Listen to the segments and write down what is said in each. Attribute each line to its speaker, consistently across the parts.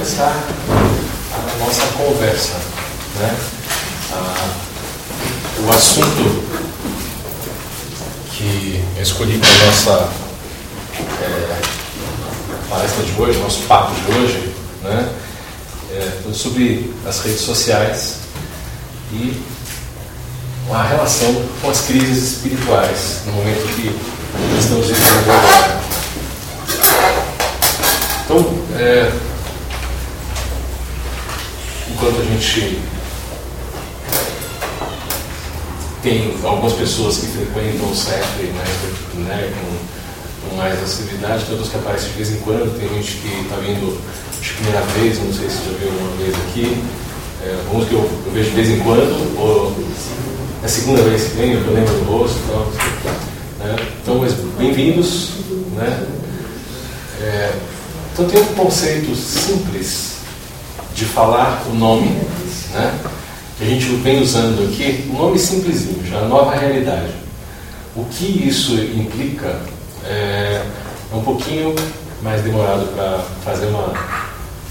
Speaker 1: começar a nossa conversa. Né? Ah, o assunto que eu escolhi para a nossa é, palestra de hoje, nosso papo de hoje, né? é sobre as redes sociais e a relação com as crises espirituais no momento que estamos vivendo agora. Então, é, enquanto a gente tem algumas pessoas que frequentam o CEF né, né, com, com, mais acessibilidade, tem outros que aparecem de vez em quando, tem gente que está vindo de primeira vez, não sei se já viu uma vez aqui, é, alguns que eu, eu, vejo de vez em quando, ou é a segunda vez que venho, eu lembro do rosto e tal. Né? Então, bem-vindos. Né? É, então tem um conceito simples de falar o nome, né? que a gente vem usando aqui, um nome simplesinho, já nova realidade. O que isso implica é, é um pouquinho mais demorado para fazer uma,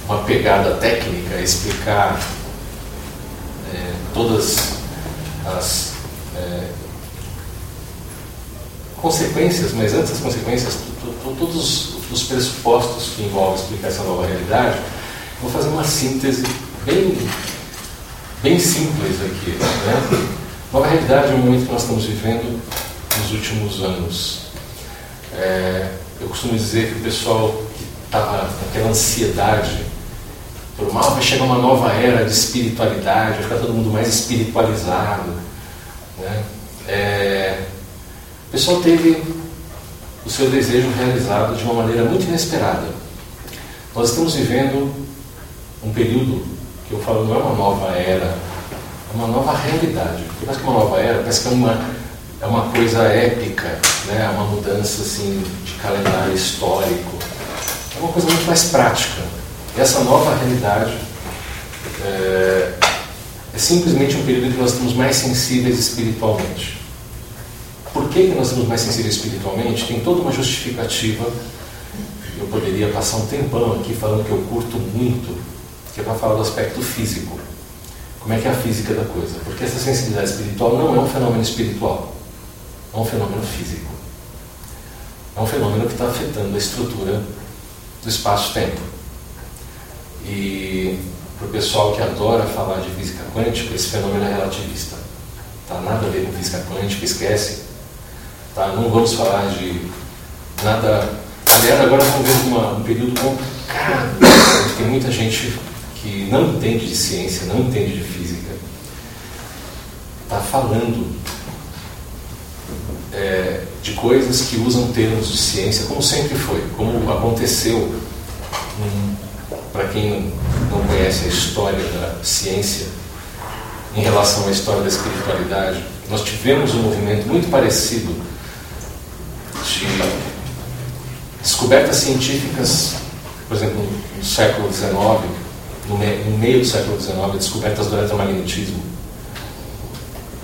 Speaker 1: uma pegada técnica, explicar é, todas as é, consequências, mas antes das consequências, todos os pressupostos que envolvem explicar essa nova realidade, vou fazer uma síntese bem, bem simples aqui. Né? Nova realidade é um momento que nós estamos vivendo nos últimos anos. É, eu costumo dizer que o pessoal que estava naquela ansiedade por mal vai chegar uma nova era de espiritualidade, vai ficar todo mundo mais espiritualizado. Né? É, o pessoal teve o seu desejo realizado de uma maneira muito inesperada. Nós estamos vivendo um período que eu falo não é uma nova era, é uma nova realidade. Porque mais que uma nova era, parece que é uma, é uma coisa épica, né? é uma mudança assim, de calendário histórico. É uma coisa muito mais prática. E essa nova realidade é, é simplesmente um período em que nós estamos mais sensíveis espiritualmente. Por que, que nós estamos mais sensíveis espiritualmente? Tem toda uma justificativa. Eu poderia passar um tempão aqui falando que eu curto muito, que é para falar do aspecto físico. Como é que é a física da coisa? Porque essa sensibilidade espiritual não é um fenômeno espiritual, é um fenômeno físico. É um fenômeno que está afetando a estrutura do espaço-tempo. E para o pessoal que adora falar de física quântica, esse fenômeno é relativista. Tá nada a ver com física quântica, esquece. Tá? Não vamos falar de nada. Aliás, agora vamos ver uma, um período complicado. Tem muita gente que não entende de ciência, não entende de física, está falando é, de coisas que usam termos de ciência, como sempre foi, como aconteceu. Para quem não conhece a história da ciência em relação à história da espiritualidade, nós tivemos um movimento muito parecido de descobertas científicas, por exemplo, no século XIX, no, meio do século XIX, descobertas do eletromagnetismo,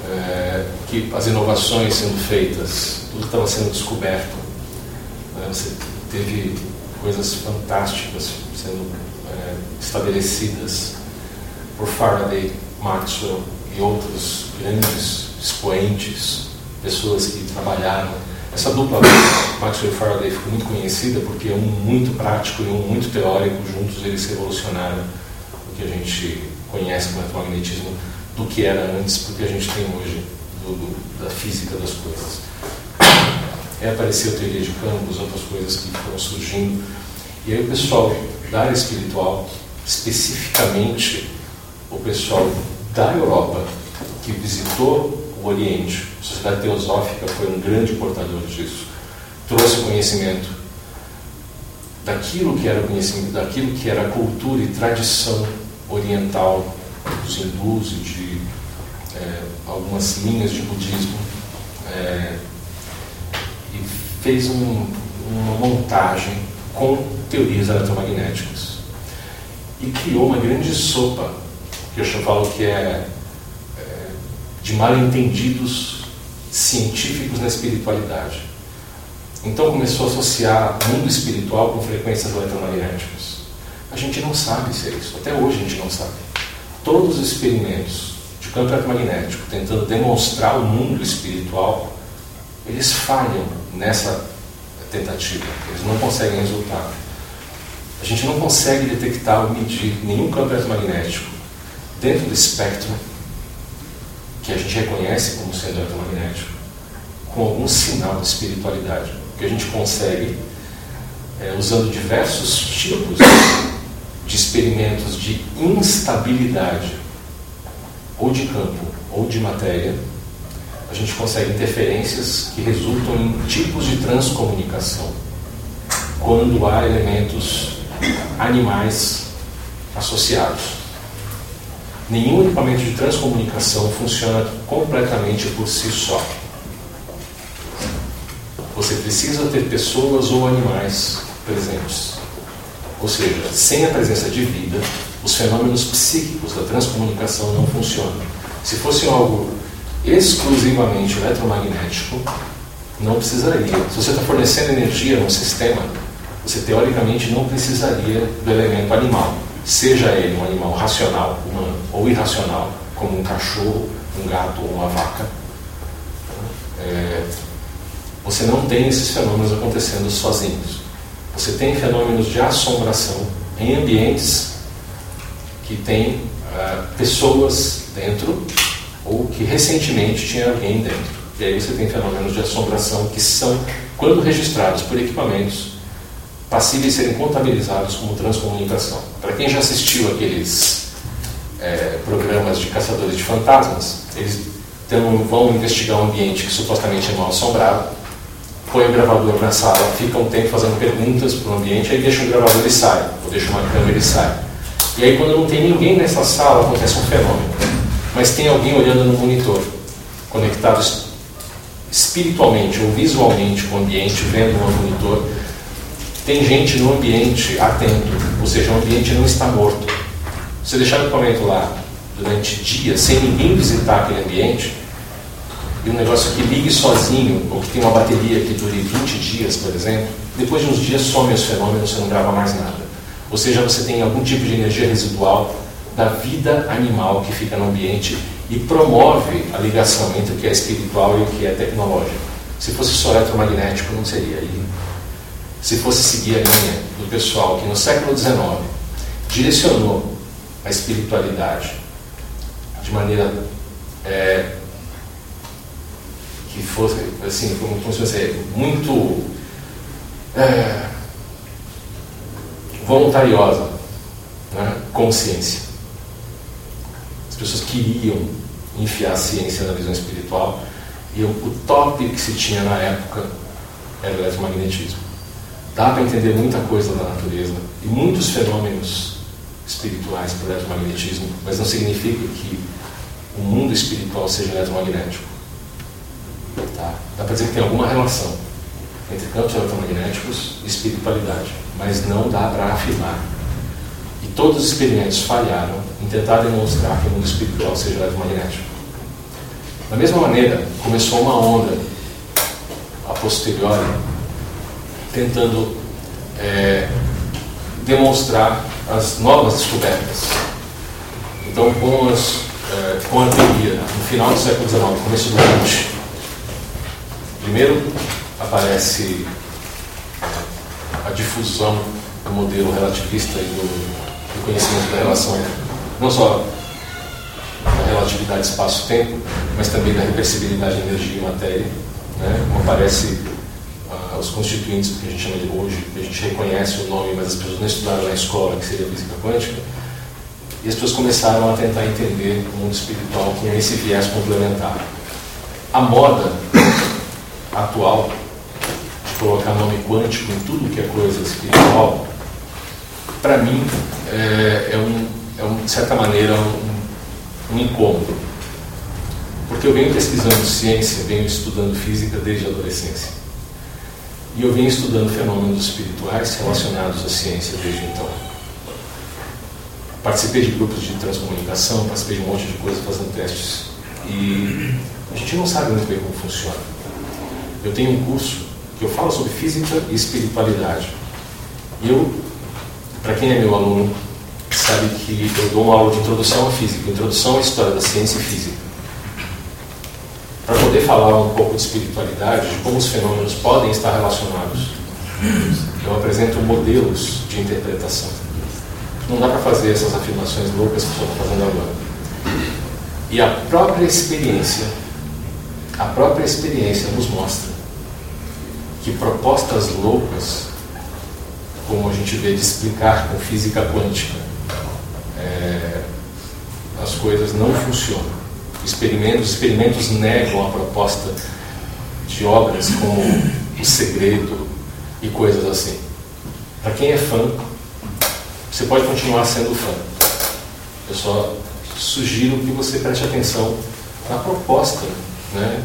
Speaker 1: é, que as inovações sendo feitas, tudo estava sendo descoberto. Né? Você teve coisas fantásticas sendo é, estabelecidas por Faraday, Maxwell e outros grandes expoentes, pessoas que trabalharam essa dupla, Maxwell e Faraday, ficou muito conhecida porque um muito prático e um muito teórico, juntos eles revolucionaram o que a gente conhece como eletromagnetismo do que era antes, porque a gente tem hoje do, do, da física das coisas. Aí apareceu a teoria de campos, outras coisas que foram surgindo. E aí o pessoal da área espiritual, especificamente o pessoal da Europa, que visitou o Oriente, a Sociedade Teosófica foi um grande portador disso. Trouxe conhecimento daquilo que era conhecimento, daquilo que era cultura e tradição oriental dos hindus e de é, algumas linhas de budismo é, e fez um, uma montagem com teorias eletromagnéticas e criou uma grande sopa que eu falo que é de mal entendidos científicos na espiritualidade. Então começou a associar mundo espiritual com frequências eletromagnéticas. A gente não sabe se é isso. Até hoje a gente não sabe. Todos os experimentos de campo eletromagnético tentando demonstrar o mundo espiritual, eles falham nessa tentativa. Eles não conseguem resultado. A gente não consegue detectar ou medir nenhum campo eletromagnético dentro do espectro que a gente reconhece como sendo eletromagnético com algum sinal de espiritualidade. O que a gente consegue, é, usando diversos tipos de experimentos de instabilidade, ou de campo, ou de matéria, a gente consegue interferências que resultam em tipos de transcomunicação quando há elementos animais associados. Nenhum equipamento de transcomunicação funciona completamente por si só. Você precisa ter pessoas ou animais presentes. Ou seja, sem a presença de vida, os fenômenos psíquicos da transcomunicação não funcionam. Se fosse algo exclusivamente eletromagnético, não precisaria. Se você está fornecendo energia num sistema, você teoricamente não precisaria do elemento animal, seja ele um animal racional, humano, ou irracional, como um cachorro, um gato ou uma vaca. É, você não tem esses fenômenos acontecendo sozinhos. Você tem fenômenos de assombração em ambientes que tem uh, pessoas dentro ou que recentemente tinha alguém dentro. E aí você tem fenômenos de assombração que são, quando registrados por equipamentos, passíveis de serem contabilizados como transcomunicação. Para quem já assistiu aqueles é, programas de caçadores de fantasmas, eles então, vão investigar um ambiente que supostamente é mal assombrado, põe o gravador na sala, fica um tempo fazendo perguntas para o ambiente, aí deixa o gravador e sai, ou deixa uma câmera e sai. E aí, quando não tem ninguém nessa sala, acontece um fenômeno. Mas tem alguém olhando no monitor, conectado espiritualmente ou visualmente com o ambiente, vendo no monitor. Tem gente no ambiente atento, ou seja, o ambiente não está morto. Você deixar o equipamento lá durante dias, sem ninguém visitar aquele ambiente, e um negócio que ligue sozinho, ou que tem uma bateria que dure 20 dias, por exemplo, depois de uns dias some os fenômenos, você não grava mais nada. Ou seja, você tem algum tipo de energia residual da vida animal que fica no ambiente e promove a ligação entre o que é espiritual e o que é tecnológico. Se fosse só eletromagnético, não seria. E se fosse seguir a linha do pessoal que no século XIX direcionou a espiritualidade de maneira é, que fosse, assim, como, se fosse muito é, voluntariosa, né? consciência. As pessoas queriam enfiar a ciência na visão espiritual e o, o top que se tinha na época era o eletromagnetismo. Dá para entender muita coisa da natureza e muitos fenômenos espirituais pelo eletromagnetismo, mas não significa que o mundo espiritual seja eletromagnético. Tá? Dá para dizer que tem alguma relação entre campos eletromagnéticos e espiritualidade mas não dá para afirmar. E todos os experimentos falharam em tentar demonstrar que o mundo espiritual seja eletromagnético. Da mesma maneira, começou uma onda a posteriori tentando é, demonstrar as novas descobertas. Então, com, as, é, com a teoria, no final do século XIX, começo do XX, primeiro aparece a difusão do modelo relativista e do, do conhecimento da relação, não só da relatividade espaço-tempo, mas também da reversibilidade de energia e matéria, né? como aparece uh, os constituintes, que a gente chama de hoje, que a gente reconhece o nome, mas as pessoas não estudaram na escola, que seria a física quântica, e as pessoas começaram a tentar entender o mundo espiritual com esse viés complementar. A moda atual colocar nome quântico em tudo que é coisa espiritual, para mim é, é, um, é um, de certa maneira um, um incômodo. Porque eu venho pesquisando ciência, venho estudando física desde a adolescência. E eu venho estudando fenômenos espirituais relacionados à ciência desde então. Participei de grupos de transcomunicação, participei de um monte de coisas fazendo testes. E a gente não sabe muito bem como funciona. Eu tenho um curso que eu falo sobre física e espiritualidade. E eu para quem é meu aluno, sabe que eu dou uma aula de introdução à física, introdução à história da ciência e física. Para poder falar um pouco de espiritualidade, de como os fenômenos podem estar relacionados, eu apresento modelos de interpretação. Não dá para fazer essas afirmações loucas que estou fazendo agora. E a própria experiência, a própria experiência nos mostra que propostas loucas, como a gente vê de explicar com física quântica, é, as coisas não funcionam. Experimentos, experimentos negam a proposta de obras como O Segredo e coisas assim. Para quem é fã, você pode continuar sendo fã. Eu só sugiro que você preste atenção na proposta né,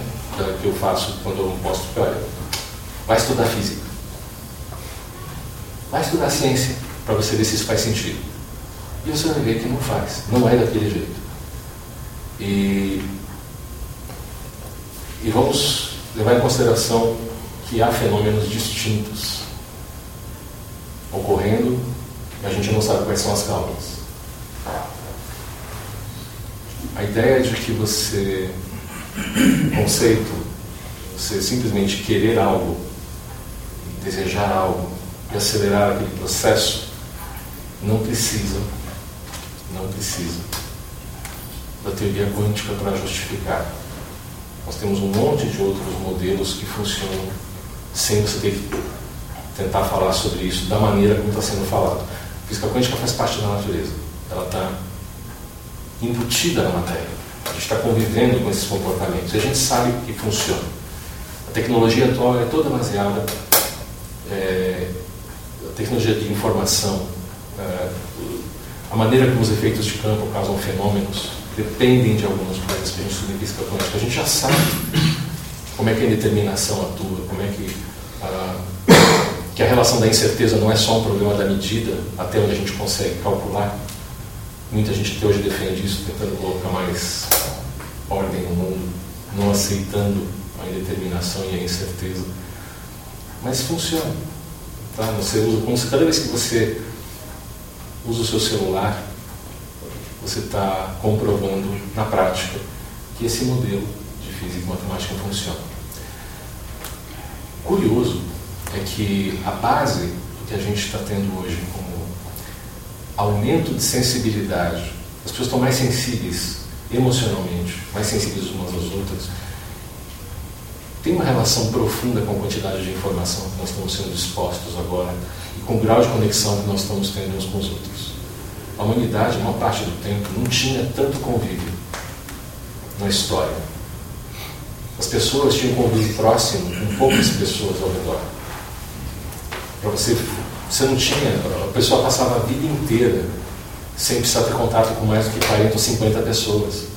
Speaker 1: que eu faço quando eu mostro que, olha, vai estudar física. Vai estudar ciência para você ver se isso faz sentido. E você vai ver que não faz, não é daquele jeito. E, e vamos levar em consideração que há fenômenos distintos ocorrendo e a gente não sabe quais são as causas. A ideia de que você, conceito, você simplesmente querer algo, desejar algo e acelerar aquele processo, não precisa, não precisa da teoria quântica para justificar. Nós temos um monte de outros modelos que funcionam sem você ter que tentar falar sobre isso da maneira como está sendo falado. A física quântica faz parte da natureza. Ela está embutida na matéria. A gente está convivendo com esses comportamentos e a gente sabe que funciona. A tecnologia atual é toda baseada, é, a tecnologia de informação, é, a maneira como os efeitos de campo causam fenômenos dependem de algumas coisas que a gente estuda em física quântica. A gente já sabe como é que a indeterminação atua, como é que a, que a relação da incerteza não é só um problema da medida, até onde a gente consegue calcular, Muita gente até hoje defende isso, tentando colocar mais ordem no mundo, não aceitando a indeterminação e a incerteza. Mas funciona. Tá? Você usa, como cada vez que você usa o seu celular, você está comprovando na prática que esse modelo de física e matemática funciona. Curioso é que a base do que a gente está tendo hoje como aumento de sensibilidade. As pessoas estão mais sensíveis emocionalmente, mais sensíveis umas às outras. Tem uma relação profunda com a quantidade de informação que nós estamos sendo expostos agora e com o grau de conexão que nós estamos tendo uns com os outros. A humanidade, uma parte do tempo, não tinha tanto convívio na história. As pessoas tinham convívio próximo com poucas pessoas ao redor. Para você você não tinha, a pessoa passava a vida inteira sem precisar ter contato com mais do que 40 ou 50 pessoas.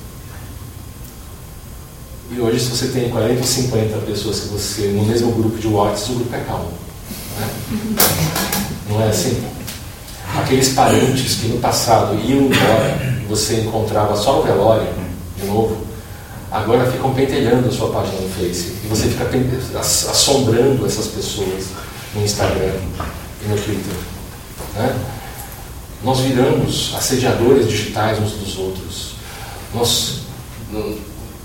Speaker 1: E hoje, se você tem 40 ou 50 pessoas que você, no mesmo grupo de WhatsApp, o grupo é calmo. Né? Não é assim? Aqueles parentes que no passado iam embora você encontrava só no velório, de novo, agora ficam pentelhando a sua página no Face. E você fica assombrando essas pessoas no Instagram e no Twitter. Né? Nós viramos assediadores digitais uns dos outros. Nós,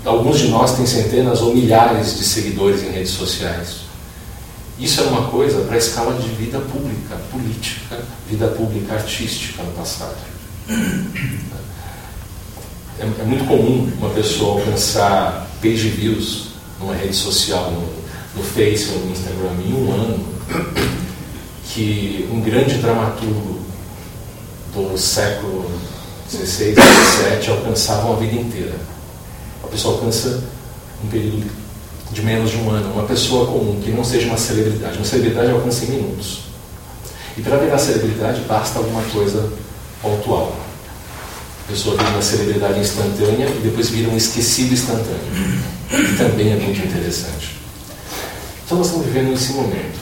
Speaker 1: alguns de nós têm centenas ou milhares de seguidores em redes sociais. Isso é uma coisa para a escala de vida pública, política, vida pública artística no passado. É, é muito comum uma pessoa alcançar page views numa rede social, no, no no Instagram, em um ano que um grande dramaturgo do século XVI, XVII alcançava uma vida inteira. Pessoa alcança um período de menos de um ano. Uma pessoa comum, que não seja uma celebridade. Uma celebridade alcança em minutos. E para virar celebridade basta alguma coisa pontual. A pessoa vira uma celebridade instantânea e depois vira um esquecido instantâneo. Que também é muito interessante. Então nós estamos vivendo esse momento.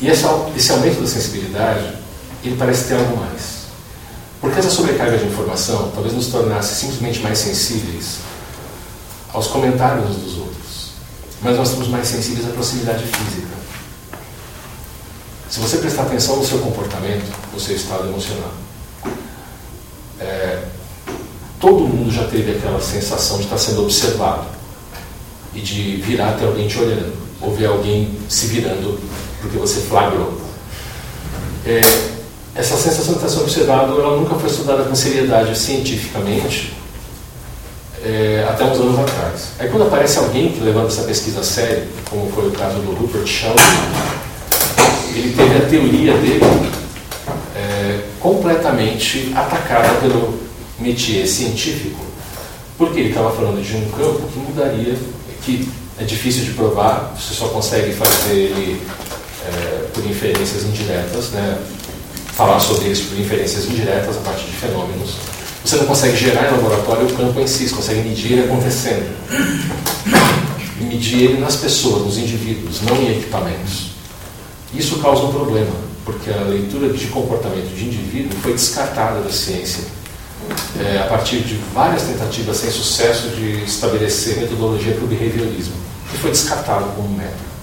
Speaker 1: E esse aumento da sensibilidade, ele parece ter algo mais. Porque essa sobrecarga de informação talvez nos tornasse simplesmente mais sensíveis aos comentários dos outros. Mas nós estamos mais sensíveis à proximidade física. Se você prestar atenção no seu comportamento, no seu estado emocional, é, todo mundo já teve aquela sensação de estar sendo observado e de virar até alguém te olhando, ou ver alguém se virando porque você flagrou. É, essa sensação de estar sendo observado, ela nunca foi estudada com seriedade cientificamente é, até uns anos atrás. Aí quando aparece alguém que levanta essa pesquisa a sério, como foi o caso do Rupert Sheldrake, ele teve a teoria dele é, completamente atacada pelo métier científico, porque ele estava falando de um campo que mudaria, que é difícil de provar, você só consegue fazer ele é, por inferências indiretas, né? Falar sobre isso por inferências indiretas a partir de fenômenos. Você não consegue gerar em laboratório o campo em si, você consegue medir ele acontecendo. E medir ele nas pessoas, nos indivíduos, não em equipamentos. Isso causa um problema, porque a leitura de comportamento de indivíduo foi descartada da ciência é, a partir de várias tentativas sem sucesso de estabelecer metodologia para o behaviorismo, que foi descartado como método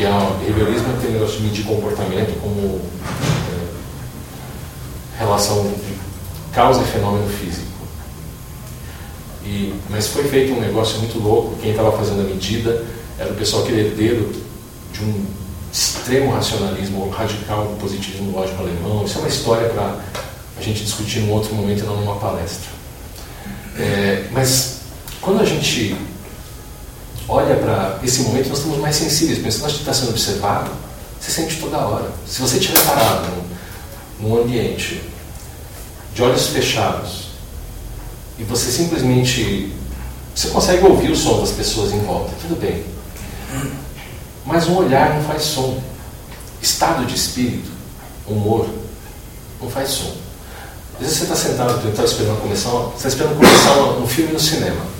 Speaker 1: que é o behaviorismo é aquele negócio de medir comportamento como é, relação de causa e fenômeno físico. E, mas foi feito um negócio muito louco, quem estava fazendo a medida era o pessoal que era herdeiro de um extremo racionalismo radical do positivismo lógico alemão. Isso é uma história para a gente discutir num outro momento não numa palestra. É, mas quando a gente olha para esse momento, nós estamos mais sensíveis. Se nós está sendo observado, você sente toda hora. Se você estiver parado num, num ambiente de olhos fechados e você simplesmente você consegue ouvir o som das pessoas em volta, tudo bem. Mas um olhar não faz som. Estado de espírito, humor, não faz som. Às vezes você está sentado, está esperando começar, você está esperando começar um filme no cinema.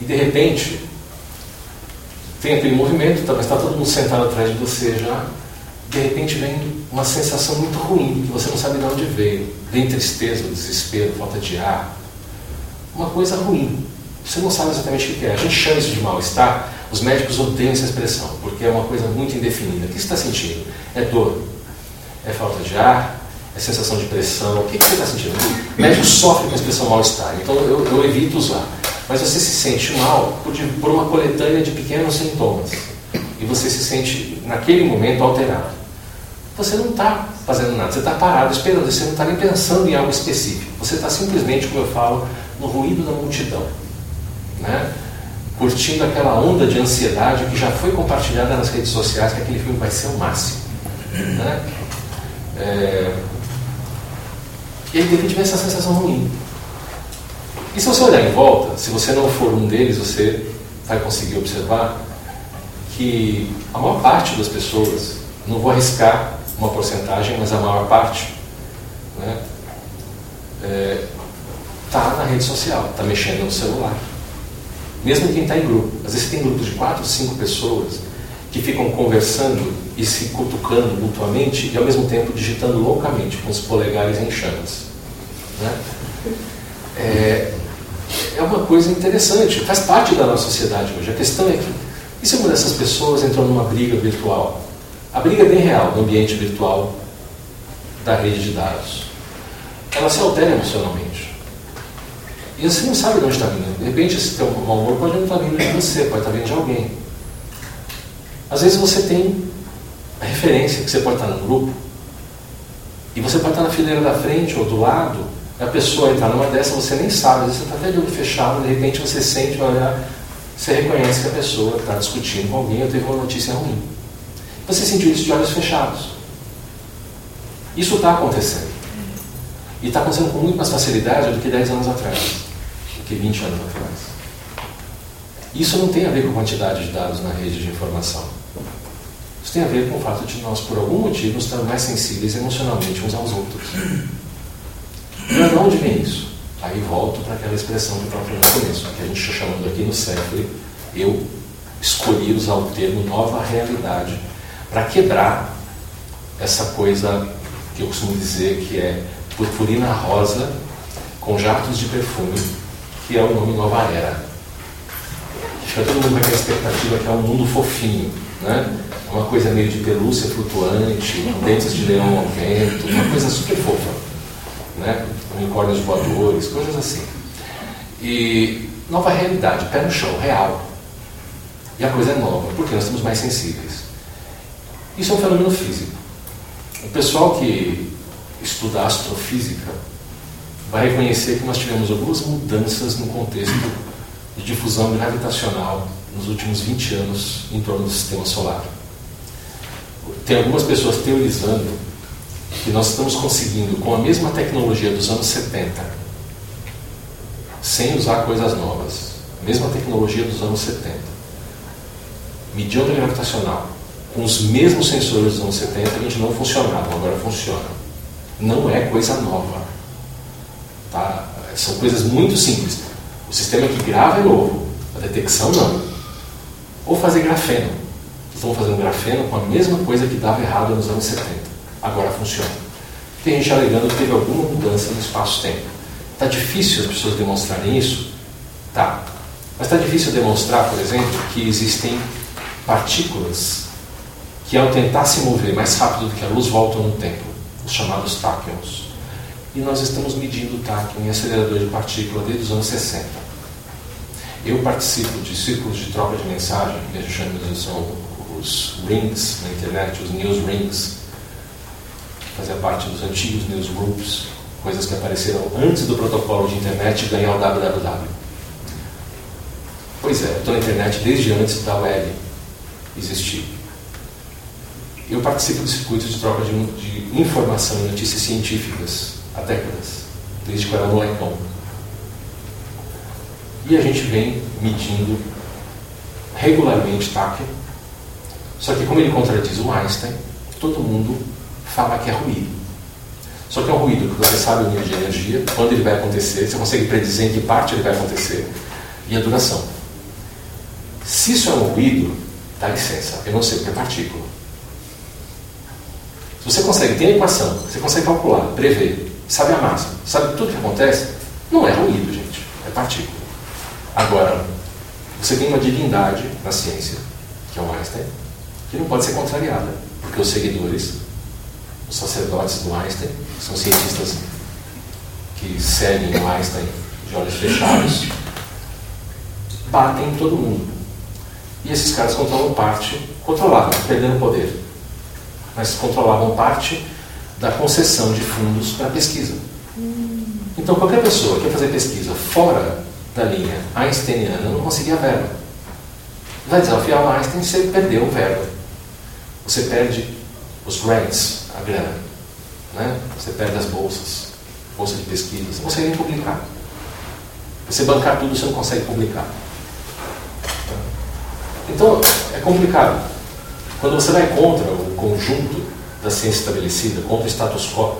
Speaker 1: E de repente, tem aquele movimento, mas está todo mundo sentado atrás de você já. De repente vem uma sensação muito ruim, que você não sabe de onde veio. Vem tristeza, desespero, falta de ar. Uma coisa ruim. Você não sabe exatamente o que é. A gente chama isso de mal-estar. Os médicos odeiam essa expressão, porque é uma coisa muito indefinida. O que você está sentindo? É dor? É falta de ar? É sensação de pressão? O que você está sentindo? O médico sofre com a expressão mal-estar, então eu, eu evito usar mas você se sente mal por, por uma coletânea de pequenos sintomas. E você se sente, naquele momento, alterado. Você não está fazendo nada, você está parado esperando, você não está nem pensando em algo específico. Você está simplesmente, como eu falo, no ruído da multidão. Né? Curtindo aquela onda de ansiedade que já foi compartilhada nas redes sociais, que aquele filme vai ser o máximo. Né? É... E aí, de repente, vem essa sensação ruim. E se você olhar em volta, se você não for um deles, você vai conseguir observar que a maior parte das pessoas, não vou arriscar uma porcentagem, mas a maior parte, né, é, tá na rede social, está mexendo no celular. Mesmo quem está em grupo. Às vezes tem grupos de quatro, cinco pessoas que ficam conversando e se cutucando mutuamente e ao mesmo tempo digitando loucamente com os polegares em chamas. Né? É, é uma coisa interessante, faz parte da nossa sociedade hoje. A questão é que, e se uma dessas pessoas entrou numa briga virtual? A briga é bem real no ambiente virtual da rede de dados. Ela se altera emocionalmente. E você não sabe de onde está vindo. De repente, esse teu mau humor pode não estar vindo de você, pode estar vindo de alguém. Às vezes você tem a referência que você pode estar num grupo e você pode estar na fileira da frente ou do lado a pessoa entrar numa dessa, você nem sabe, você está até de olho fechado, de repente você sente, você reconhece que a pessoa está discutindo com alguém ou teve uma notícia ruim. Você sentiu isso de olhos fechados. Isso está acontecendo. E está acontecendo com muito mais facilidade do que 10 anos atrás, do que 20 anos atrás. Isso não tem a ver com a quantidade de dados na rede de informação. Isso tem a ver com o fato de nós, por algum motivo, estarmos mais sensíveis emocionalmente uns aos outros. Mas de onde vem isso? Aí volto para aquela expressão que eu no começo, que a gente está chamando aqui no século, eu escolhi usar o termo nova realidade para quebrar essa coisa que eu costumo dizer que é purpurina rosa com jatos de perfume, que é o nome Nova Era. Fica todo mundo com aquela expectativa que é um mundo fofinho. né? uma coisa meio de pelúcia flutuante, com dentes de leão ao vento, uma coisa super fofa, né? Unicórnios voadores, coisas assim. E nova realidade, pé no chão, real. E a coisa é nova, porque nós estamos mais sensíveis. Isso é um fenômeno físico. O pessoal que estuda astrofísica vai reconhecer que nós tivemos algumas mudanças no contexto de difusão gravitacional nos últimos 20 anos em torno do sistema solar. Tem algumas pessoas teorizando que nós estamos conseguindo, com a mesma tecnologia dos anos 70, sem usar coisas novas, a mesma tecnologia dos anos 70, medir onda gravitacional, com os mesmos sensores dos anos 70, a gente não funcionava, agora funciona. Não é coisa nova. Tá? São coisas muito simples. O sistema que grava é novo, a detecção não. Ou fazer grafeno. Estão fazendo grafeno com a mesma coisa que dava errado nos anos 70. Agora funciona. Tem gente alegando que teve alguma mudança no espaço-tempo. Está difícil as pessoas demonstrarem isso? Tá. Mas está difícil demonstrar, por exemplo, que existem partículas que, ao tentar se mover mais rápido do que a luz, voltam no tempo, os chamados táquions. E nós estamos medindo o táquion em acelerador de partícula desde os anos 60. Eu participo de círculos de troca de mensagem, que a gente chama de são os rings na internet, os news rings, fazia parte dos antigos newsgroups, coisas que apareceram antes do protocolo de internet ganhar o www. Pois é, estou na internet desde antes da web existir. Eu participo de circuitos de troca de, de informação e notícias científicas há décadas, desde que eu era molecão. E a gente vem medindo regularmente TAC, só que como ele contradiz o Einstein, todo mundo fala que é ruído. Só que é um ruído que você sabe o nível de energia, quando ele vai acontecer, você consegue predizer em que parte ele vai acontecer e a duração. Se isso é um ruído, dá licença, eu não sei o que é partícula. Se você consegue, tem a equação, você consegue calcular, prever, sabe a massa, sabe tudo o que acontece, não é ruído, gente, é partícula. Agora, você tem uma divindade na ciência, que é o Einstein, que não pode ser contrariada, porque os seguidores os sacerdotes do Einstein, são cientistas que seguem o Einstein de olhos fechados, batem em todo mundo. E esses caras controlam parte, controlavam, perdendo poder, mas controlavam parte da concessão de fundos para pesquisa. Então, qualquer pessoa que quer fazer pesquisa fora da linha einsteiniana não conseguia verba. Vai desafiar o Einstein, você perdeu o verba. Você perde os grants, a grana. Né? Você perde as bolsas, bolsa de pesquisa, você não consegue nem publicar. Você bancar tudo, você não consegue publicar. Então, é complicado. Quando você vai contra o conjunto da ciência estabelecida, contra o status quo,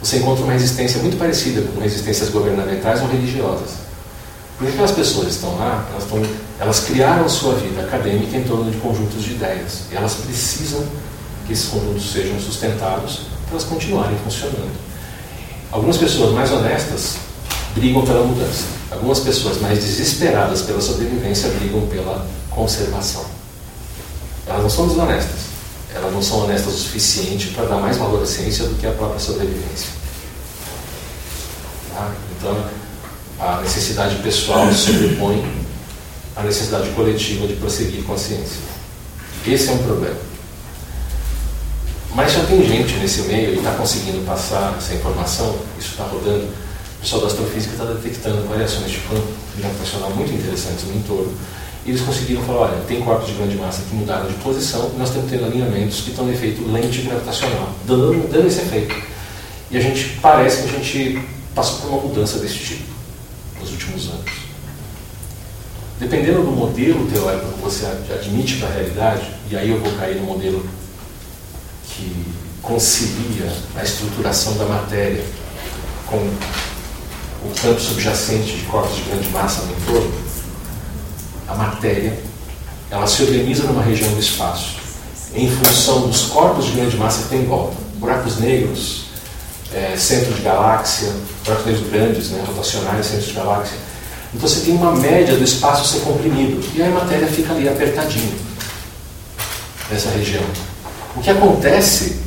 Speaker 1: você encontra uma resistência muito parecida com resistências governamentais ou religiosas. Porque aquelas pessoas estão lá, elas, estão, elas criaram sua vida acadêmica em torno de conjuntos de ideias. E elas precisam que esses conjuntos sejam sustentados para elas continuarem funcionando. Algumas pessoas mais honestas brigam pela mudança. Algumas pessoas mais desesperadas pela sobrevivência brigam pela conservação. Elas não são desonestas. Elas não são honestas o suficiente para dar mais valor à ciência do que à própria sobrevivência. Tá? Então, a necessidade pessoal sobrepõe a necessidade coletiva de prosseguir com a ciência. Esse é um problema. Mas já tem gente nesse meio e está conseguindo passar essa informação, isso está rodando. O pessoal da astrofísica está detectando variações de campo gravitacional muito interessantes no entorno. E eles conseguiram falar: olha, tem corpos de grande massa que mudaram de posição nós estamos tendo alinhamentos que estão no efeito lente gravitacional, dando, dando esse efeito. E a gente parece que a gente passou por uma mudança desse tipo nos últimos anos. Dependendo do modelo teórico que você admite para a realidade, e aí eu vou cair no modelo que concilia a estruturação da matéria com o campo subjacente de corpos de grande massa no entorno, a matéria ela se organiza numa região do espaço em função dos corpos de grande massa que tem em volta. Buracos negros, é, centro de galáxia, buracos negros grandes, né, rotacionais, centros de galáxia. Então você tem uma média do espaço ser comprimido e aí a matéria fica ali apertadinha. nessa região. O que acontece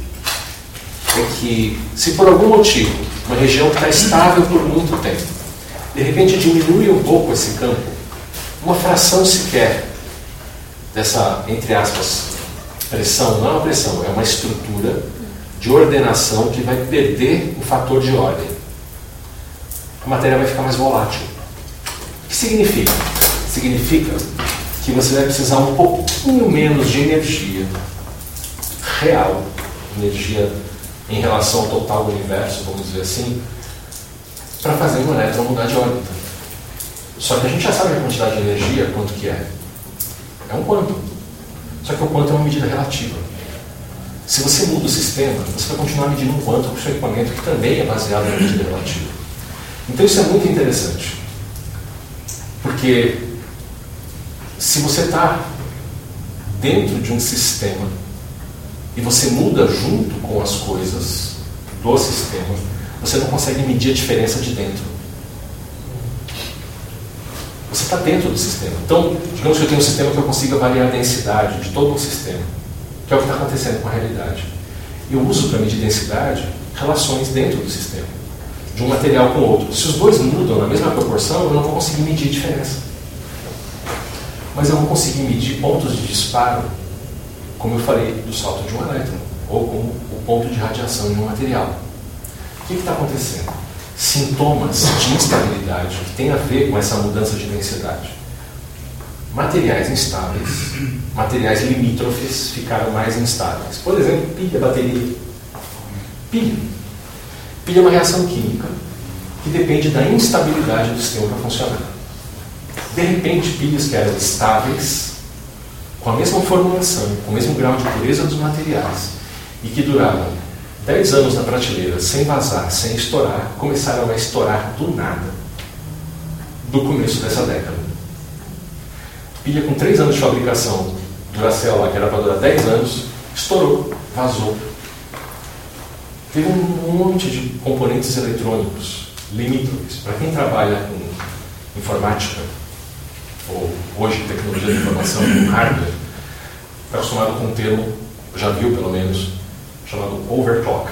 Speaker 1: é que, se por algum motivo uma região está estável por muito tempo, de repente diminui um pouco esse campo, uma fração sequer dessa, entre aspas, pressão, não é uma pressão, é uma estrutura de ordenação que vai perder o fator de ordem. A matéria vai ficar mais volátil. O que significa? Significa que você vai precisar um pouquinho menos de energia real, energia em relação ao total do universo, vamos dizer assim, para fazer o elétron mudar de órbita. Só que a gente já sabe a quantidade de energia, quanto que é. É um quanto. Só que o quanto é uma medida relativa. Se você muda o sistema, você vai continuar medindo um quanto com o seu equipamento, que também é baseado na medida relativa. Então isso é muito interessante. Porque se você está dentro de um sistema e você muda junto com as coisas do sistema, você não consegue medir a diferença de dentro. Você está dentro do sistema. Então, digamos que eu tenho um sistema que eu consiga avaliar a densidade de todo o sistema, que é o que está acontecendo com a realidade. Eu uso para medir densidade relações dentro do sistema, de um material com o outro. Se os dois mudam na mesma proporção, eu não vou conseguir medir a diferença. Mas eu vou conseguir medir pontos de disparo como eu falei do salto de um elétron, ou como o ponto de radiação de um material. O que está acontecendo? Sintomas de instabilidade que tem a ver com essa mudança de densidade. Materiais instáveis, materiais limítrofes ficaram mais instáveis. Por exemplo, pilha, bateria. Pilha. Pilha é uma reação química que depende da instabilidade do sistema para funcionar. De repente, pilhas que eram estáveis com a mesma formulação, com o mesmo grau de pureza dos materiais, e que duravam 10 anos na prateleira, sem vazar, sem estourar, começaram a estourar do nada, do começo dessa década. Pilha com 3 anos de fabricação, Duracell lá, que era para durar 10 anos, estourou, vazou. Teve um monte de componentes eletrônicos limítrofes. Para quem trabalha com informática, ou hoje tecnologia de informação, com hardware, está acostumado com um termo, já viu pelo menos, chamado overclock.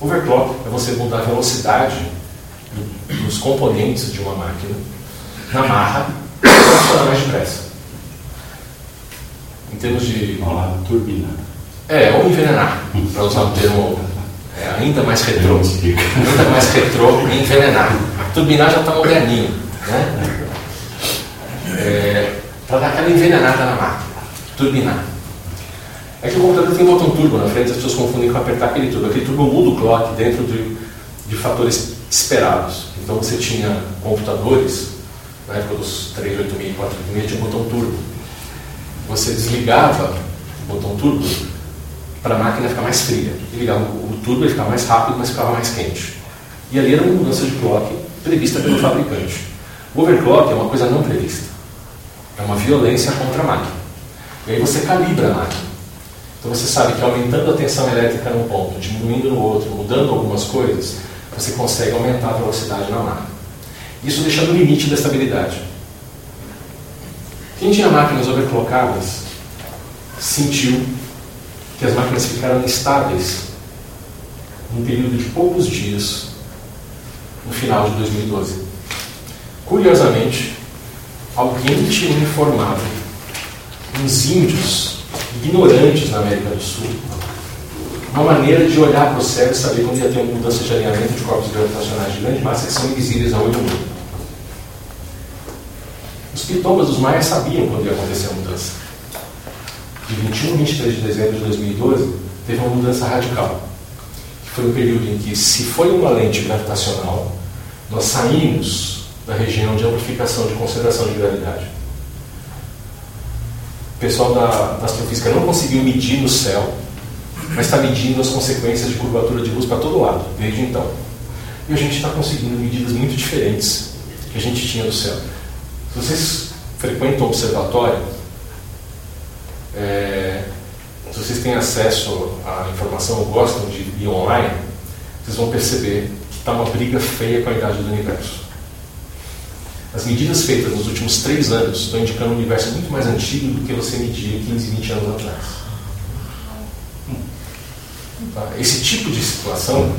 Speaker 1: Overclock é você mudar a velocidade do, dos componentes de uma máquina na marra para funcionar mais depressa. Em termos de.
Speaker 2: Olá, turbina.
Speaker 1: É, ou envenenar, para usar um termo é, ainda mais retrô. Ainda mais retrô, envenenar. Turbinar já está moderninho. Né? é, para dar aquela envenenada na máquina, turbinar. É que o computador tem um botão turbo na frente, as pessoas confundem com apertar aquele turbo. Aquele turbo muda o clock dentro de, de fatores esperados. Então você tinha computadores, na época dos 38000 e 4000, tinha um botão turbo. Você desligava o botão turbo para a máquina ficar mais fria. E ligava o turbo e ficar mais rápido, mas ficava mais quente. E ali era uma mudança de clock prevista pelo fabricante. O overclock é uma coisa não prevista. É uma violência contra a máquina. E aí você calibra a máquina. Então você sabe que aumentando a tensão elétrica num ponto, diminuindo no outro, mudando algumas coisas, você consegue aumentar a velocidade na máquina. Isso deixando o limite da estabilidade. Quem tinha máquinas overclockadas sentiu que as máquinas ficaram instáveis num período de poucos dias no final de 2012. Curiosamente, alguém tinha informado uns índios ignorantes na América do Sul uma maneira de olhar para o céu e saber quando ia ter uma mudança de alinhamento de corpos gravitacionais de grande massa que são invisíveis ao olho nu. Os pitomas dos maias sabiam quando ia acontecer a mudança. De 21 a 23 de dezembro de 2012, teve uma mudança radical. Que foi um período em que, se foi uma lente gravitacional, nós saímos da região de amplificação de concentração de gravidade. Pessoal da, da astrofísica não conseguiu medir no céu, mas está medindo as consequências de curvatura de luz para todo lado, desde então. E a gente está conseguindo medidas muito diferentes que a gente tinha do céu. Se vocês frequentam o observatório, é, se vocês têm acesso à informação ou gostam de ir online, vocês vão perceber que está uma briga feia com a idade do universo. As medidas feitas nos últimos três anos estão indicando um universo muito mais antigo do que você media 15, 20 anos atrás. Tá? Esse tipo de situação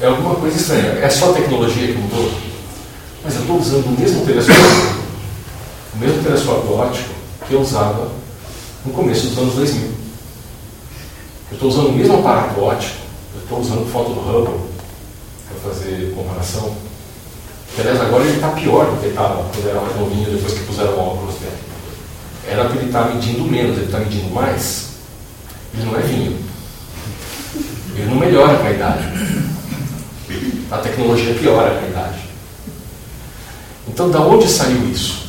Speaker 1: é alguma coisa estranha. É só a tecnologia que mudou? Mas eu estou usando o mesmo telescópio, o mesmo telescópio óptico que eu usava no começo dos anos 2000. Eu estou usando o mesmo aparato eu estou usando foto do Hubble para fazer comparação. Aliás, agora ele está pior do que estava quando era mais novinho, depois que puseram o óculos dele. Era para ele estar tá medindo menos, ele está medindo mais. Ele não é vinho. Ele não melhora com a idade. A tecnologia piora com a idade. Então, da onde saiu isso?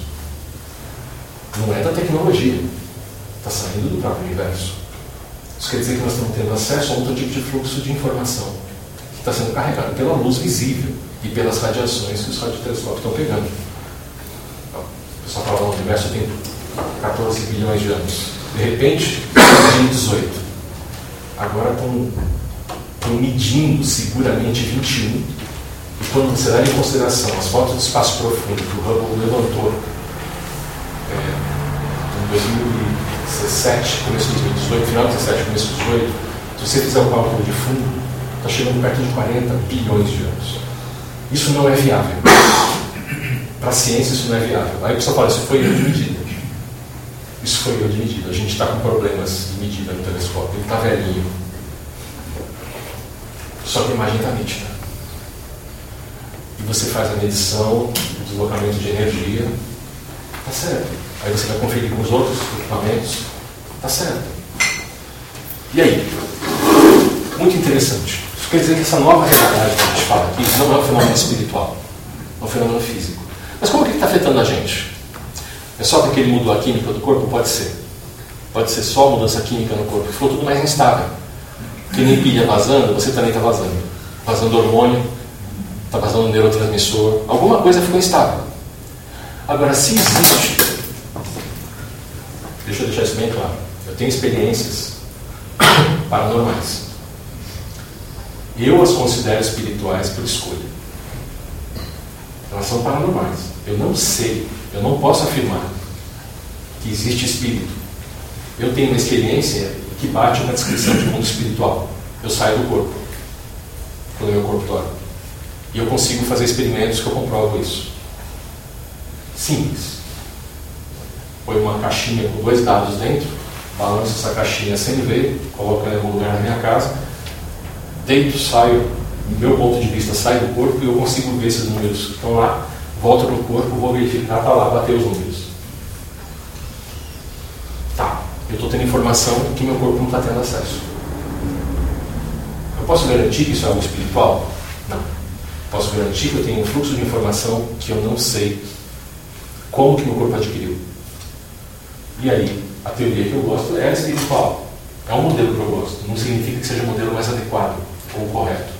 Speaker 1: Não é da tecnologia. Está saindo do próprio universo. Isso quer dizer que nós estamos tendo acesso a outro tipo de fluxo de informação que está sendo carregado pela luz visível e pelas radiações que os radiotelescópios estão pegando. Então, o pessoal fala no universo tem 14 bilhões de anos. De repente, 2018. Agora estão medindo seguramente 21. E quando você leva em consideração as fotos do espaço profundo que o Hubble levantou é, em 2017, começo de 2018, final de 2017, começo de 2018, se você fizer o cálculo de fundo, está chegando perto de 40 bilhões de anos. Isso não é viável. Para a ciência, isso não é viável. Aí o pessoal fala, isso foi erro de medida. Isso foi erro de medida. A gente está com problemas de medida no telescópio. Ele está velhinho só que a imagem está nítida. E você faz a medição, o deslocamento de energia, está certo. Aí você vai conferir com os outros equipamentos, está certo. E aí? Muito interessante. Isso quer dizer que essa nova realidade que a gente fala aqui não é um fenômeno espiritual, é um fenômeno físico. Mas como que ele está afetando a gente? É só porque ele mudou a química do corpo? Pode ser. Pode ser só mudança química no corpo, ficou tudo mais instável. Que nem pilha vazando, você também está vazando. Vazando hormônio, está vazando neurotransmissor, alguma coisa ficou instável. Agora, se existe, deixa eu deixar isso bem claro, eu tenho experiências paranormais. Eu as considero espirituais por escolha. Elas são paranormais. Eu não sei, eu não posso afirmar que existe espírito. Eu tenho uma experiência que bate uma descrição de mundo espiritual. Eu saio do corpo, quando meu corpo dorme. E eu consigo fazer experimentos que eu comprovo isso. Simples. Põe uma caixinha com dois dados dentro, balanço essa caixinha sem ver, coloco ela em algum lugar na minha casa, deito, saio, do meu ponto de vista, saio do corpo e eu consigo ver esses números que estão lá, volto para o corpo, vou verificar, está lá, bater os números. Eu estou tendo informação que meu corpo não está tendo acesso. Eu posso garantir que isso é algo espiritual? Não. Posso garantir que eu tenho um fluxo de informação que eu não sei como que meu corpo adquiriu. E aí, a teoria que eu gosto é espiritual. É um modelo que eu gosto. Não significa que seja o modelo mais adequado correto.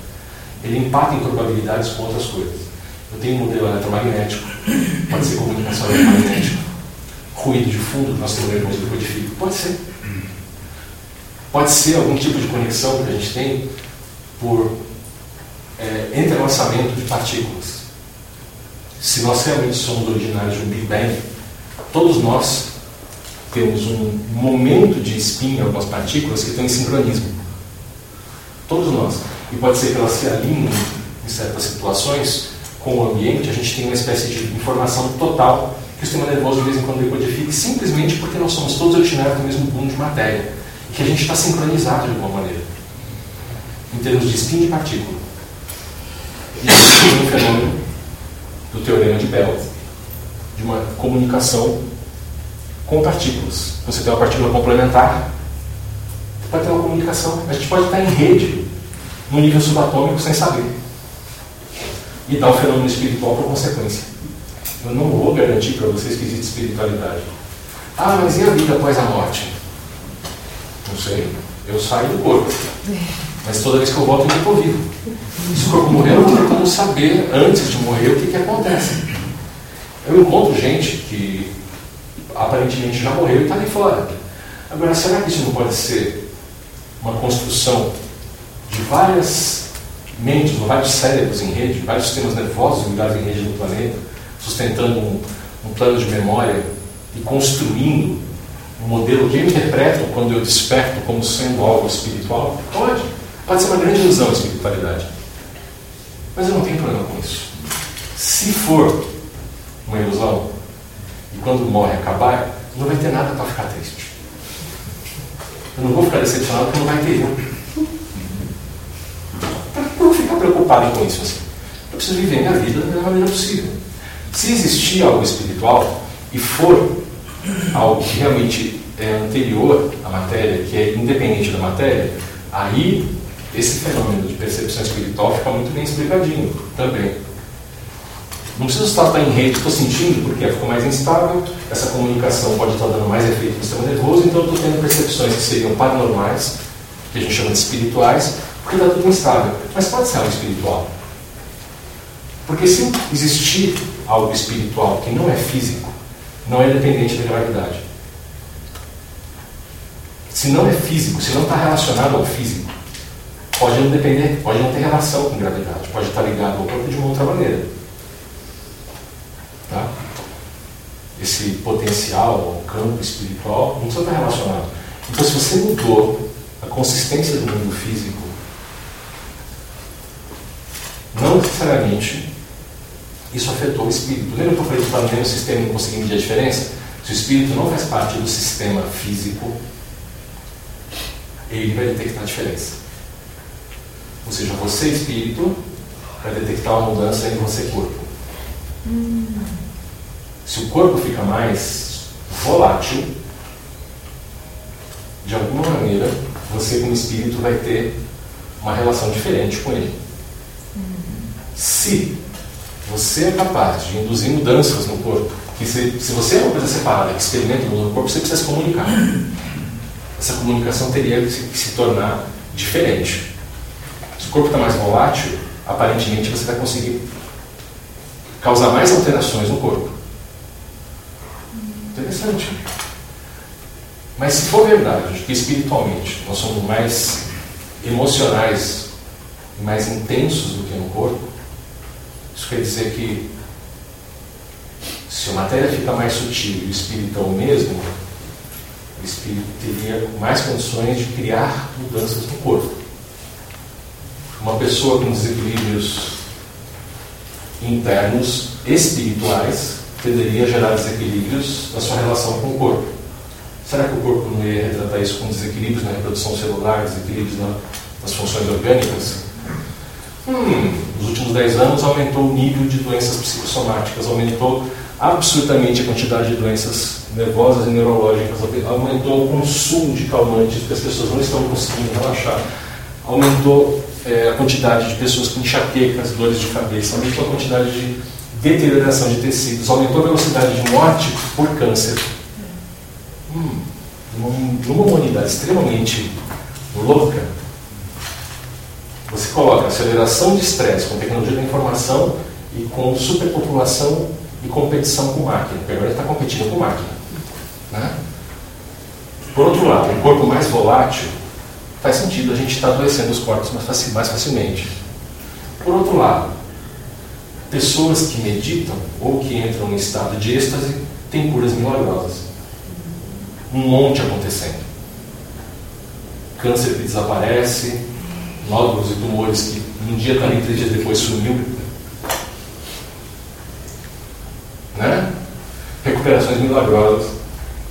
Speaker 1: Ele empata em probabilidades com outras coisas. Eu tenho um modelo eletromagnético, pode ser comunicação eletromagnética ruído de fundo que nós temos que codifica? Pode ser. Pode ser algum tipo de conexão que a gente tem por é, entrelaçamento de partículas. Se nós realmente somos originários de um Big Bang, todos nós temos um momento de spin em algumas partículas que estão em sincronismo. Todos nós. E pode ser que elas se alinhem em certas situações com o ambiente, a gente tem uma espécie de informação total que o sistema nervoso de vez em quando decodifique simplesmente porque nós somos todos originários do mesmo mundo de matéria e que a gente está sincronizado de alguma maneira em termos de spin de partícula. E isso é um fenômeno do teorema de Bell, de uma comunicação com partículas. Você tem uma partícula complementar, pode ter uma comunicação. A gente pode estar em rede, no nível subatômico, sem saber. E dar o fenômeno espiritual por consequência. Eu não vou garantir para vocês que existe espiritualidade. Ah, mas e a vida após a morte? Não sei. Eu saio do corpo. Mas toda vez que eu volto, eu estou vivo. Se o corpo morrer, eu não tenho como saber, antes de morrer, o que, que acontece. Eu encontro gente que aparentemente já morreu e está ali fora. Agora, será que isso não pode ser uma construção de várias mentes, vários cérebros em rede, vários sistemas nervosos ligados em rede no planeta? sustentando um, um plano de memória e construindo um modelo que eu interpreto quando eu desperto como sendo algo espiritual? Pode. Pode ser uma grande ilusão a espiritualidade. Mas eu não tenho problema com isso. Se for uma ilusão, e quando morre acabar, não vai ter nada para ficar triste. Eu não vou ficar decepcionado porque não vai ter eu. Preocupado com isso assim? Eu preciso viver minha vida da melhor maneira possível. Se existir algo espiritual e for algo que realmente é anterior à matéria, que é independente da matéria, aí esse fenômeno de percepção espiritual fica muito bem explicadinho também. Não preciso estar em rede, estou sentindo, porque ficou mais instável, essa comunicação pode estar dando mais efeito no sistema nervoso, então estou tendo percepções que seriam paranormais, que a gente chama de espirituais, porque está tudo instável. Mas pode ser algo espiritual. Porque se existir algo espiritual que não é físico, não é dependente da gravidade. Se não é físico, se não está relacionado ao físico, pode não depender, pode não ter relação com gravidade, pode estar ligado ao corpo de uma outra maneira. Tá? Esse potencial, o campo espiritual, não precisa estar relacionado. Então, se você mudou a consistência do mundo físico, não necessariamente isso afetou o espírito. Lembra que eu falei que para mesmo sistema não conseguir medir a diferença? Se o espírito não faz parte do sistema físico, ele vai detectar a diferença. Ou seja, você, espírito, vai detectar uma mudança em você, corpo. Se o corpo fica mais volátil, de alguma maneira, você como espírito vai ter uma relação diferente com ele. Se você é capaz de induzir mudanças no corpo, que se, se você é uma coisa separada que experimenta no corpo, você precisa se comunicar. Essa comunicação teria que se, que se tornar diferente. Se o corpo está mais volátil, aparentemente você vai conseguir causar mais alterações no corpo. Interessante. Mas se for verdade que espiritualmente nós somos mais emocionais e mais intensos do que no corpo, isso quer dizer que se a matéria fica mais sutil e o espírito é o mesmo, o espírito teria mais condições de criar mudanças no corpo. Uma pessoa com desequilíbrios internos espirituais tenderia a gerar desequilíbrios na sua relação com o corpo. Será que o corpo não ia retratar isso com desequilíbrios na reprodução celular, desequilíbrios na, nas funções orgânicas? Hum, nos últimos 10 anos aumentou o nível de doenças psicossomáticas, aumentou absurdamente a quantidade de doenças nervosas e neurológicas, aumentou o consumo de calmantes, porque as pessoas não estão conseguindo relaxar, aumentou é, a quantidade de pessoas com enxaquecas, dores de cabeça, aumentou a quantidade de deterioração de tecidos, aumentou a velocidade de morte por câncer. Hum, numa humanidade extremamente louca, você coloca aceleração de estresse com tecnologia da informação e com superpopulação e competição com máquina, porque agora está competindo com máquina. Né? Por outro lado, um corpo mais volátil, faz sentido a gente estar tá adoecendo os corpos mais facilmente. Por outro lado, pessoas que meditam ou que entram em estado de êxtase têm curas milagrosas. Um monte acontecendo. Câncer que desaparece, nódulos e tumores que um dia está ali, três dias depois sumiu. Né? Recuperações milagrosas.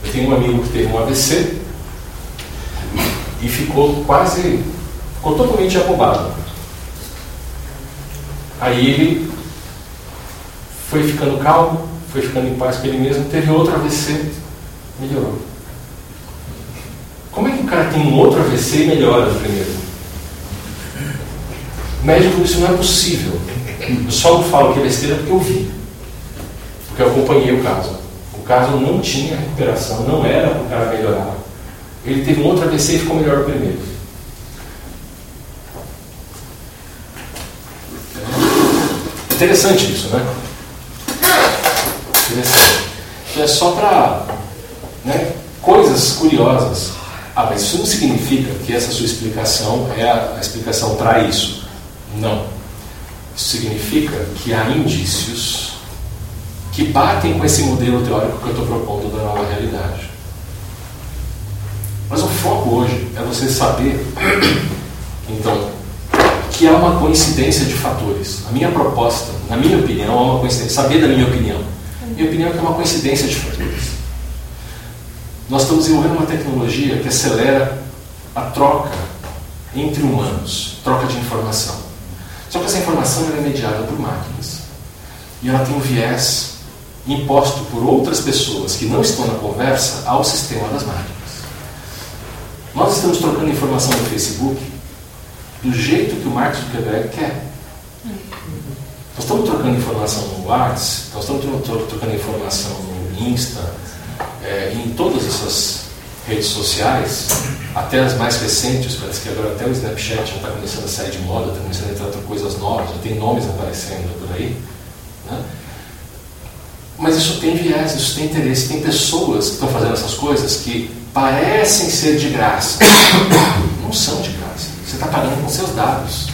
Speaker 1: Eu tenho um amigo que teve um AVC e ficou quase, ficou totalmente abobado. Aí ele foi ficando calmo, foi ficando em paz com ele mesmo, teve outro AVC, melhorou. Como é que o cara tem um outro AVC e melhora do primeiro? Médico, isso não é possível. Eu só não falo que é besteira porque eu vi. Porque eu acompanhei o caso. O caso não tinha recuperação, não era para o cara melhorar. Ele teve um outro AVC e ficou melhor primeiro. Interessante isso, né? Interessante. É só para né, coisas curiosas. Ah, mas isso não significa que essa sua explicação é a, a explicação para isso. Não. Isso significa que há indícios que batem com esse modelo teórico que eu estou propondo da nova realidade. Mas o foco hoje é você saber Então, que há uma coincidência de fatores. A minha proposta, na minha opinião, é uma coincidência. Saber da minha opinião. Minha opinião é que é uma coincidência de fatores. Nós estamos desenvolvendo uma tecnologia que acelera a troca entre humanos, troca de informação. Só que essa informação é mediada por máquinas. E ela tem um viés imposto por outras pessoas que não estão na conversa ao sistema das máquinas. Nós estamos trocando informação no Facebook do jeito que o Mark Zuckerberg quer. Nós estamos trocando informação no WhatsApp, nós estamos trocando informação no Insta, é, em todas essas redes sociais, até as mais recentes, parece que agora até o Snapchat já está começando a sair de moda, está começando a entrar coisas novas, já tem nomes aparecendo por aí. Né? Mas isso tem viés, isso tem interesse, tem pessoas que estão fazendo essas coisas que parecem ser de graça. Não são de graça. Você está pagando com seus dados.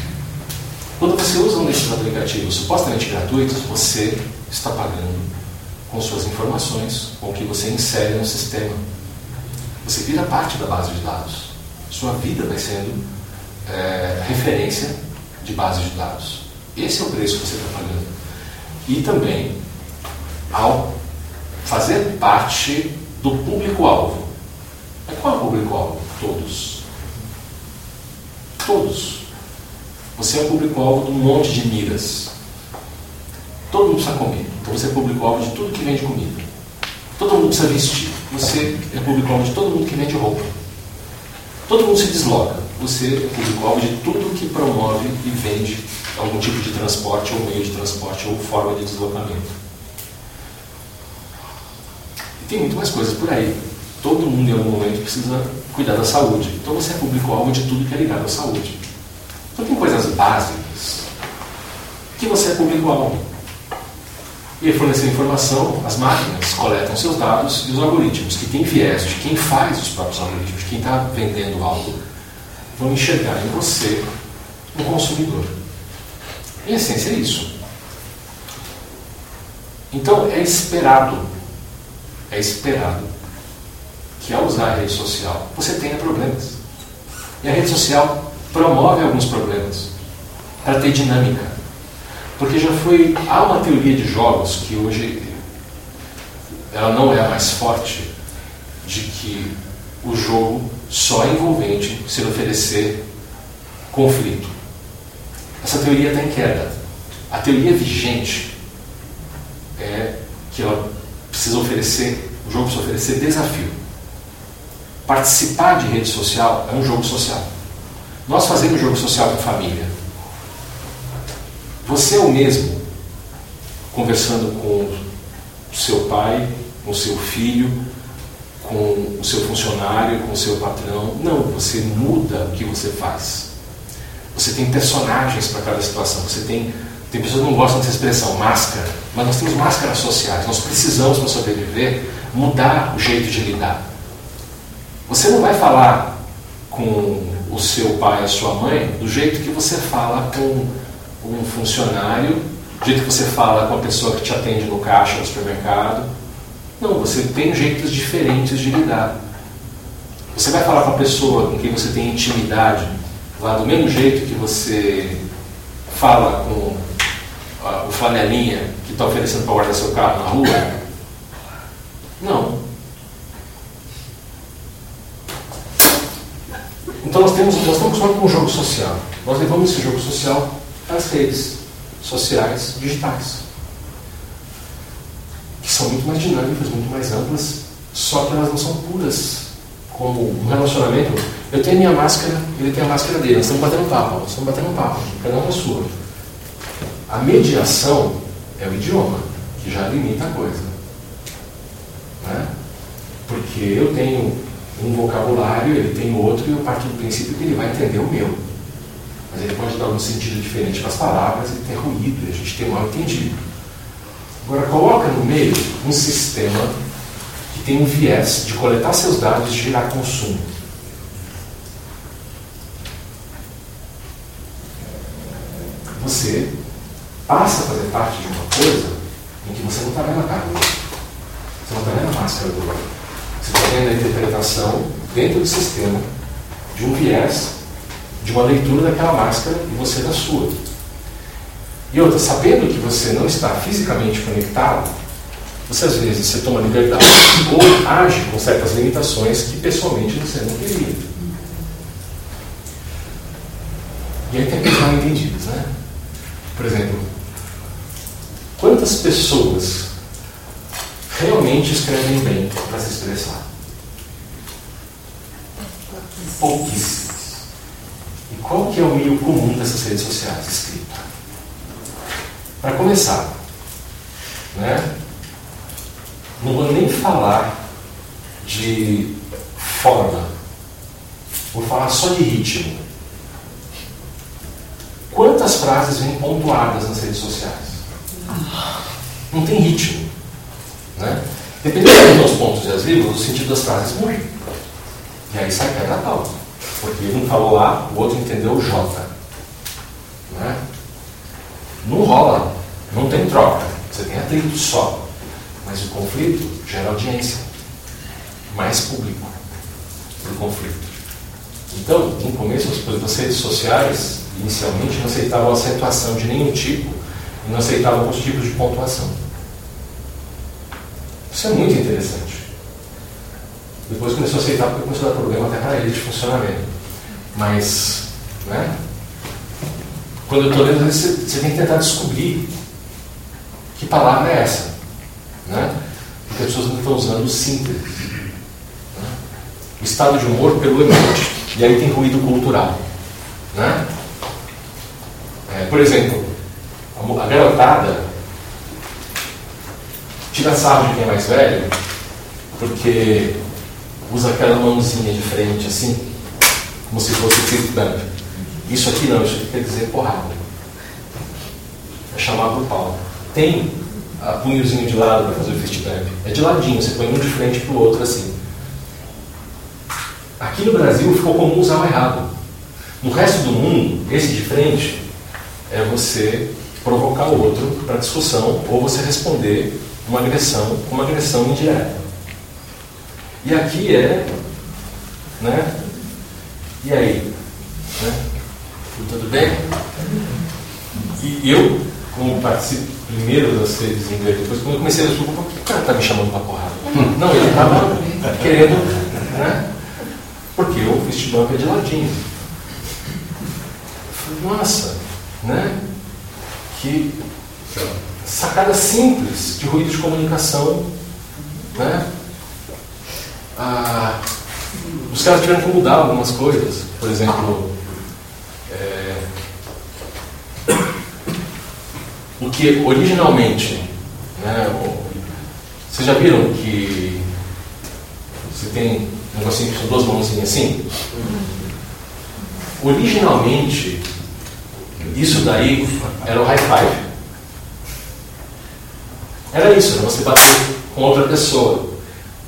Speaker 1: Quando você usa um desses aplicativos supostamente gratuitos, você está pagando com suas informações, com o que você insere no sistema. Você vira parte da base de dados. Sua vida vai sendo é, referência de base de dados. Esse é o preço que você está pagando. E também, ao fazer parte do público-alvo. Qual é o público-alvo? Todos. Todos. Você é o público-alvo de um monte de miras. Todo mundo precisa comer. Então você é público-alvo de tudo que vende comida. Todo mundo precisa vestir. Você é público-alvo de todo mundo que vende roupa. Todo mundo se desloca. Você é público-alvo de tudo que promove e vende algum tipo de transporte, ou meio de transporte, ou forma de deslocamento. E tem muito mais coisas por aí. Todo mundo em algum momento precisa cuidar da saúde. Então você é público-alvo de tudo que é ligado à saúde. Então tem coisas básicas que você é público-alvo. E fornecer informação, as máquinas coletam seus dados e os algoritmos, que têm viés de quem faz os próprios algoritmos, quem está vendendo algo, vão enxergar em você um consumidor. Em essência é isso. Então é esperado, é esperado que ao usar a rede social você tenha problemas. E a rede social promove alguns problemas para ter dinâmica. Porque já foi. Há uma teoria de jogos que hoje ela não é a mais forte, de que o jogo só é envolvente se ele oferecer conflito. Essa teoria está em queda. A teoria vigente é que ela precisa oferecer, o jogo precisa oferecer desafio. Participar de rede social é um jogo social. Nós fazemos jogo social com família. Você é o mesmo conversando com o seu pai, com o seu filho, com o seu funcionário, com o seu patrão. Não, você muda o que você faz. Você tem personagens para cada situação. Você tem, tem pessoas que não gostam dessa expressão, máscara, mas nós temos máscaras sociais. Nós precisamos, para sobreviver, mudar o jeito de lidar. Você não vai falar com o seu pai, a sua mãe, do jeito que você fala com um funcionário, do jeito que você fala com a pessoa que te atende no caixa do supermercado. Não, você tem jeitos diferentes de lidar. Você vai falar com a pessoa com quem você tem intimidade, lá do mesmo jeito que você fala com o flanelinha que está oferecendo para guardar seu carro na rua? Não. Então nós, temos, nós estamos falando com um jogo social. Nós levamos esse jogo social às redes sociais digitais. Que são muito mais dinâmicas, muito mais amplas, só que elas não são puras. Como um relacionamento, eu tenho minha máscara, ele tem a máscara dele, nós estamos batendo papo, nós estamos batendo papo, cada um a sua. A mediação é o idioma, que já limita a coisa. Né? Porque eu tenho um vocabulário, ele tem outro, e eu parto do princípio que ele vai entender o meu. Mas ele pode dar um sentido diferente para as palavras e ter ruído, e a gente tem mal entendido. Agora, coloca no meio um sistema que tem um viés de coletar seus dados e gerar consumo. Você passa a fazer parte de uma coisa em que você não está vendo a cara Você não está vendo a máscara do outro. Você está vendo a interpretação dentro do sistema de um viés de uma leitura daquela máscara e você da sua. E outra, sabendo que você não está fisicamente conectado, você às vezes você toma liberdade ou age com certas limitações que pessoalmente você não queria. E aí tem aqueles mal entendidos, né? Por exemplo, quantas pessoas realmente escrevem bem para se expressar? Pouquíssimas. Qual que é o meio comum dessas redes sociais? Escrita. Para começar, né? não vou nem falar de forma, vou falar só de ritmo. Quantas frases vêm pontuadas nas redes sociais? Não tem ritmo. Né? Dependendo dos pontos e as vírgulas, o sentido das frases muda. E aí sai cada pau. Porque um falou A, o outro entendeu J. Né? Não rola, não tem troca. Você tem atrito só. Mas o conflito gera audiência, mais público para conflito. Então, no começo, as redes sociais, inicialmente, não aceitavam acentuação de nenhum tipo e não aceitavam alguns tipos de pontuação. Isso é muito interessante. Depois começou a aceitar porque começou a dar problema até para ele de funcionamento. Mas, né? Quando eu estou lendo, você, você tem que tentar descobrir que palavra é essa. Né? Porque as pessoas não estão usando síntese. Né? O estado de humor pelo emote. E aí tem ruído cultural. Né? É, por exemplo, a garotada tira sarro de quem é mais velho porque usa aquela mãozinha de frente assim, como se fosse bump. Isso aqui não, isso aqui quer dizer porrada. É chamar por pau. Tem a punhozinho de lado para fazer o fist bump. É de ladinho, você põe um de frente para o outro assim. Aqui no Brasil ficou comum usar o errado. No resto do mundo, esse de frente é você provocar o outro para discussão ou você responder uma agressão com uma agressão indireta. E aqui é, né? E aí? Né? Tudo bem? E eu, como participo primeiro das redes em inglês, depois quando eu comecei a por que o cara está me chamando para porrada? Não, ele estava querendo, né? Porque o fist bump é de ladinho. falei, nossa, né? Que sacada simples de ruído de comunicação, né? Ah, os caras tiveram que mudar algumas coisas. Por exemplo, é, o que originalmente, né, vocês já viram que você tem um negocinho que são duas mãozinhas assim? Originalmente, isso daí era o high five. Era isso, era você bater com outra pessoa.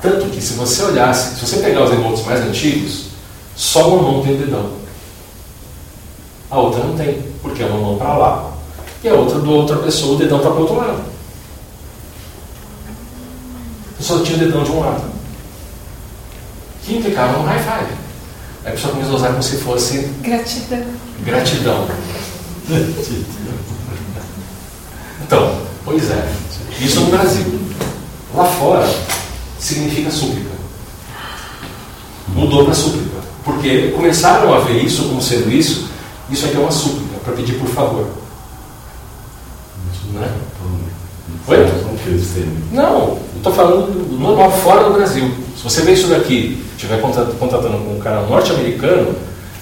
Speaker 1: Tanto que se você olhasse, se você pegar os emotes mais antigos, só uma mão tem o dedão. A outra não tem, porque é uma mão para lá e a outra do outra pessoa, o dedão está para o outro lado. Eu só tinha o dedão de um lado. Que implicava um high five. Aí a pessoa começou a usar como se fosse.
Speaker 2: Gratidão.
Speaker 1: Gratidão. Então, pois é. Isso no Brasil. Lá fora, significa súplica. Mudou para súplica. Porque começaram a ver isso como sendo isso, isso aqui é uma súplica, para pedir por favor. Né? Oi? Não, estou falando do normal fora do Brasil. Se você vê isso daqui, estiver contatando com um cara norte-americano,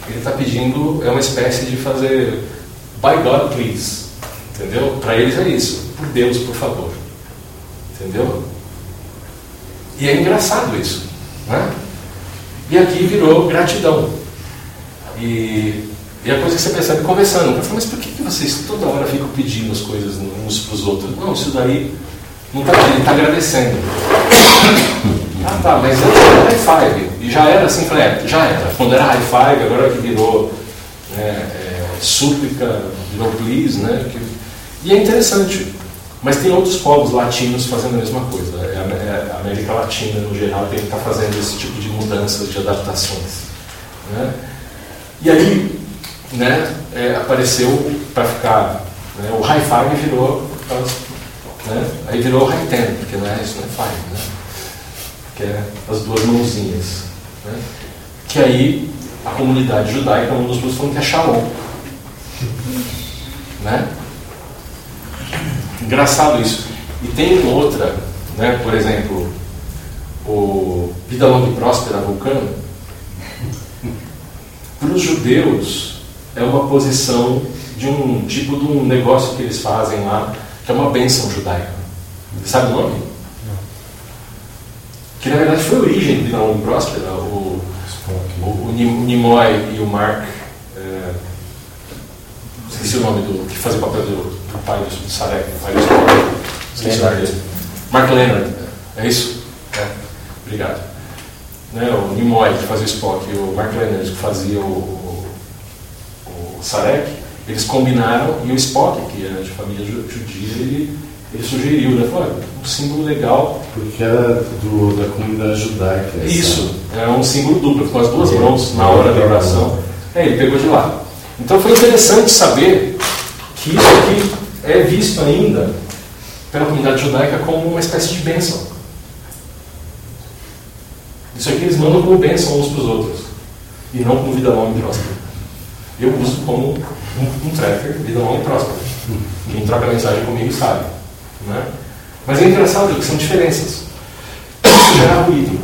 Speaker 1: ele está pedindo, é uma espécie de fazer by God please. Entendeu? Para eles é isso. Por Deus, por favor. Entendeu? E é engraçado isso. Né? E aqui virou gratidão. E e a coisa que você percebe conversando, eu falo, mas por que, que vocês toda hora ficam pedindo as coisas uns para os outros? Não, isso daí não está ele está agradecendo. ah tá, mas antes era high five. E já era assim, falei, é, já era. Quando era high five, agora que virou né, é, súplica, virou please, né? Que, e é interessante. Mas tem outros povos latinos fazendo a mesma coisa. É, é, América Latina, no geral, tem que estar tá fazendo esse tipo de mudanças, de adaptações. Né? E aí, né, é, apareceu para ficar. Né, o high five virou. Né, aí virou high ten, porque não é isso, não é five, né, que é as duas mãozinhas. Né, que aí a comunidade judaica, um dos grupos falando que é shalom. Né? Engraçado isso. E tem outra, né, por exemplo, o Vida Longa e Próspera Vulcano. Para os judeus, é uma posição de um tipo de um negócio que eles fazem lá, que é uma bênção judaica. Sabe o nome? Que na verdade foi a origem Longa e Próspera. O, o, o Nimoy e o Mark. É, esqueci o nome do. que fazia o papel do, do pai do Sarek, do pai do Sarek. Esqueci o nome dele. Mark Leonard. É isso? É. Obrigado. Né, o Nimoy que fazia o Spock e o Mark Leonard que fazia o Sarek, eles combinaram e o Spock, que era de família judia, ele, ele sugeriu, né? Falou, um símbolo legal.
Speaker 2: Porque era do, da comunidade judaica.
Speaker 1: Isso, é um símbolo duplo, com as duas é, mãos na hora da oração. É, ele pegou de lá. Então foi interessante saber que isso aqui é visto ainda pela comunidade judaica como uma espécie de bênção. Isso aqui eles mandam como bênção uns para os outros, e não como vida longa e próspera eu uso como um, um tracker vida longa e próspera. Quem troca mensagem comigo sabe. Né? Mas é engraçado que são diferenças. Isso gera ruído.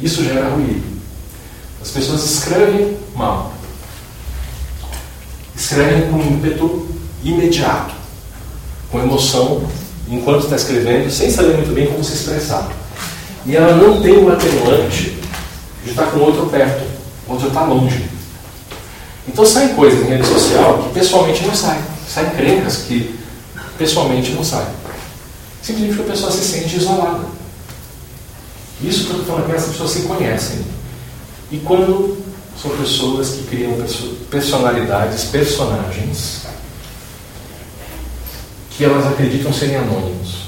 Speaker 1: Isso gera ruído. As pessoas escrevem mal. Escrevem com ímpeto imediato, com emoção, enquanto está escrevendo, sem saber muito bem como se expressar. E ela não tem o atenuante de estar com o outro perto, o outro está longe. Então saem coisas em rede social que pessoalmente não saem. Saem crencas que pessoalmente não saem. Simplesmente porque a pessoa se sente isolada. Isso que eu estou falando aqui, as pessoas se conhecem. E quando são pessoas que criam personalidades, personagens, que elas acreditam serem anônimos.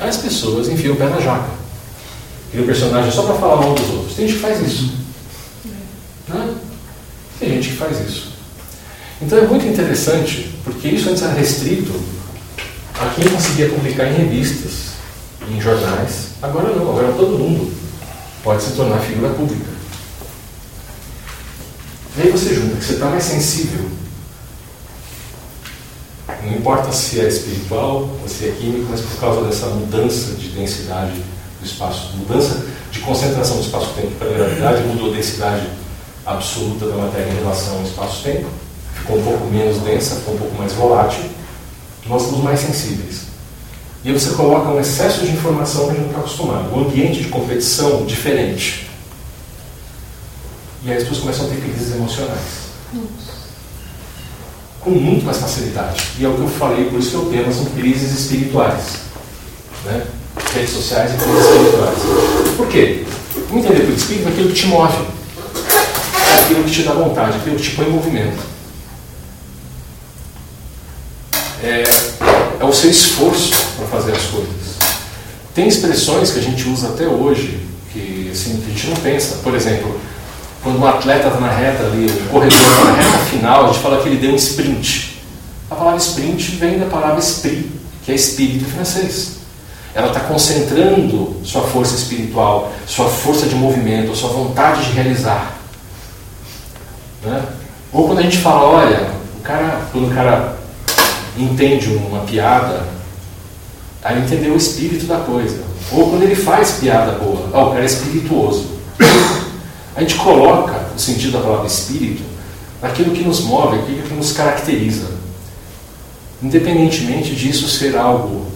Speaker 1: As pessoas enfiam o pé na jaca. Criam personagem só para falar mal dos outros. Tem gente que faz isso. Não? Tem gente que faz isso. Então é muito interessante, porque isso antes era restrito a quem conseguia publicar em revistas, em jornais. Agora não, agora todo mundo pode se tornar figura pública. E aí você junta que você está mais sensível. Não importa se é espiritual ou se é químico, mas por causa dessa mudança de densidade do espaço, mudança de concentração do espaço-tempo para a gravidade, mudou a densidade absoluta da matéria em relação ao espaço-tempo, ficou um pouco menos densa, ficou um pouco mais volátil, nós somos mais sensíveis. E aí você coloca um excesso de informação que a gente não está acostumado, um ambiente de competição diferente. E aí as pessoas começam a ter crises emocionais. Com muito mais facilidade. E é o que eu falei, por isso que o tema são crises espirituais. Né? Redes sociais e crises espirituais. Por quê? Vamos entender por espírito aquilo que te move aquilo que te dá vontade, aquilo que te põe em movimento. É, é o seu esforço para fazer as coisas. Tem expressões que a gente usa até hoje que, assim, que a gente não pensa. Por exemplo, quando um atleta está na reta ali, o corredor está na reta final, a gente fala que ele deu um sprint. A palavra sprint vem da palavra esprit, que é espírito francês. Ela está concentrando sua força espiritual, sua força de movimento, sua vontade de realizar. Né? Ou quando a gente fala, olha, o cara, quando o cara entende uma piada, aí entendeu o espírito da coisa. Ou quando ele faz piada boa, oh, o cara é espirituoso. A gente coloca o sentido da palavra espírito naquilo que nos move, aquilo que nos caracteriza. Independentemente disso ser algo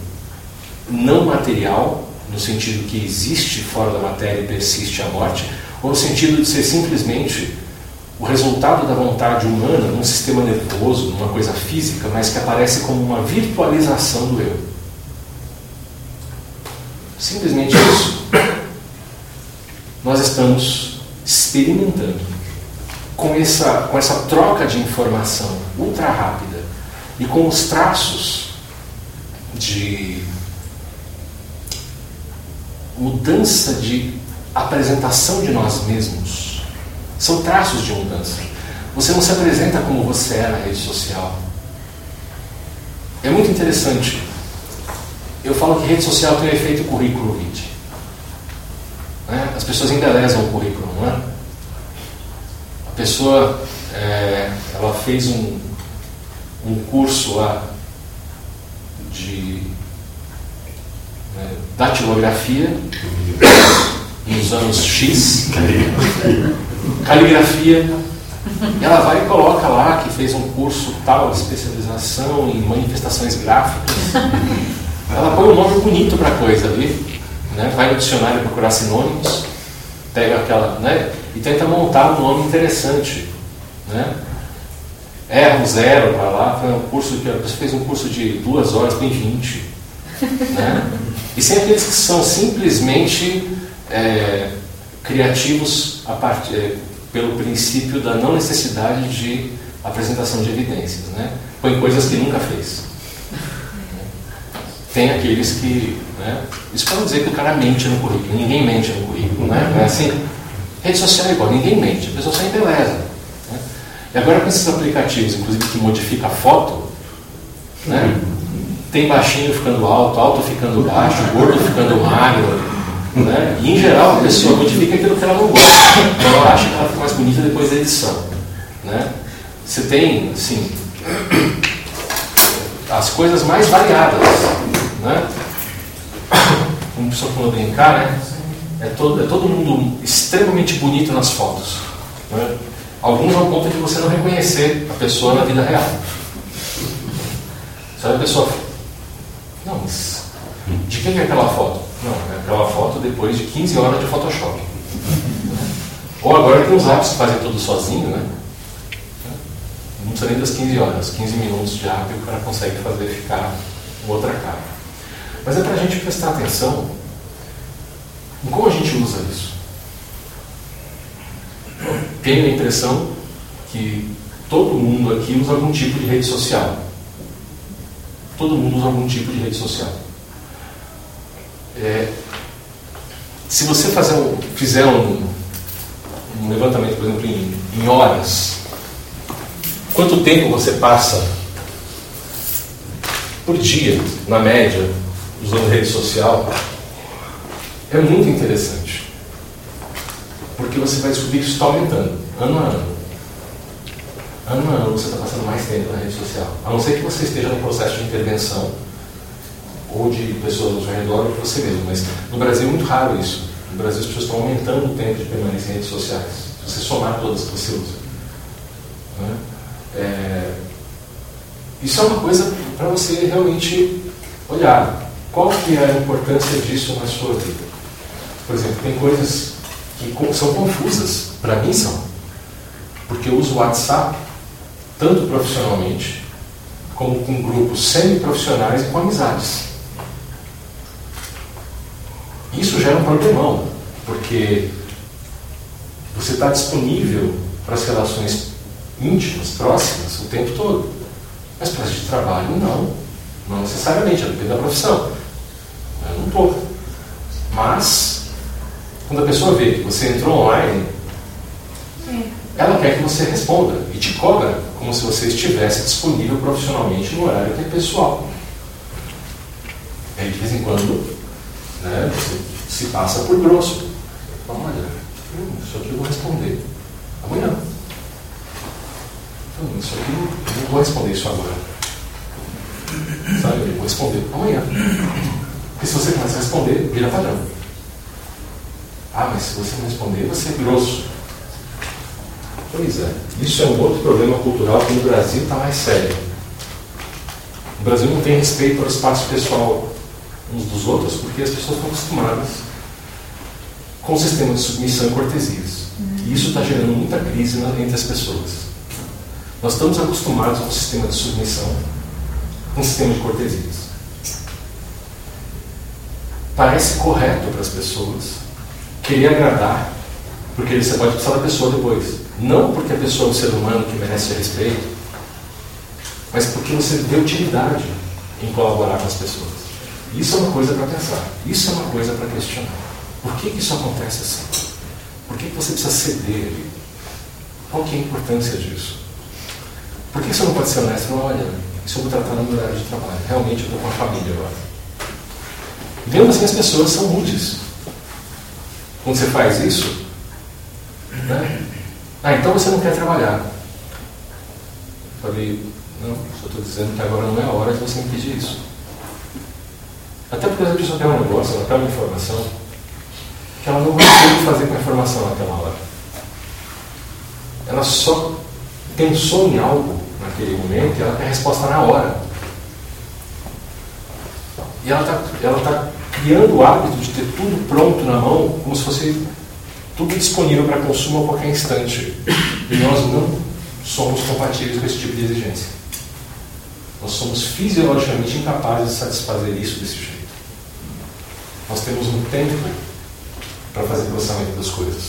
Speaker 1: não material, no sentido que existe fora da matéria e persiste a morte, ou no sentido de ser simplesmente o resultado da vontade humana num sistema nervoso, numa coisa física, mas que aparece como uma virtualização do eu. Simplesmente isso. Nós estamos experimentando com essa, com essa troca de informação ultra rápida e com os traços de mudança de apresentação de nós mesmos são traços de mudança. Você não se apresenta como você é na rede social. É muito interessante. Eu falo que rede social tem o efeito currículo vitae. Né? As pessoas embelezam o currículo, não é? A pessoa é, ela fez um, um curso lá de né, datilografia nos anos X, caligrafia. Ela vai e coloca lá que fez um curso tal, de especialização em manifestações gráficas. Ela põe um nome bonito para a coisa ali, né? vai no dicionário procurar sinônimos, pega aquela, né? E tenta montar um nome interessante. Né? Erra zero para lá, foi um curso que fez um curso de duas horas, tem 20. Né? E sem aqueles que são simplesmente é, criativos a partir, é, pelo princípio da não necessidade de apresentação de evidências. Né? Põe coisas que nunca fez. Tem aqueles que. Né? Isso para não dizer que o cara mente no currículo. Ninguém mente no currículo. Né? É assim. Rede social é igual, ninguém mente, a pessoa só embeleza. Né? E agora com esses aplicativos, inclusive que modifica a foto, né? tem baixinho ficando alto, alto ficando baixo, gordo ficando magro. Né? E em geral a pessoa modifica aquilo que ela não gosta. Ela acha que ela fica mais bonita depois da edição. Né? Você tem, assim, as coisas mais variadas. Né? Como a pessoa falou brincar, né? É todo, é todo mundo extremamente bonito nas fotos. Né? Alguns ao ponto de você não reconhecer a pessoa na vida real. Sabe a pessoa não, mas de quem é aquela foto? Não, é aquela foto depois de 15 horas de Photoshop. Ou agora tem os apps que fazem tudo sozinho, né? Não precisa nem das 15 horas, 15 minutos de app o cara consegue fazer ficar outra cara. Mas é para a gente prestar atenção em como a gente usa isso. Tenho a impressão que todo mundo aqui usa algum tipo de rede social. Todo mundo usa algum tipo de rede social. É, se você fazer fizer um, um, levantamento, por exemplo, em, em horas, quanto tempo você passa por dia, na média, usando rede social, é muito interessante. Porque você vai descobrir que isso está aumentando, ano a ano. Ano a ano você está passando mais tempo na rede social. A não ser que você esteja no processo de intervenção ou de pessoas ao seu redor ou de você mesmo. Mas no Brasil é muito raro isso. No Brasil as pessoas estão aumentando o tempo de permanência em redes sociais. Se você somar todas que você usa. Né? É... Isso é uma coisa para você realmente olhar. Qual que é a importância disso na sua vida? Por exemplo, tem coisas que são confusas. Para mim são. Porque eu uso o WhatsApp tanto profissionalmente como com grupos semi-profissionais e com amizades. Isso gera um problemão, porque você está disponível para as relações íntimas, próximas, o tempo todo. Mas para de trabalho, não. Não necessariamente, depende da profissão. Eu não estou. Mas, quando a pessoa vê que você entrou online, é. ela quer que você responda e te cobra como se você estivesse disponível profissionalmente no horário que é pessoal. Aí, de vez em quando, né, você se passa por grosso. Fala, olha, isso aqui eu vou responder amanhã. Então, isso aqui eu não vou responder isso agora. Sabe? Eu vou responder amanhã. Porque se você começa a responder, vira padrão. Ah, mas se você não responder, você é grosso. Pois é, isso é um outro problema cultural que no Brasil está mais sério. O Brasil não tem respeito ao espaço pessoal uns dos outros porque as pessoas estão acostumadas com o sistema de submissão e cortesias. E isso está gerando muita crise entre as pessoas. Nós estamos acostumados com o sistema de submissão, com o sistema de cortesias. Parece correto para as pessoas querer agradar, porque você pode precisar da pessoa depois. Não porque a pessoa é um ser humano que merece respeito, mas porque você vê utilidade em colaborar com as pessoas. Isso é uma coisa para pensar. Isso é uma coisa para questionar. Por que, que isso acontece assim? Por que, que você precisa ceder? Qual que é a importância disso? Por que você não pode ser honesto? Não, olha, isso eu vou tratar no meu horário de trabalho. Realmente eu estou com a família agora. Vendo assim, as pessoas são rudes. Quando você faz isso, né? Ah, então você não quer trabalhar. Eu falei, não, só estou dizendo que agora não é a hora de você me pedir isso. Até porque a pessoa quer um negócio, ela uma informação, que ela não ter fazer com a informação naquela hora. Ela só pensou em algo naquele momento e ela quer a resposta na hora. E ela está ela tá criando o hábito de ter tudo pronto na mão, como se fosse tudo disponível para consumo a qualquer instante. E nós não somos compatíveis com esse tipo de exigência. Nós somos fisiologicamente incapazes de satisfazer isso desse jeito. Nós temos um tempo para fazer processamento das coisas.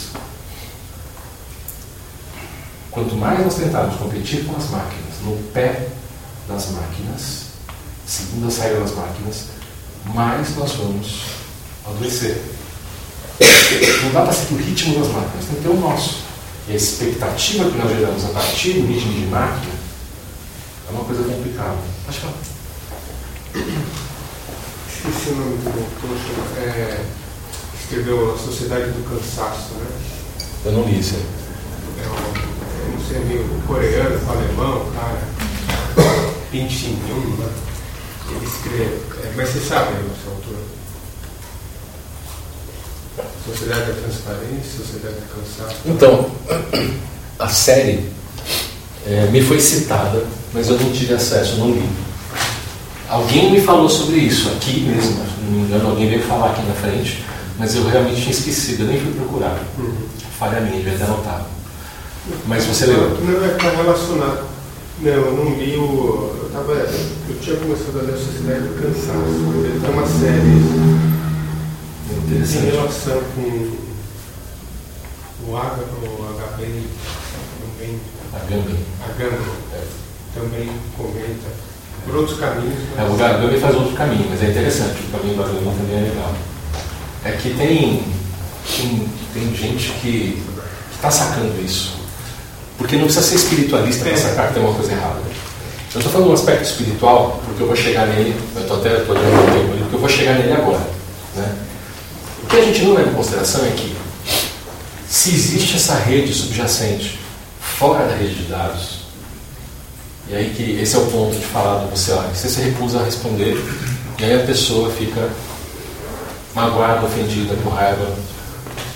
Speaker 1: Quanto mais nós tentarmos competir com as máquinas, no pé das máquinas, segundo as regras das máquinas, mais nós vamos adoecer. Não dá para seguir o ritmo das máquinas, tem que ter o nosso. E a expectativa que nós geramos a partir do ritmo de máquina é uma coisa complicada. Pode falar.
Speaker 3: Esqueci o nome do autor, é, escreveu A Sociedade do Cansaço, né?
Speaker 1: Eu não li isso aí.
Speaker 3: É um, não sei, meio coreano, alemão, cara. Pin Yun, né? Ele escreve, é, mas você sabe né, esse autor? Sociedade da Transparência, Sociedade do Cansaço.
Speaker 1: Então, a série é, me foi citada, mas eu não tive acesso, não li. Alguém me falou sobre isso aqui mesmo, se não me engano, alguém veio falar aqui na frente, mas eu realmente tinha esquecido, eu nem fui procurar.
Speaker 3: Uhum.
Speaker 1: Falha minha, devia ter anotado. Mas você leu?
Speaker 3: Não, é está relacionado. Não, eu não li o. Eu, tava, eu tinha começado a ler a Sociedade do Cansaço, mas ele tem uma série em relação com o H, o HB também,
Speaker 1: A Gambi.
Speaker 3: a Gama também comenta por outros caminhos.
Speaker 1: É, o Gambi faz outro caminho, mas é interessante, o caminho do Gambi também é legal. É que tem, tem, tem gente que está sacando isso. Porque não precisa ser espiritualista para
Speaker 3: É.
Speaker 1: sacar que tem uma coisa errada. Eu estou falando do aspecto espiritual, porque eu vou chegar nele, eu estou até dando um tempo ali, porque eu vou chegar nele agora. Né? O que a gente não leva em consideração é que, se existe essa rede subjacente fora da rede de dados, e aí que esse é o ponto de falar do você, olha, você se recusa a responder, e aí a pessoa fica magoada, ofendida, com raiva,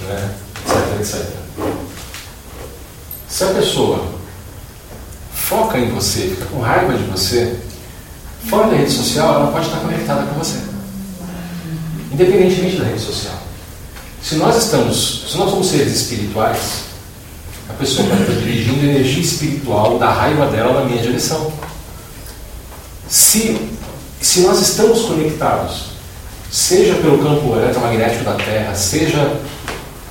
Speaker 1: né? etc, etc. Se a pessoa foca em você, fica com raiva de você, fora da rede social, ela pode estar conectada com você. Independentemente da rede social. Se nós estamos, se nós somos seres espirituais, a pessoa vai estar dirigindo energia espiritual da raiva dela na minha direção. Se, se nós estamos conectados, seja pelo campo eletromagnético da Terra, seja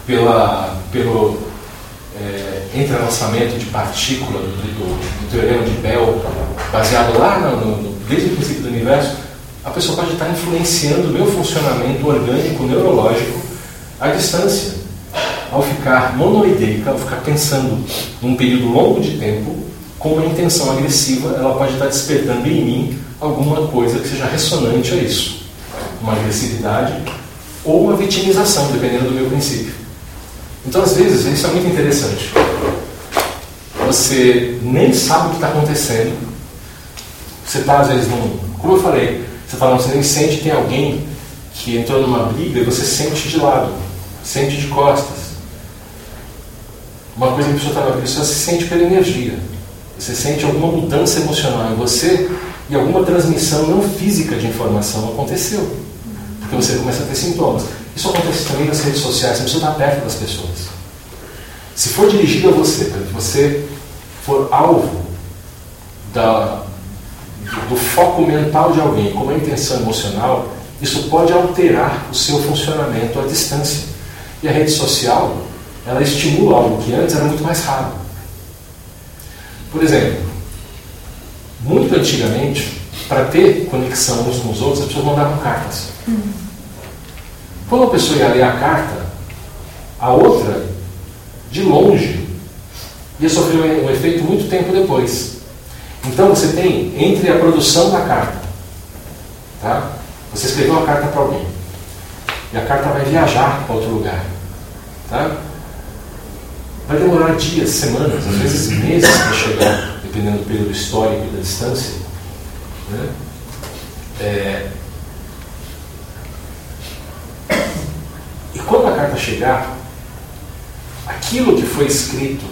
Speaker 1: pela, pelo é, entrelaçamento de partícula do, do, do teorema de Bell, baseado lá no, no, desde o princípio do universo, a pessoa pode estar influenciando o meu funcionamento orgânico, neurológico, à distância. Ao ficar monoideica, ao ficar pensando num período longo de tempo, com uma intenção agressiva, ela pode estar despertando em mim alguma coisa que seja ressonante a isso. Uma agressividade ou uma vitimização, dependendo do meu princípio. Então, às vezes, isso é muito interessante. Você nem sabe o que está acontecendo. Você está, às vezes, num. Como eu falei, você está nem sente tem alguém que entrou numa briga e você sente de lado, sente de costas. Uma coisa que a pessoa está na pessoa se sente pela energia. Você sente alguma mudança emocional em você e alguma transmissão não física de informação aconteceu. Porque você começa a ter sintomas. Isso acontece também nas redes sociais, você precisa estar perto das pessoas. Se for dirigido a você, se você for alvo da, do, do foco mental de alguém com uma intenção emocional, isso pode alterar o seu funcionamento à distância. E a rede social, ela estimula algo que antes era muito mais raro. Por exemplo, muito antigamente, para ter conexão uns com os outros, as pessoas mandavam cartas. Quando a pessoa ia ler a carta, a outra, de longe, ia sofrer um efeito muito tempo depois. Então você tem entre a produção da carta, tá? Você escreveu uma carta para alguém e a carta vai viajar para outro lugar, tá? Vai demorar dias, semanas, às vezes meses para chegar, dependendo do período histórico e da distância. Né? É... E quando a carta chegar, aquilo que foi escrito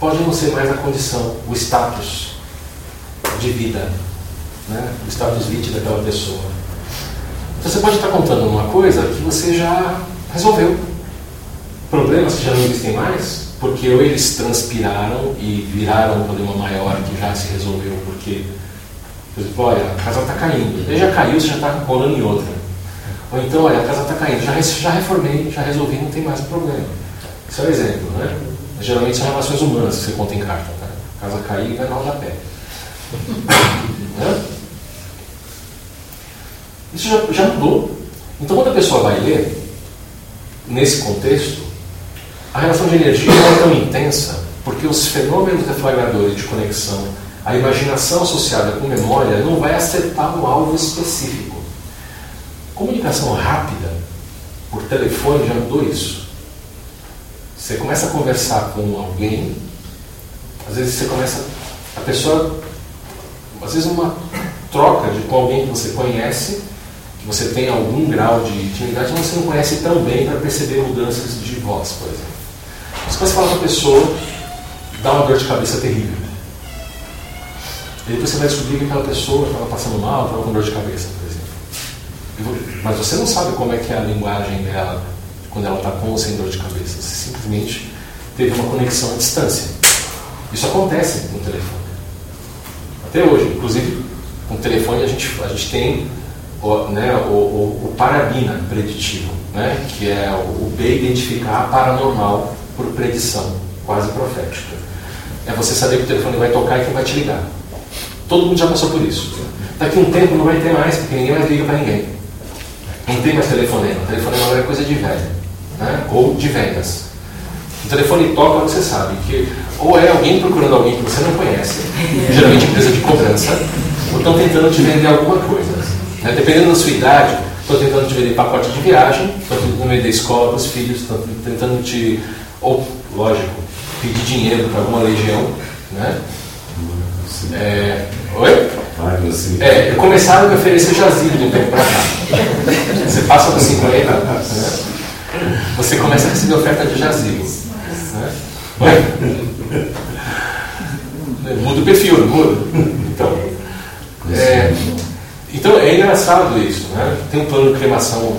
Speaker 1: pode não ser mais a condição, o status de vida, né? o status vitae daquela pessoa. Então você pode estar contando uma coisa que você já resolveu. Problemas que já não existem mais, porque ou eles transpiraram e viraram um problema maior que já se resolveu, porque, por exemplo, olha, a casa está caindo. Ele já caiu, você já está colando em outra. Ou então, olha, a casa está caindo, já, já reformei, já resolvi, não tem mais problema. Isso é um exemplo, né? Geralmente são relações humanas que você conta em carta. Tá? A casa cair, vai dar pé. né? Isso já, já mudou. Então, quando a pessoa vai ler, nesse contexto, a relação de energia é tão intensa, porque os fenômenos deflagradores de conexão, a imaginação associada com memória, não vai acertar um alvo específico. Comunicação rápida, por telefone, já mudou isso. Você começa a conversar com alguém, às vezes você começa. A pessoa. Às vezes uma troca de, com alguém que você conhece, que você tem algum grau de intimidade, mas você não conhece tão bem para perceber mudanças de voz, por exemplo. Se você fala com a pessoa, dá uma dor de cabeça terrível. E depois você vai descobrir que aquela pessoa estava passando mal, estava com dor de cabeça, por exemplo. Mas você não sabe como é que é a linguagem dela quando ela está com ou sem dor de cabeça. Você simplesmente teve uma conexão à distância. Isso acontece com o telefone. Até hoje, inclusive, com o telefone a gente, a gente tem o, né, o, o, o parabina preditivo, né, que é o, o B identificar paranormal por predição, quase profética. É você saber que o telefone vai tocar e quem vai te ligar. Todo mundo já passou por isso. Daqui a um tempo não vai ter mais, porque ninguém mais liga para ninguém. Não tem mais telefonema. Telefonema agora é coisa de velho. Né? Ou de vendas. O telefone toca, você sabe que ou é alguém procurando alguém que você não conhece, geralmente empresa de cobrança, ou estão tentando te vender alguma coisa. Né? Dependendo da sua idade, estão tentando te vender pacote de viagem, estão tentando vender escola para os filhos, estão tentando te ou, lógico, pedir dinheiro para alguma legião, né? É, oi? É, começaram a me oferecer jazigo de um tempo para cá. Você passa dos 50, né? você começa a receber oferta de jazigo. Né? Muda o perfil, não muda? Então, é, então é engraçado isso, né? Tem um plano de cremação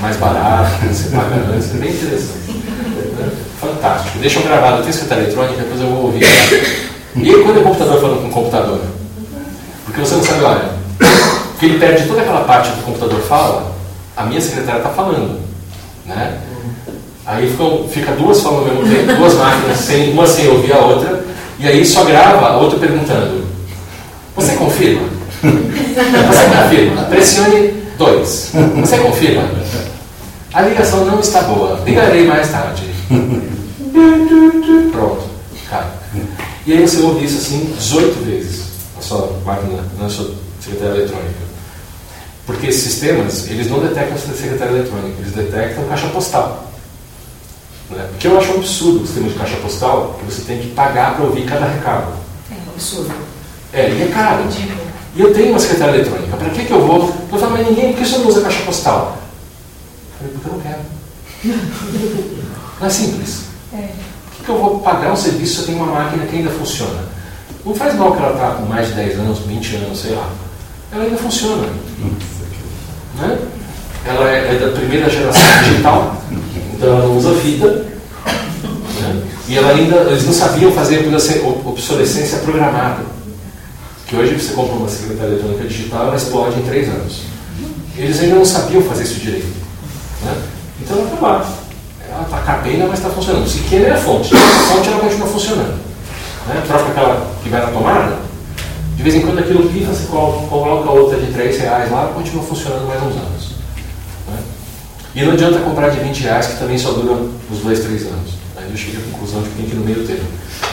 Speaker 1: mais barato, você paga antes, é bem interessante. Né? Fantástico. Deixa eu gravado, tem escrita eletrônica, depois eu vou ouvir. E quando é o computador falando com o computador? Porque você não sabe, olha, porque ele perde toda aquela parte que o computador fala, a minha secretária está falando. Né? Aí ficam, fica duas falando ao mesmo tempo, duas máquinas, sem, uma sem ouvir a outra, e aí só grava a outra perguntando: Você confirma? Você confirma? Pressione 2. Você confirma? A ligação não está boa. Ligarei mais tarde. Pronto. Cara. E aí você ouve isso assim 18 vezes sua máquina, na sua secretária eletrônica. Porque esses sistemas, eles não detectam a secretária eletrônica, eles detectam caixa postal. Né? Porque eu acho um absurdo o sistema de caixa postal, que você tem que pagar para ouvir cada recado.
Speaker 4: É um absurdo.
Speaker 1: É, e é caro.
Speaker 4: Ridículo.
Speaker 1: E eu tenho uma secretária eletrônica, para que, que eu vou? Eu falo, mas ninguém, por que você não usa caixa postal? Eu falei, porque eu não quero. Não é simples.
Speaker 4: É.
Speaker 1: Por que, que eu vou pagar um serviço se eu tenho uma máquina que ainda funciona? Não faz mal que ela está com mais de 10 anos, 20 anos, sei lá. Ela ainda funciona. Né? Ela é, é da primeira geração digital, então ela não usa fita. Né? E ela ainda, eles não sabiam fazer obsolescência programada. Que hoje você compra uma secretária eletrônica digital, ela explode em 3 anos. Eles ainda não sabiam fazer isso direito. Né? Então ela está lá. Ela está capenga, mas está funcionando. Se queima é a fonte. A fonte ela continua funcionando. Né? Troca aquela que vai na tomada, de vez em quando aquilo pifa, você coloca outra de 3 reais lá, continua funcionando mais uns anos. Né? E não adianta comprar de 20 reais, que também só dura uns 2, 3 anos. Aí eu cheguei à conclusão de que tem que ir no meio termo.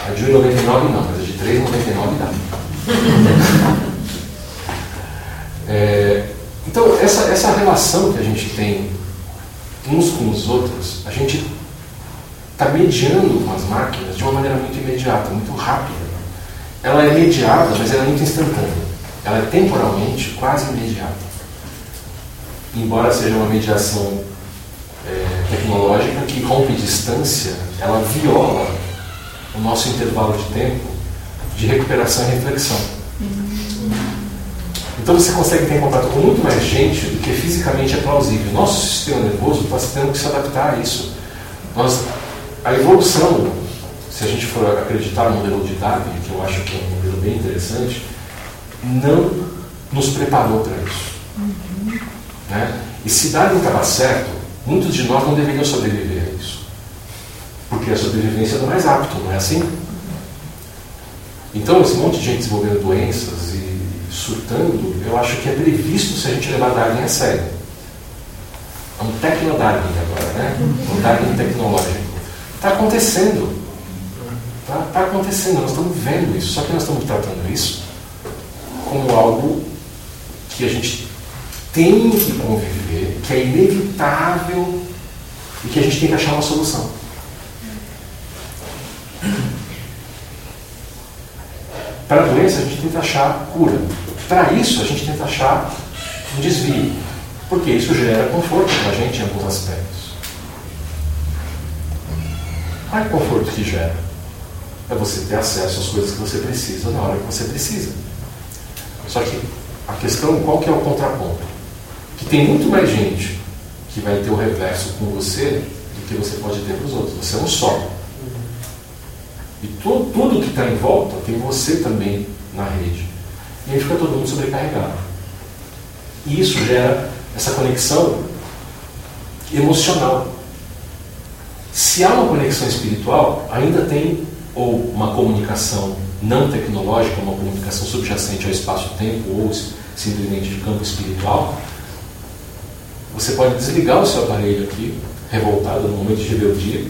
Speaker 1: A de 1,99 não, mas a de 3,99 dá. é, então, essa, essa relação que a gente tem uns com os outros, a gente está mediando com as máquinas de uma maneira muito imediata, muito rápida. Ela é mediada, mas ela é muito instantânea. Ela é temporalmente quase imediata. Embora seja uma mediação é, tecnológica que rompe distância, ela viola o nosso intervalo de tempo de recuperação e reflexão. Então você consegue ter contato com muito mais gente do que fisicamente é plausível. Nosso sistema nervoso está tendo que se adaptar a isso. Nós, a evolução, se a gente for acreditar no modelo de Darwin, que eu acho que é um modelo bem interessante, não nos preparou para isso. Uhum. Né? E se Darwin estava certo, muitos de nós não deveriam sobreviver a isso. Porque a sobrevivência é do mais apto, não é assim? Então, esse monte de gente desenvolvendo doenças e surtando, eu acho que é previsto se a gente levar Darwin a sério. É um tecno-Darwin agora, né? Um Darwin tecnológico. Está acontecendo. Está tá acontecendo, nós estamos vendo isso. Só que nós estamos tratando isso como algo que a gente tem que conviver, que é inevitável e que a gente tem que achar uma solução. Para a doença, a gente tenta achar cura. Para isso, a gente tenta achar um desvio. Porque isso gera conforto para a gente em alguns aspectos. É o conforto que gera? É você ter acesso às coisas que você precisa na hora que você precisa. Só que a questão, qual que é o contraponto? Que tem muito mais gente que vai ter o reverso com você do que você pode ter para os outros. Você é um só. E tu, tudo que está em volta tem você também na rede. E aí fica todo mundo sobrecarregado. E isso gera essa conexão emocional. Se há uma conexão espiritual, ainda tem ou uma comunicação não tecnológica, uma comunicação subjacente ao espaço-tempo ou simplesmente de campo espiritual, você pode desligar o seu aparelho aqui, revoltado no momento de rebeldia,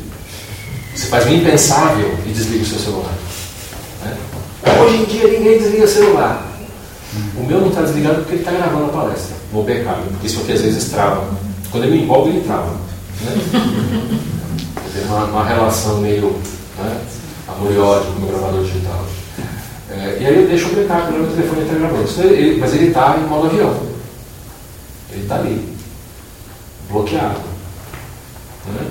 Speaker 1: você faz o impensável e desliga o seu celular. Né? Hoje em dia ninguém desliga o celular. O meu não está desligado porque ele está gravando a palestra, no backup, porque isso aqui às vezes trava. Quando eu me empolgo, ele trava. Né? Tem uma, uma, relação meio né, amor e ódio com o gravador digital. É, e aí eu deixo o backup, o meu telefone está gravando. Ele, mas ele está em modo avião. Ele está ali, bloqueado. Né?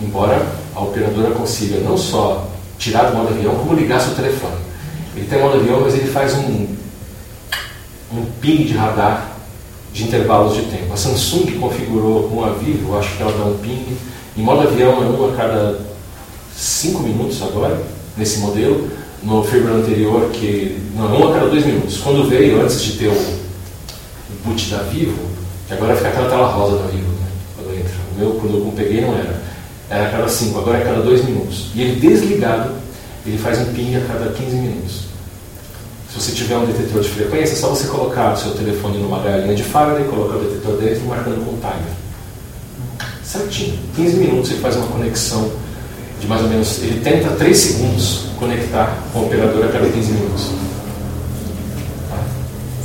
Speaker 1: embora a operadora consiga não só tirar do modo avião, como ligar seu telefone. Ele tem modo avião, mas ele faz um, um ping de radar de intervalos de tempo. A Samsung configurou com a Vivo, acho que ela dá um ping. Em modo avião é um a cada 5 minutos agora, nesse modelo. No firmware anterior, que não, é um a cada 2 minutos. Quando veio, antes de ter o, boot da Vivo, que agora fica aquela tela rosa da Vivo, né, quando entra. O meu, quando eu peguei, não era era a cada 5, agora é a cada 2 minutos. E ele desligado, ele faz um ping a cada 15 minutos. Se você tiver um detetor de frequência, é só você colocar o seu telefone numa galinha de Faraday, colocar o detetor dentro e marcando com o timer. Certinho. 15 minutos ele faz uma conexão de mais ou menos. Ele tenta 3 segundos conectar com o operador a cada 15 minutos.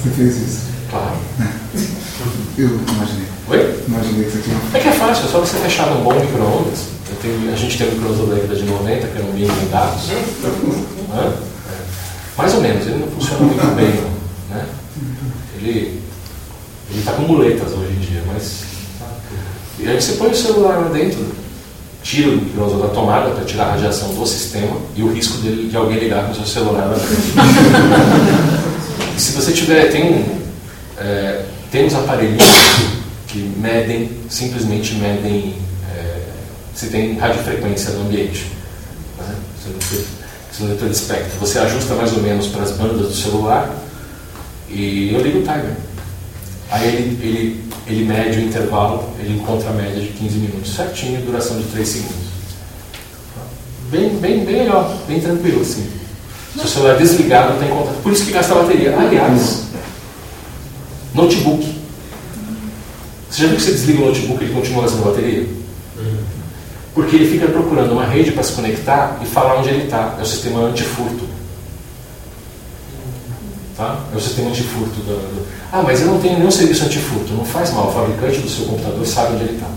Speaker 4: Você fez isso?
Speaker 1: Claro.
Speaker 4: Eu imaginei.
Speaker 1: Oi?
Speaker 4: Imaginei que você tinha.
Speaker 1: É que é fácil, é só você fechar num bom micro-ondas. A gente tem um micro-ondas da década de 90, que era um mini dados. É. Mais ou menos, ele não funciona muito bem, não, né? Ele está com muletas hoje em dia, mas. E aí você põe o celular lá dentro, tira o micro-ondas da tomada para tirar a radiação do sistema e o risco de, de alguém ligar com o seu celular lá dentro. e se você tiver, tem. É, tem uns aparelhinhos que medem, simplesmente medem é, se tem radiofrequência no ambiente. Né? Você não de espectro. Você ajusta mais ou menos para as bandas do celular e eu ligo o timer. Aí ele, ele, ele mede o intervalo, ele encontra a média de 15 minutos, certinho, duração de 3 segundos. Bem, bem, bem legal, bem tranquilo assim. Se o celular é desligado, não tem contato. Por isso que gasta bateria. Aliás, Notebook. Você já viu que você desliga o notebook e ele continua gastando bateria? Porque ele fica procurando uma rede para se conectar e falar onde ele está. É o sistema antifurto. Tá? É o sistema antifurto. Do, do... Ah, mas eu não tenho nenhum serviço antifurto. Não faz mal. O fabricante do seu computador sabe onde ele está.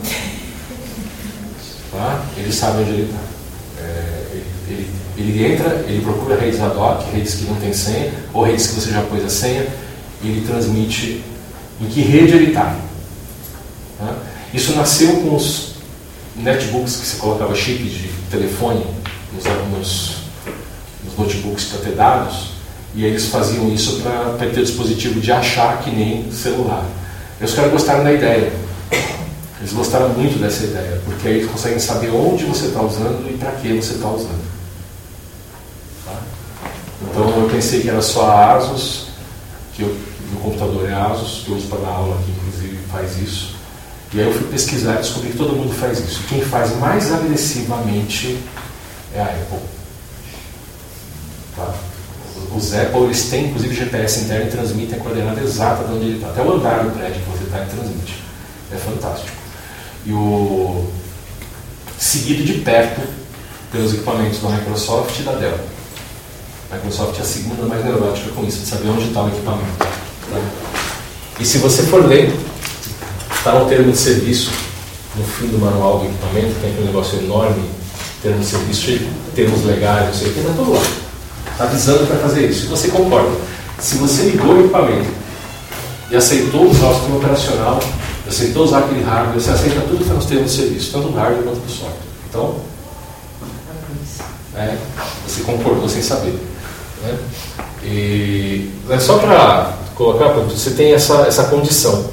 Speaker 1: Tá? Ele sabe onde ele está. É, ele, ele, entra, ele procura redes ad hoc, redes que não tem senha, ou redes que você já pôs a senha, e ele transmite em que rede ele está. Tá? Isso nasceu com os netbooks que você colocava chip de telefone nos, nos, nos notebooks para ter dados, e eles faziam isso para ter dispositivo de achar que nem celular. E os caras gostaram da ideia. Eles gostaram muito dessa ideia, porque aí eles conseguem saber onde você está usando e para que você está usando. Tá? Então eu pensei que era só a ASUS, que eu, meu computador é ASUS, que eu uso para dar aula aqui, inclusive faz isso. E aí eu fui pesquisar e descobri que todo mundo faz isso. Quem faz mais agressivamente é a Apple. Tá? Os Apple eles têm inclusive GPS interno e transmitem a coordenada exata de onde ele está. Até o andar do prédio que você está, ele transmite. É fantástico. E o seguido de perto pelos equipamentos da Microsoft e da Dell. A Microsoft é a segunda mais neurótica com isso, de saber onde está o equipamento. Tá? E se você for ler Está no termo de serviço, no fim do manual do equipamento, tem aquele negócio enorme, termo de serviço, termos legais, não sei o que, está tudo lá. Avisando para fazer isso. Você concorda. Se você ligou o equipamento e aceitou usar o sistema operacional, aceitou usar aquele hardware, você aceita tudo que está nos termos de serviço, tanto do hardware quanto do software. Então, é, você concordou sem saber. Né? E é só para colocar, você tem essa, essa condição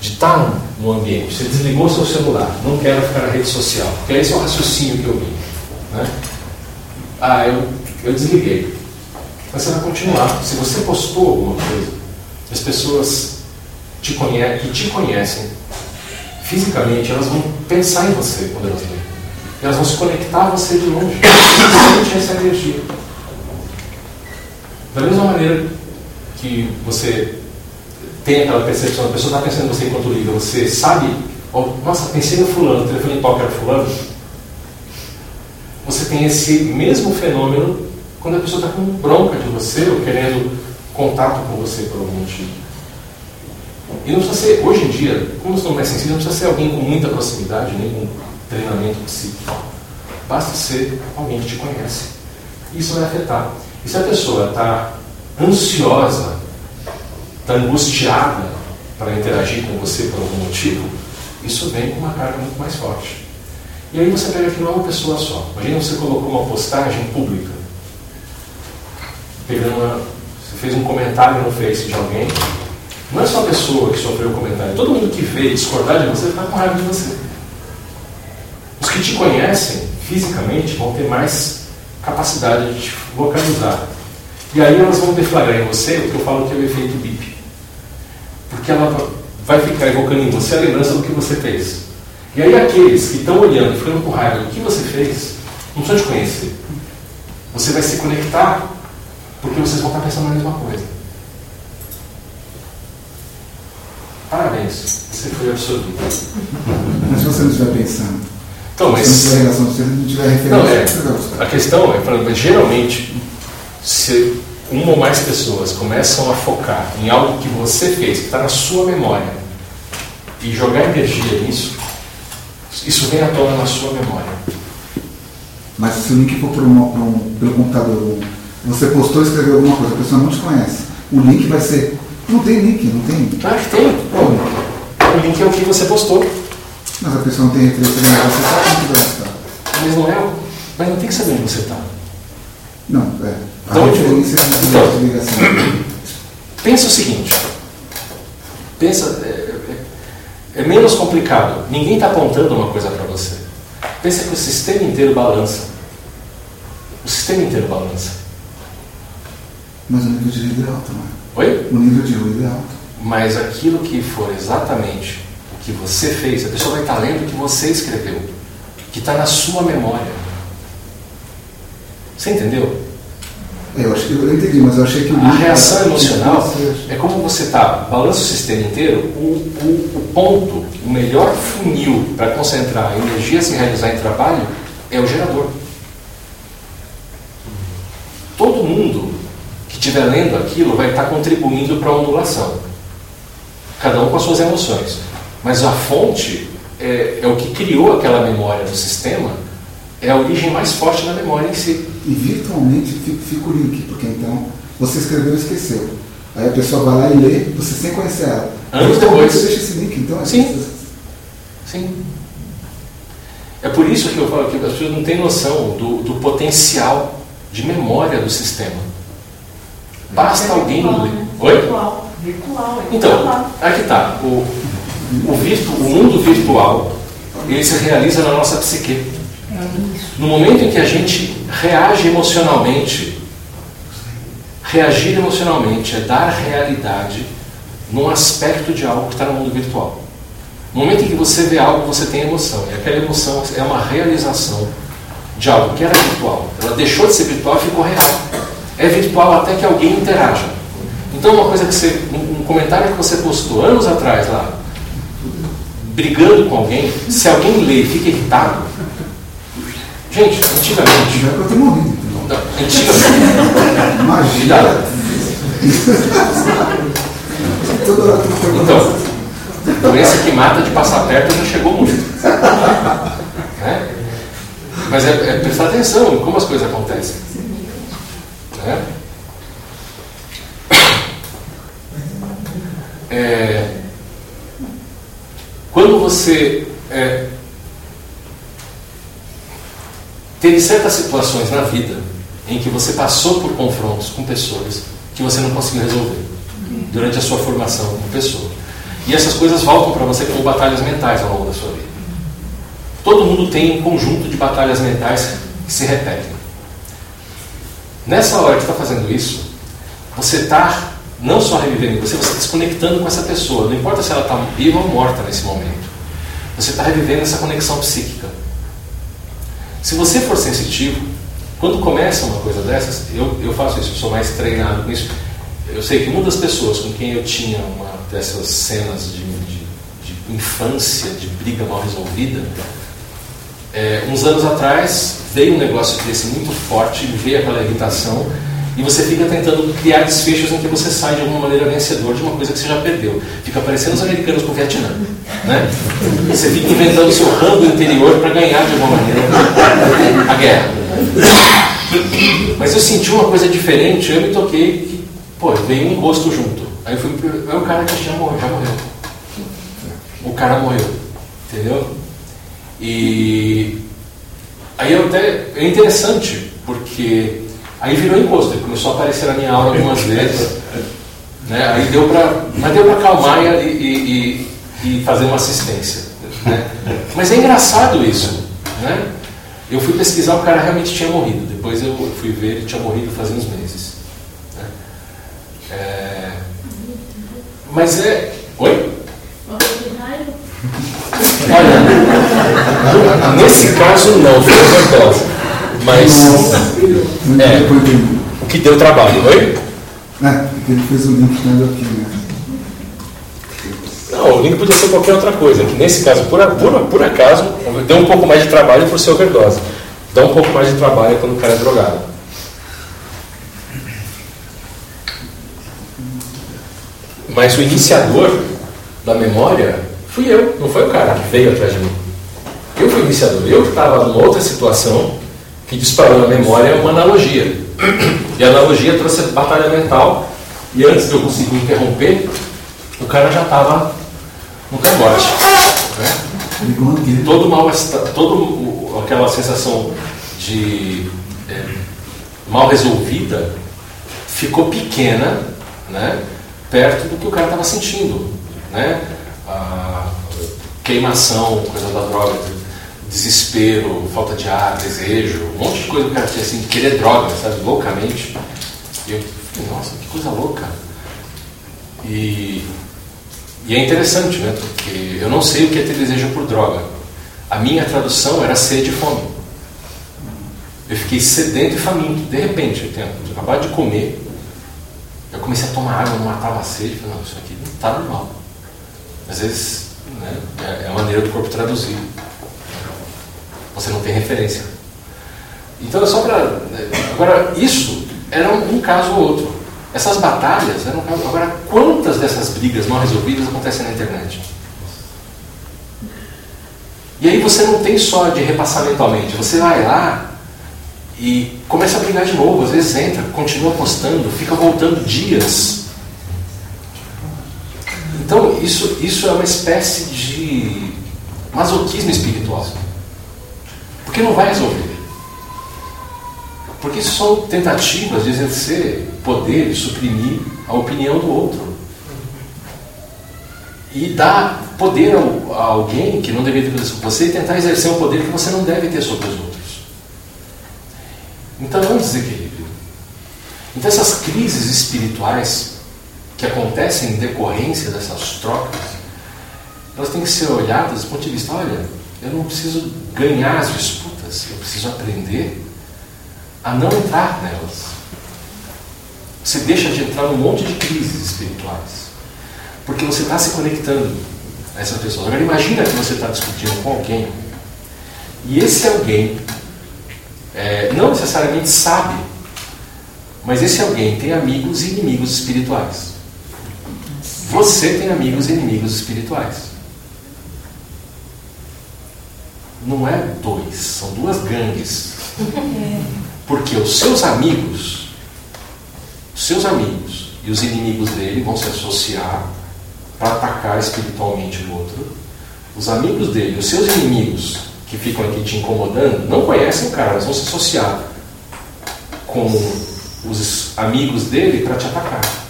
Speaker 1: de estar no ambiente. Você desligou seu celular, não quero ficar na rede social. Porque esse é o raciocínio que eu vi. Né? Ah, eu, eu desliguei. Mas você vai continuar. Se você postou alguma coisa, as pessoas te que te conhecem fisicamente, elas vão pensar em você quando elas veem. Elas vão se conectar a você de longe. Você sente essa energia. Da mesma maneira que você tem aquela percepção, a pessoa está pensando em você enquanto liga, você sabe, oh, nossa, pensei no fulano, o telefone toca era fulano. Você tem esse mesmo fenômeno quando a pessoa está com bronca de você ou querendo contato com você por algum motivo. E não precisa ser, hoje em dia, como não é sensível, não precisa ser alguém com muita proximidade, nem com treinamento psíquico. Basta ser alguém que te conhece. Isso vai afetar. E se a pessoa está ansiosa está angustiada para interagir com você por algum motivo, isso vem com uma carga muito mais forte. E aí você pega que não é uma pessoa só. Imagina você colocou uma postagem pública. Pegando uma, você fez um comentário no Face de alguém. Não é só a pessoa que sofreu o comentário. Todo mundo que vê discordar de você está com raiva de você. Os que te conhecem fisicamente vão ter mais capacidade de te localizar. E aí elas vão deflagrar em você o que eu falo que é o efeito BIP porque ela vai ficar evocando em você a lembrança do que você fez. E aí aqueles que estão olhando, ficando com raiva do que você fez, não precisam te conhecer. Você vai se conectar porque vocês vão estar pensando na mesma coisa. Parabéns, você foi absorvido.
Speaker 4: Mas se você não estiver pensando,
Speaker 1: então, mas,
Speaker 4: se não tiver relação, se não tiver referência,
Speaker 1: não, é, a questão é, falando, geralmente, se uma ou mais pessoas começam a focar em algo que você fez, que está na sua memória, e jogar energia nisso, isso vem à tona na sua memória.
Speaker 4: Mas se o link for por um, um, pelo computador, você postou e escreveu alguma coisa, a pessoa não te conhece, o link vai ser. Não tem link, não tem.
Speaker 1: Claro que tem. O link é o que você postou.
Speaker 4: Mas a pessoa não tem referência nenhuma, você sabe onde vai estar.
Speaker 1: Mas não é. Mas não tem que saber onde você está.
Speaker 4: Não, é.
Speaker 1: Então, então, pensa o seguinte. Pensa, é, é, é menos complicado. Ninguém está apontando uma coisa para você. Pensa que o sistema inteiro balança. O sistema inteiro balança.
Speaker 4: Mas o nível de ruído é alto, não é?
Speaker 1: Oi?
Speaker 4: O nível de ruído é alto.
Speaker 1: Mas aquilo que for exatamente o que você fez, a pessoa vai estar lendo o que você escreveu, que está na sua memória. Você entendeu?
Speaker 4: Eu, acho que eu entendi, mas eu achei que o
Speaker 1: A reação emocional
Speaker 4: Você-
Speaker 1: é como você está, balança o sistema inteiro, o, o, o ponto, o melhor funil para concentrar a energia se realizar em trabalho é o gerador. Todo mundo estiver lendo aquilo vai estar contribuindo para a ondulação. Cada um com as suas emoções. Mas a fonte é, é o que criou aquela memória do sistema, é a origem mais forte da memória em si.
Speaker 4: E virtualmente fica, o link, porque então você escreveu e esqueceu. Aí a pessoa vai lá e lê, você sem conhecer ela.
Speaker 1: Anos depois.
Speaker 4: Você deixa esse link, então é
Speaker 1: Sim. Sim. É por isso que eu falo que as pessoas não têm noção do, do potencial de memória do sistema. Basta alguém
Speaker 5: virtual, né?
Speaker 1: Oi?
Speaker 5: Virtual. Virtual. é
Speaker 1: Então, aqui está. O, o, virtu, o mundo virtual ele se realiza na nossa psique. No momento em que a gente reage emocionalmente, reagir emocionalmente é dar realidade num aspecto de algo que está no mundo virtual. No momento em que você vê algo, você tem emoção. E aquela emoção é uma realização de algo que era virtual. Ela deixou de ser virtual e ficou real. É virtual até que alguém interaja. Então, uma coisa que você. Um comentário que você postou anos atrás lá, brigando com alguém, se alguém lê e fica irritado. Gente, antigamente.
Speaker 4: Já eu tô morrendo.
Speaker 1: Não, antigamente.
Speaker 4: Imagina.
Speaker 1: Então, doença que mata de passar perto já chegou muito. Né? Mas é, é prestar atenção em como as coisas acontecem. Né? É, quando você é, teve certas situações na vida em que você passou por confrontos com pessoas que você não conseguiu resolver durante a sua formação como pessoa. E essas coisas voltam para você como batalhas mentais ao longo da sua vida. Todo mundo tem um conjunto de batalhas mentais que se repetem. Nessa hora que está fazendo isso, você está não só revivendo você, você está desconectando com essa pessoa. Não importa se ela está viva ou morta nesse momento. Você está revivendo essa conexão psíquica. Se você for sensitivo, quando começa uma coisa dessas, eu, eu faço isso, eu sou mais treinado com isso. Eu sei que uma das pessoas com quem eu tinha uma dessas cenas de, de, de infância, de briga mal resolvida, é, uns anos atrás veio um negócio desse muito forte, veio aquela irritação, e você fica tentando criar desfechos em que você sai de alguma maneira vencedor de uma coisa que você já perdeu. Fica parecendo os americanos com o Vietnã. Né? Você fica inventando seu rango interior para ganhar de alguma maneira a guerra. Mas eu senti uma coisa diferente, eu me toquei que, pô, veio um rosto junto. Aí eu fui é o cara que já morreu, já morreu. O cara morreu. Entendeu? E aí eu até. É interessante, porque aí virou ele começou a aparecer na minha aula algumas vezes. Né? Aí deu pra. Mas deu para acalmar e, e, e, fazer uma assistência. Né? Mas é engraçado isso. Né? Eu fui pesquisar, o cara realmente tinha morrido. Depois eu fui ver, ele tinha morrido fazia uns meses. né? É, Mas é. Oi? Olha, nesse caso não, foi overdose. Mas É.
Speaker 4: Depois do-
Speaker 1: o que deu trabalho, oi?
Speaker 4: É, ele fez o link ele aqui, né?
Speaker 1: Não, o link podia ser qualquer outra coisa. Que nesse caso, por, por, por acaso, deu um pouco mais de trabalho por ser overdose. Dá um pouco mais de trabalho quando o cara é drogado. Mas o iniciador da memória fui eu, não foi o cara que veio atrás de mim. Eu fui iniciador. Eu que estava numa outra situação que disparou na memória uma analogia. E a analogia trouxe a batalha mental. E antes de eu conseguir interromper, o cara já estava no cangote. Né? Todo mal todo o- aquela sensação de é, mal resolvida ficou pequena, né? Perto do que o cara estava sentindo, né? A queimação, coisa da droga, desespero, falta de ar, desejo, um monte de coisa que o cara tinha assim, querer droga, sabe, loucamente. E eu falei, nossa, que coisa louca. E e é interessante, né? Porque eu não sei o que é ter desejo por droga. A minha tradução era sede e fome. Eu fiquei sedento e faminto, de repente. Eu tenho, acabado de comer, eu comecei a tomar água, não matava a sede, falei, não, isso aqui não está normal. Às vezes né, é, é a maneira do corpo traduzir. Você não tem referência. Então é só para. Agora, isso era um, um caso ou outro. Essas batalhas eram. Agora, quantas dessas brigas mal resolvidas acontecem na internet? E aí você não tem só de repassar mentalmente, você vai lá e começa a brigar de novo, às vezes entra, continua postando, fica voltando dias. Então isso, isso é uma espécie de masoquismo espiritual. Porque não vai resolver. Porque são tentativas de exercer poder e suprimir a opinião do outro. E dar poder a alguém que não deveria ter sobre você e tentar exercer um poder que você não deve ter sobre os outros. Então é um desequilíbrio. Então essas crises espirituais que acontecem em decorrência dessas trocas, elas têm que ser olhadas do ponto de vista, olha, eu não preciso ganhar as disputas, eu preciso aprender a não entrar nelas. Você deixa de entrar num monte de crises espirituais. Porque você está se conectando a essas pessoas. Agora imagina que você está discutindo com alguém e esse alguém é, não necessariamente sabe, mas esse alguém tem amigos e inimigos espirituais. Você tem amigos e inimigos espirituais. Não é dois, são duas gangues. Porque os seus amigos, os seus amigos e os inimigos dele vão se associar para atacar espiritualmente o outro. Os amigos dele, os seus inimigos que ficam aqui te incomodando, não conhecem o cara, mas vão se associar com os amigos dele para te atacar.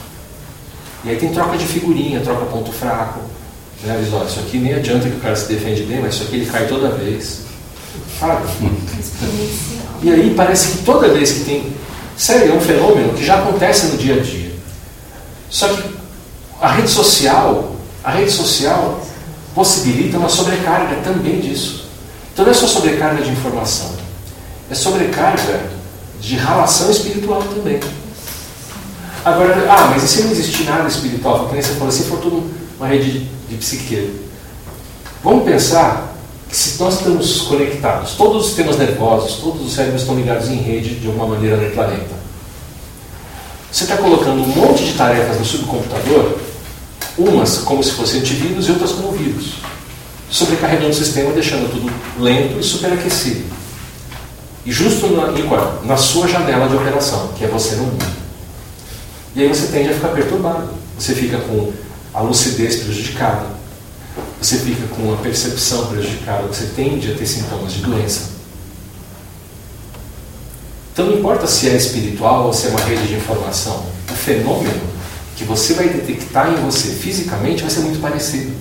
Speaker 1: E aí tem troca de figurinha, troca ponto fraco. Né? Diz, olha, isso aqui nem adianta que o cara se defende bem, mas isso aqui ele cai toda vez. Sabe? E aí parece que toda vez que tem. Sério, é um fenômeno que já acontece no dia a dia. Só que a rede social, a rede social possibilita uma sobrecarga também disso. Então não é só sobrecarga de informação, é sobrecarga de relação espiritual também. Agora, ah, mas e se não existir nada espiritual? Porque você falou, se for tudo uma rede de, de psique. Vamos pensar que se nós estamos conectados, todos os sistemas nervosos, todos os cérebros estão ligados em rede de alguma maneira no planeta. Você está colocando um monte de tarefas no subcomputador, umas como se fossem antivírus e outras como vírus, sobrecarregando o sistema, deixando tudo lento e superaquecido. E justo na, na sua janela de operação, que é você no mundo. E aí você tende a ficar perturbado. Você fica com a lucidez prejudicada. Você fica com a percepção prejudicada. Você tende a ter sintomas de doença. Então não importa se é espiritual ou se é uma rede de informação. O fenômeno que você vai detectar em você fisicamente vai ser muito parecido.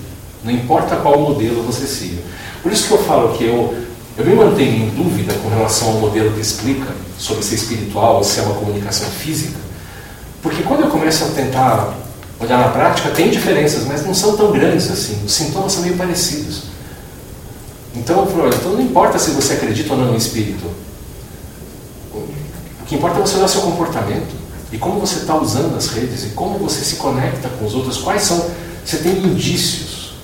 Speaker 1: Não importa qual modelo você siga. Por isso que eu falo que eu, eu me mantenho em dúvida com relação ao modelo que explica sobre ser espiritual ou se é uma comunicação física porque quando eu começo a tentar olhar na prática, tem diferenças, mas não são tão grandes assim. Os sintomas são meio parecidos. Então, falo, então não importa se você acredita ou não no espírito. O que importa é você olhar seu comportamento e como você está usando as redes e como você se conecta com os outros. Quais são? Você tem indícios.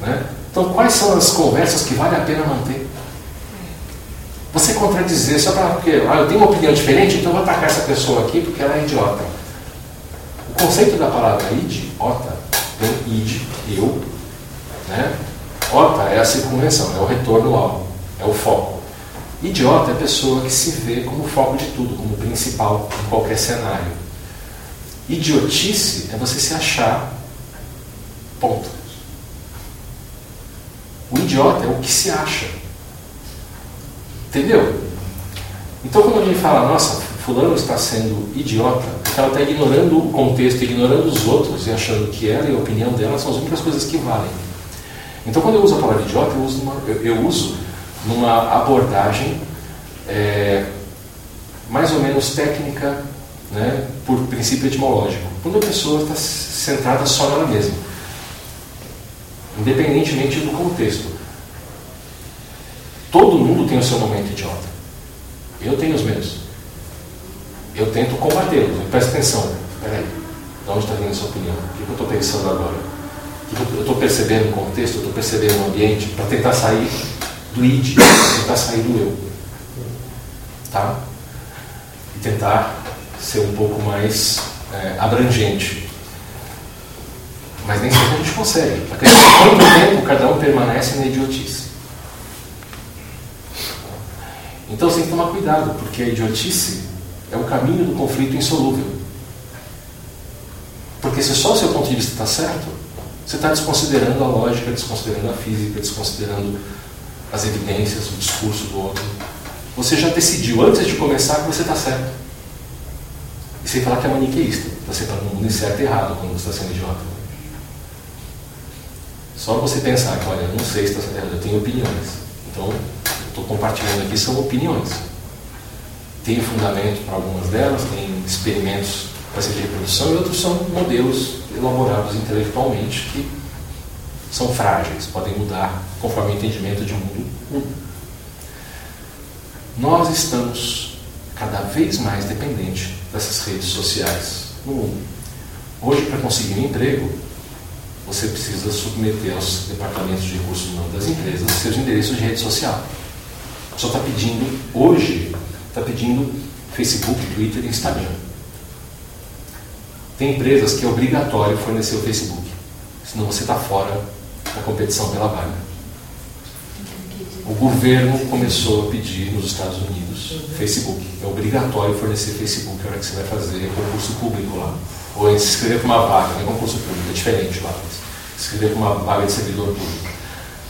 Speaker 1: Né? Então, quais são as conversas que vale a pena manter? Você contradizer só para porque ah, eu tenho uma opinião diferente, então eu vou atacar essa pessoa aqui porque ela é idiota. O conceito da palavra idiota vem id, eu, né? Ota é a circunvenção, é o retorno ao, é o foco. Idiota é a pessoa que se vê como foco de tudo, como principal em qualquer cenário. Idiotice é você se achar ponto. O idiota é o que se acha. Entendeu? Então quando alguém fala, nossa, fulano está sendo idiota, porque ela está ignorando o contexto, ignorando os outros e achando que ela e a opinião dela são as únicas coisas que valem. Então quando eu uso a palavra idiota, eu uso numa, eu, eu uso numa abordagem é, mais ou menos técnica, né, por princípio etimológico. Quando a pessoa está centrada só nela mesma, independentemente do contexto. Todo mundo tem o seu momento idiota. Eu tenho os meus. Eu tento combatê-los. Presta atenção. Peraí, de onde está vindo essa opinião? O que eu estou pensando agora? O que eu estou percebendo no contexto? Eu estou percebendo no ambiente para tentar sair do id, tentar sair do eu. Tá? E tentar ser um pouco mais é, abrangente. Mas nem sempre a gente consegue. A questão é quanto tempo cada um permanece na idiotice. Então você tem que tomar cuidado, porque a idiotice é o caminho do conflito insolúvel. Porque se só o seu ponto de vista está certo, você está desconsiderando a lógica, desconsiderando a física, desconsiderando as evidências, o discurso do outro. Você já decidiu antes de começar que você está certo. E sem falar que é maniqueísta. Está no mundo certo e errado quando você está sendo idiota. Só você pensar que, olha, não sei se está certo, eu tenho opiniões. Então, estou compartilhando aqui são opiniões. Tem fundamento para algumas delas, tem experimentos para ser reprodução e outros são modelos elaborados intelectualmente que são frágeis, podem mudar conforme o entendimento de mundo Nós estamos cada vez mais dependentes dessas redes sociais no mundo. Hoje, para conseguir um emprego, você precisa submeter aos departamentos de recursos humanos das empresas seus endereços de rede social. Só está pedindo, hoje, está pedindo Facebook, Twitter e Instagram. Tem empresas que é obrigatório fornecer o Facebook, senão você está fora da competição pela vaga. O governo começou a pedir nos Estados Unidos Facebook. É obrigatório fornecer Facebook na hora que você vai fazer concurso público lá. Ou se inscrever para uma vaga, não é concurso público, é diferente lá. Se inscrever para uma vaga de servidor público.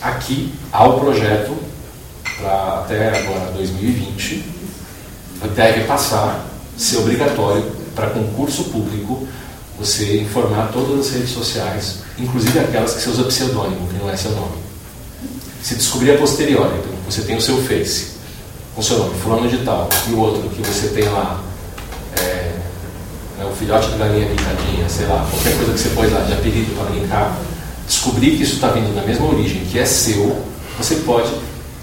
Speaker 1: Aqui há o projeto para até agora 2020, deve passar, ser obrigatório para concurso público você informar todas as redes sociais, inclusive aquelas que você usa pseudônimo, que não é seu nome. Se descobrir a posteriori, então você tem o seu Face, com seu nome, fulano de tal, e o outro que você tem lá, é, é, o filhote de galinha pintadinha, sei lá, qualquer coisa que você pôs lá de apelido para brincar, descobrir que isso está vindo da mesma origem, que é seu, você pode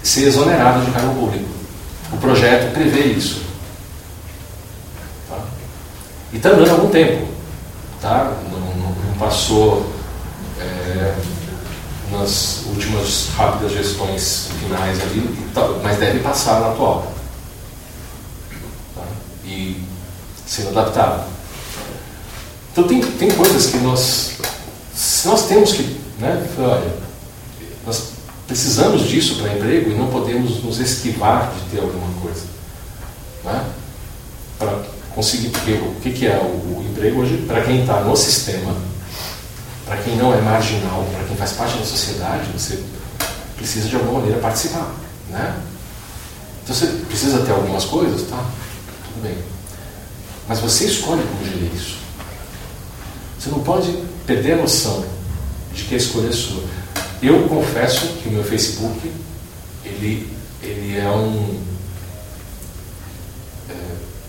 Speaker 1: ser exonerado de cargo público. O projeto prevê isso. E está andando há algum tempo. Tá? Não, não, não passou é, nas últimas rápidas gestões finais ali, mas deve passar na atual. Tá? E sendo adaptado. Então tem, tem coisas que nós, nós temos que, né, olha, nós precisamos disso para emprego e não podemos nos esquivar de ter alguma coisa. Né? Conseguir, porque o que, que é o, o emprego hoje? Para quem está no sistema, para quem não é marginal, para quem faz parte da sociedade, você precisa de alguma maneira participar. Né? Então você precisa ter algumas coisas, tá? Tudo bem. Mas você escolhe como gerir isso. Você não pode perder a noção de que a escolha é sua. Eu confesso que o meu Facebook, ele, ele é um.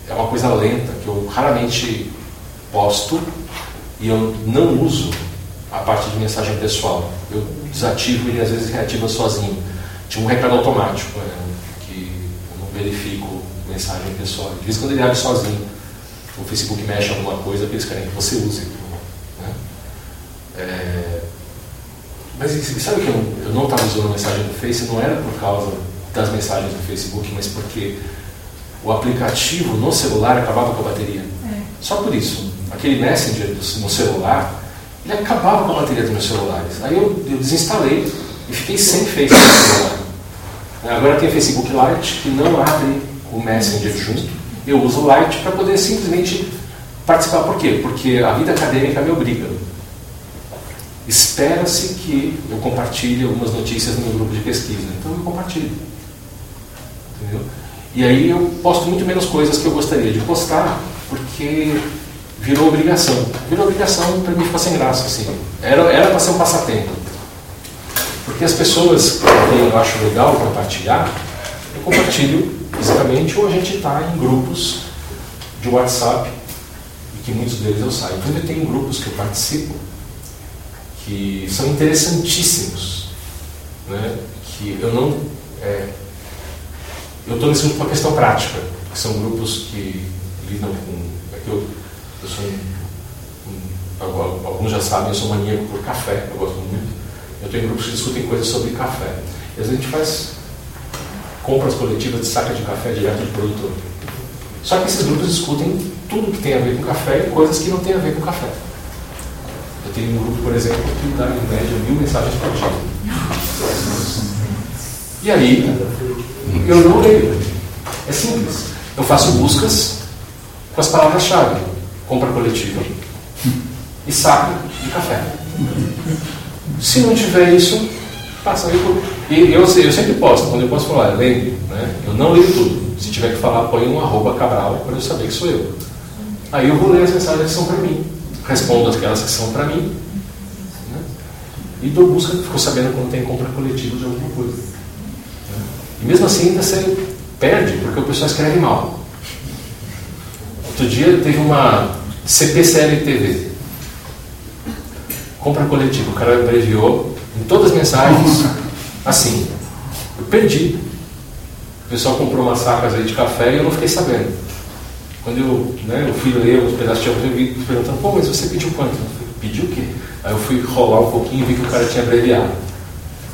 Speaker 1: É, uma coisa lenta, que eu raramente posto e eu não uso a parte de mensagem pessoal. Eu desativo e às vezes reativa sozinho. Tinha um recado automático, né, que eu não verifico mensagem pessoal. De vez em quando ele abre sozinho. O Facebook mexe alguma coisa que eles querem que você use. Né? É, mas sabe que eu, não estava usando a mensagem do Face? Não era por causa das mensagens do Facebook, mas porque o aplicativo no celular acabava com a bateria. É. Só por isso. Aquele Messenger no celular, ele acabava com a bateria dos meus celulares. Aí eu, eu desinstalei e fiquei sem Face no celular. Agora tem Facebook Lite, que não abre o Messenger junto. Eu uso o Lite para poder simplesmente participar. Por quê? Porque a vida acadêmica me obriga. Espera-se que eu compartilhe algumas notícias no meu grupo de pesquisa. Então eu compartilho. Entendeu? E aí eu posto muito menos coisas que eu gostaria de postar, porque virou obrigação. Virou obrigação para mim ficou sem graça. Assim. Era para ser um passatempo. Porque as pessoas que eu acho legal compartilhar, eu compartilho fisicamente ou a gente está em grupos de WhatsApp, e que muitos deles eu saio. Então eu tenho grupos que eu participo que são interessantíssimos, né? que eu não. É, eu estou nesse grupo por questão prática, que são grupos que lidam com. É que eu, eu sou um, um, Alguns já sabem, eu sou maníaco por café, eu gosto muito. Eu tenho grupos que discutem coisas sobre café. E às vezes a gente faz compras coletivas de saca de café direto do produtor. Só que esses grupos discutem tudo que tem a ver com café e coisas que não tem a ver com café. Eu tenho um grupo, por exemplo, que dá em média mil mensagens por dia. E aí, eu não leio. É simples. Eu faço buscas com as palavras-chave: compra coletiva e saco de café. Se não tiver isso, passa aí por. E eu, eu sempre posto, quando eu posso falar, lembre, né? eu não leio tudo. Se tiver que falar, põe um arroba cabral para eu saber que sou eu. Aí eu vou ler as mensagens que são para mim. Respondo aquelas que são para mim. Né? E dou busca, fico sabendo quando tem compra coletiva de alguma coisa. E mesmo assim ainda você perde, porque o pessoal escreve mal. Outro dia teve uma CPCL-TV. Compra coletiva. O cara abreviou em todas as mensagens assim. Eu perdi. O pessoal comprou umas sacas aí de café e eu não fiquei sabendo. Quando eu, né, eu fui ler os pedaços de ouvido perguntando, pô, mas você pediu quanto? Eu pediu o quê? Aí eu fui rolar um pouquinho e vi que o cara tinha abreviado.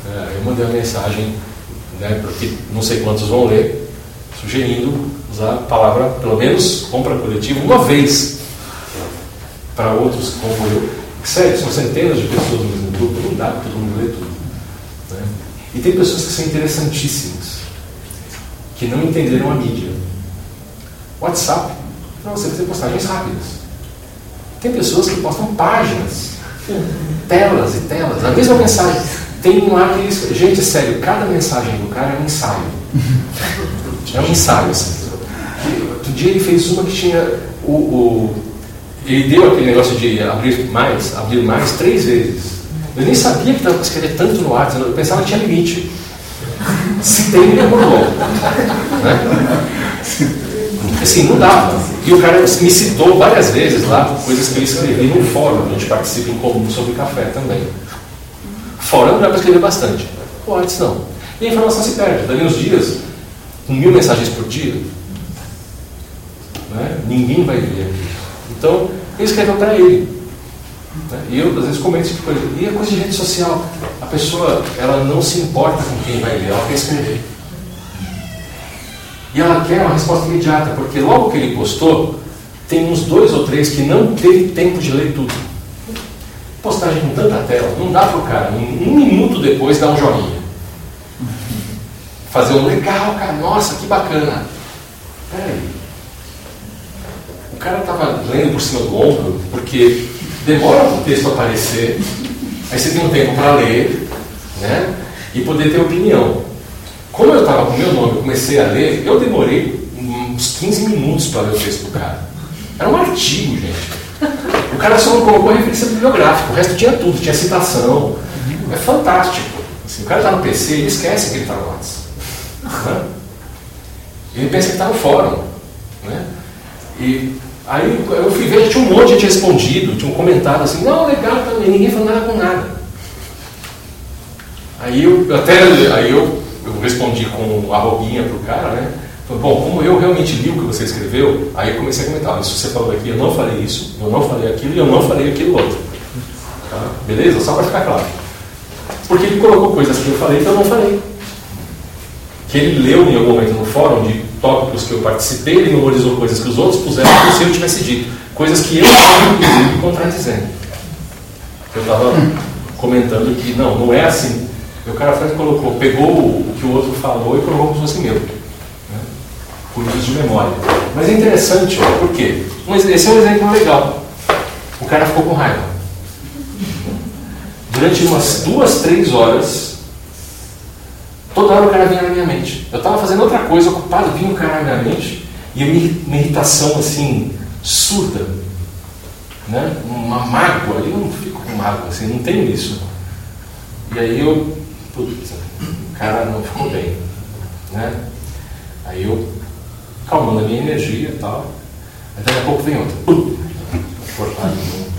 Speaker 1: É, eu mandei uma mensagem, né, porque não sei quantos vão ler, sugerindo usar a palavra, pelo menos, compra coletiva, uma vez para outros como eu. Sério, são centenas de pessoas no mesmo grupo, não dá para todo mundo ler tudo. Né? E tem pessoas que são interessantíssimas, que não entenderam a mídia. WhatsApp, para você fazer postagens rápidas. Tem pessoas que postam páginas, telas e telas, a mesma mensagem. Tem um lá que, gente, sério, cada mensagem do cara é um ensaio. É um ensaio. Assim. Outro dia ele fez uma que tinha o, o, Ele deu aquele negócio de abrir mais, abrir mais três vezes. Eu nem sabia que dava para escrever tanto no WhatsApp, eu pensava que tinha limite. Se tem, ele muito bom. Né? Assim, não dava. E o cara me citou várias vezes lá coisas que eu escrevi no fórum, a gente participa em comum sobre café também. Fórum dá para escrever bastante. O WhatsApp não. E a informação se perde. Dali uns dias, com mil mensagens por dia, né? ninguém vai ver. Então, ele escreveu para ele. E eu, às vezes, comento esse tipo de coisa. E a coisa de rede social, a pessoa ela não se importa com quem vai ler, ela quer escrever. E ela quer uma resposta imediata, porque logo que ele postou, tem uns dois ou três que não teve tempo de ler tudo. Postagem com tanta tela, não dá para o cara, um, um minuto depois, dar um joinha. Fazer um legal, cara, nossa, que bacana. Peraí. O cara estava lendo por cima do ombro, porque demora o texto aparecer, aí você tem um tempo para ler, né? E poder ter opinião. Como eu estava com o meu nome, eu comecei a ler, eu demorei uns 15 minutos para ler o texto do cara. Era um artigo, gente. Cara só não colocou referência bibliográfica, o resto tinha tudo, tinha citação. É fantástico. Assim, o cara está no PC, ele esquece que ele está no WhatsApp. Né? Ele pensa que está no fórum. Né? E aí eu fui ver, tinha um monte de respondido, tinha um comentário assim, não, legal também, ninguém falou nada com nada. Aí eu até aí eu, eu respondi com a arrobinha pro cara, né? Bom, como eu realmente li o que você escreveu, aí eu comecei a comentar, isso você falou aqui, eu não falei isso, eu não falei aquilo e eu não falei aquilo outro. Tá? Beleza? Só para ficar claro. Porque ele colocou coisas que eu falei que eu não falei que ele leu em algum momento no fórum de tópicos que eu participei, ele memorizou coisas que os outros puseram como se eu tivesse dito. Coisas que eu estava, inclusive, contradizendo. Eu estava comentando que não, não é assim. E o cara foi, colocou, pegou o que o outro falou e colocou como se fosse meu. Uso de memória. Mas é interessante, por quê? Esse é um exemplo legal. O cara ficou com raiva. Durante umas duas, três horas, Toda hora o cara vinha na minha mente. Eu estava fazendo outra coisa, ocupado, vinha o cara na minha mente. E uma irritação assim, surda. Né? Uma mágoa. Eu não fico com mágoa, assim, não tenho isso. E aí eu. Putz, o cara não ficou bem. Né? Aí eu, calmando a minha energia e tal. Aí daqui a pouco vem outro. Pum, cortado de novo.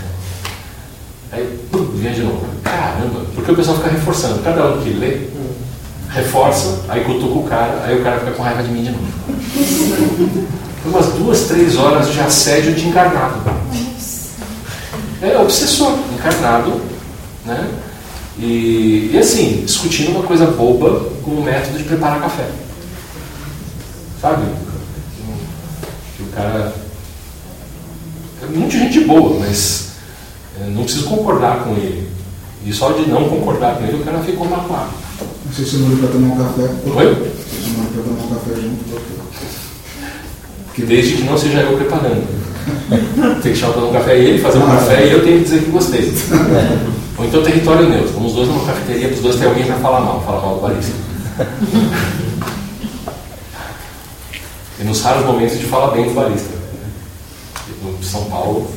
Speaker 1: Aí pum, vinha de novo. Caramba, porque o pessoal fica reforçando. Cada um que lê, reforça, aí cutuca o cara, aí o cara fica com raiva de mim de novo. Foi umas duas, três horas de assédio de encarnado. É obsessor, encarnado, né? E, e assim, discutindo uma coisa boba com o método de preparar café. Sabe? Cara. É muita gente boa, mas é, não preciso concordar com ele. E só de não concordar com ele, o cara ficou magoado.
Speaker 4: Você chamou ele para tomar um café?
Speaker 1: Oi?
Speaker 4: Ele para tomar um café junto? por quê?
Speaker 1: Que desde que não seja eu preparando. Tem que chamar para um café ele, fazer um
Speaker 4: Ah.
Speaker 1: café e eu tenho que dizer que gostei. Ou então território neutro. Vamos os dois numa cafeteria, para os dois ter alguém para falar mal, falar mal do barista. Nos raros momentos de falar bem do barista. né? No São Paulo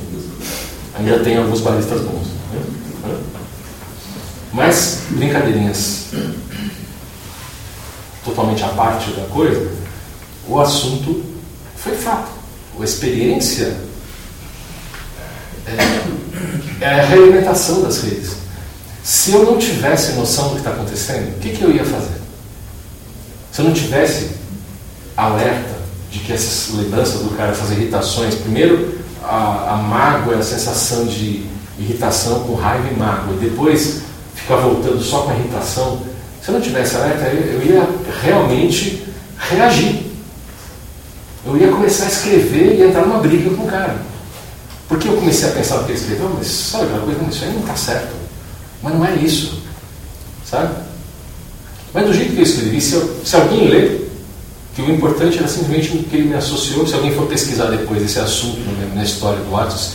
Speaker 1: ainda tem alguns baristas bons. né? Mas, brincadeirinhas totalmente à parte da coisa, o assunto foi fato. A experiência é, é a realimentação das redes. Se eu não tivesse noção do que está acontecendo, o que, que eu ia fazer? Se eu não tivesse alerta de que essas lembranças do cara, essas irritações, primeiro a, a mágoa, a sensação de irritação com raiva e mágoa, e depois ficar voltando só com a irritação, se eu não tivesse alerta, eu, eu ia realmente reagir. Eu ia começar a escrever e entrar numa briga com o cara. Porque eu comecei a pensar no que ele escreveu, mas sabe aquela coisa, isso aí não está certo. Mas não é isso. Sabe? Mas do jeito que eu escrevi, se, eu- se alguém ler, que o importante era simplesmente o que ele me associou, se alguém for pesquisar depois esse assunto na, história do Atos,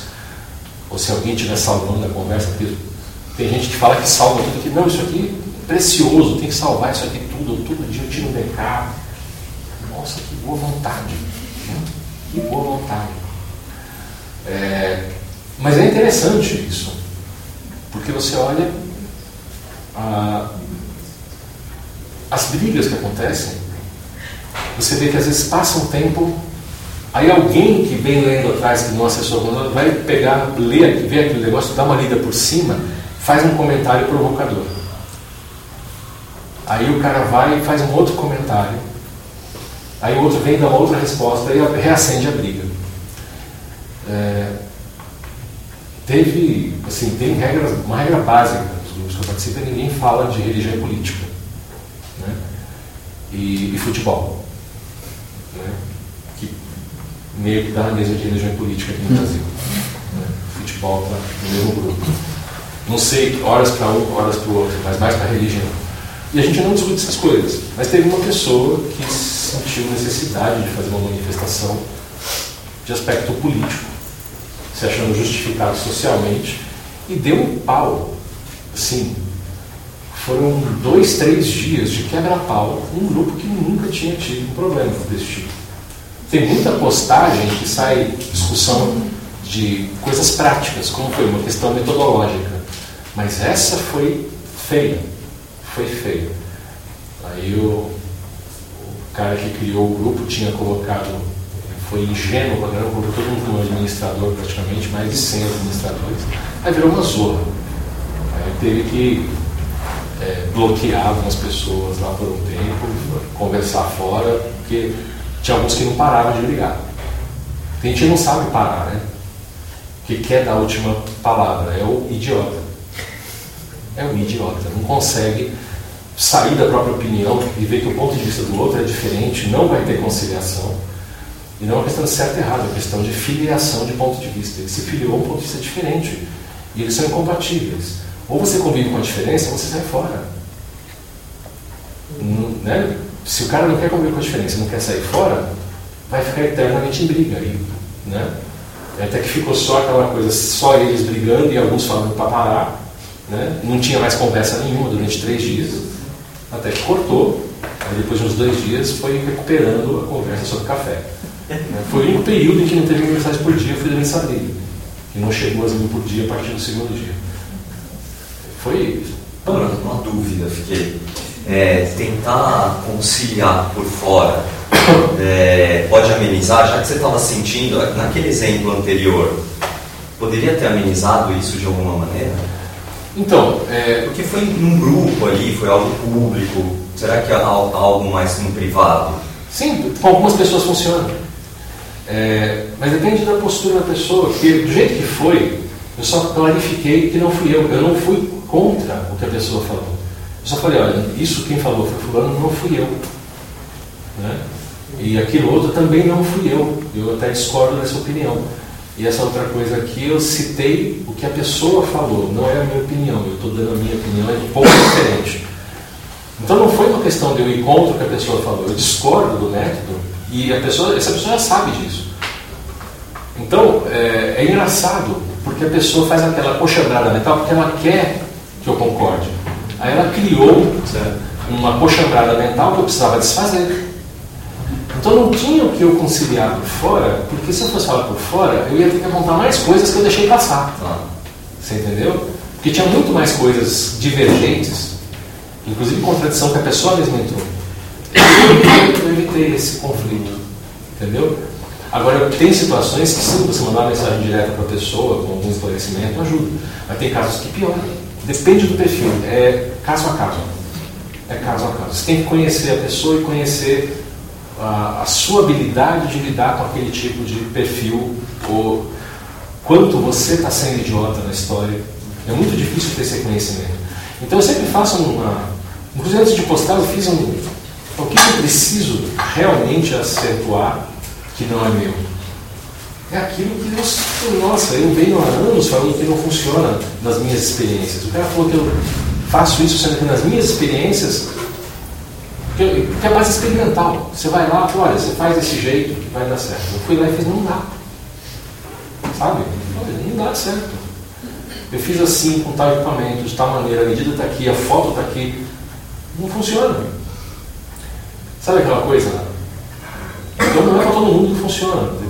Speaker 1: ou se alguém estiver salvando a conversa, porque tem gente que fala que salva tudo aqui. Não, isso aqui é precioso, tem que salvar isso aqui tudo, todo dia eu tiro um backup. Nossa, que boa vontade. né? Que boa vontade. É, mas é interessante isso, porque você olha a- as brigas que acontecem, você vê que às vezes passa um tempo, aí alguém que vem lendo atrás, que não acessou, vai pegar, ler, ver aquele negócio, dá uma lida por cima, faz um comentário provocador. Aí o cara vai e faz um outro comentário. Aí o outro vem dá uma outra resposta e reacende a briga. É, teve, assim, tem regras, uma regra básica dos grupos que eu participo é ninguém fala de religião e política. E, e futebol. Né? Que meio que dá na mesa de religião e política aqui no Brasil. Né? Futebol está no mesmo grupo. Não sei horas para um, horas para o outro, mas mais para religião. E a gente não discute essas coisas. Mas teve uma pessoa que sentiu necessidade de fazer uma manifestação de aspecto político, se achando justificado socialmente, e deu um pau. Assim, foram dois, três dias de quebra-pau um grupo que nunca tinha tido um problema desse tipo. Tem muita postagem que sai discussão de coisas práticas, como foi uma questão metodológica. Mas essa foi feia. Foi feia. Aí o, o cara que criou o grupo tinha colocado, foi ingênuo colocou todo mundo como administrador praticamente, mais de 100 administradores. Aí virou uma zorra. Aí teve que é, bloquear algumas pessoas lá por um tempo, conversar fora, porque tinha alguns que não paravam de brigar. Tem gente não sabe parar, né? Que quer dar a última palavra, é o idiota. É um idiota, não consegue sair da própria opinião e ver que o ponto de vista do outro é diferente, não vai ter conciliação. E não é uma questão de certo e errado, é uma questão de filiação de ponto de vista. Ele se filiou a um ponto de vista diferente. E eles são incompatíveis. Ou você convive com a diferença, ou você sai fora. Hum, né? Se o cara não quer conviver com a diferença, não quer sair fora, vai ficar eternamente em briga. E, né? Até que ficou só aquela coisa, só eles brigando e alguns falando para parar. Né? Não tinha mais conversa nenhuma durante três dias, até que cortou. Aí depois de uns dois dias foi recuperando a conversa sobre café. Né? Foi o único período em que não teve mensagem por dia, foi essa briga. Que não chegou às mil por dia a partir do segundo dia. Foi
Speaker 5: uma dúvida, fiquei. É, tentar conciliar por fora é, pode amenizar, já que você estava sentindo, naquele exemplo anterior, poderia ter amenizado isso de alguma maneira?
Speaker 1: Então, é,
Speaker 5: Porque foi num grupo ali, foi algo público, será que é al- algo mais no privado?
Speaker 1: sim, com algumas pessoas funciona. É, mas depende da postura da pessoa, porque do jeito que foi, eu só clarifiquei que não fui eu, eu não fui contra o que a pessoa falou. Eu só falei, olha, isso quem falou foi fulano, não fui eu. Né? E aquilo outro também não fui eu. Eu até discordo dessa opinião. E essa outra coisa aqui, eu citei o que a pessoa falou, não é a minha opinião. Eu estou dando a minha opinião, é um pouco diferente. Então não foi uma questão de eu ir contra o que a pessoa falou. Eu discordo do método e a pessoa, essa pessoa já sabe disso. Então é, é engraçado, porque a pessoa faz aquela coxambrada mental porque ela quer que eu concorde. Aí ela criou uma coxambrada mental que eu precisava desfazer. Então não tinha o que eu conciliar por fora, porque se eu fosse falar por fora, eu ia ter que apontar mais coisas que eu deixei passar. Você entendeu? Porque tinha muito mais coisas divergentes, inclusive contradição que a pessoa mesma entrou. Eu evitei esse conflito. Entendeu? Agora, tem situações que, se você mandar uma mensagem direta para a pessoa, com algum esclarecimento, ajuda. Mas tem casos que pioram. Depende do perfil. É caso a caso. É caso a caso. Você tem que conhecer a pessoa e conhecer a, a sua habilidade de lidar com aquele tipo de perfil, ou quanto você está sendo idiota na história. É muito difícil ter esse reconhecimento. Então eu sempre faço uma. Inclusive antes de postar, eu fiz um. O que eu preciso realmente acentuar que não é meu? É aquilo que eu. Nossa, eu venho há anos falando que não funciona nas minhas experiências. O cara falou que eu faço isso sendo que nas minhas experiências porque, é base experimental. Você vai lá olha, você faz desse jeito que vai dar certo. Eu fui lá e fiz, não dá. Sabe? Não dá certo. Eu fiz assim, com tal equipamento, de tal maneira, a medida está aqui, a foto está aqui. Não funciona. Sabe aquela coisa? Então não é para todo mundo que funciona.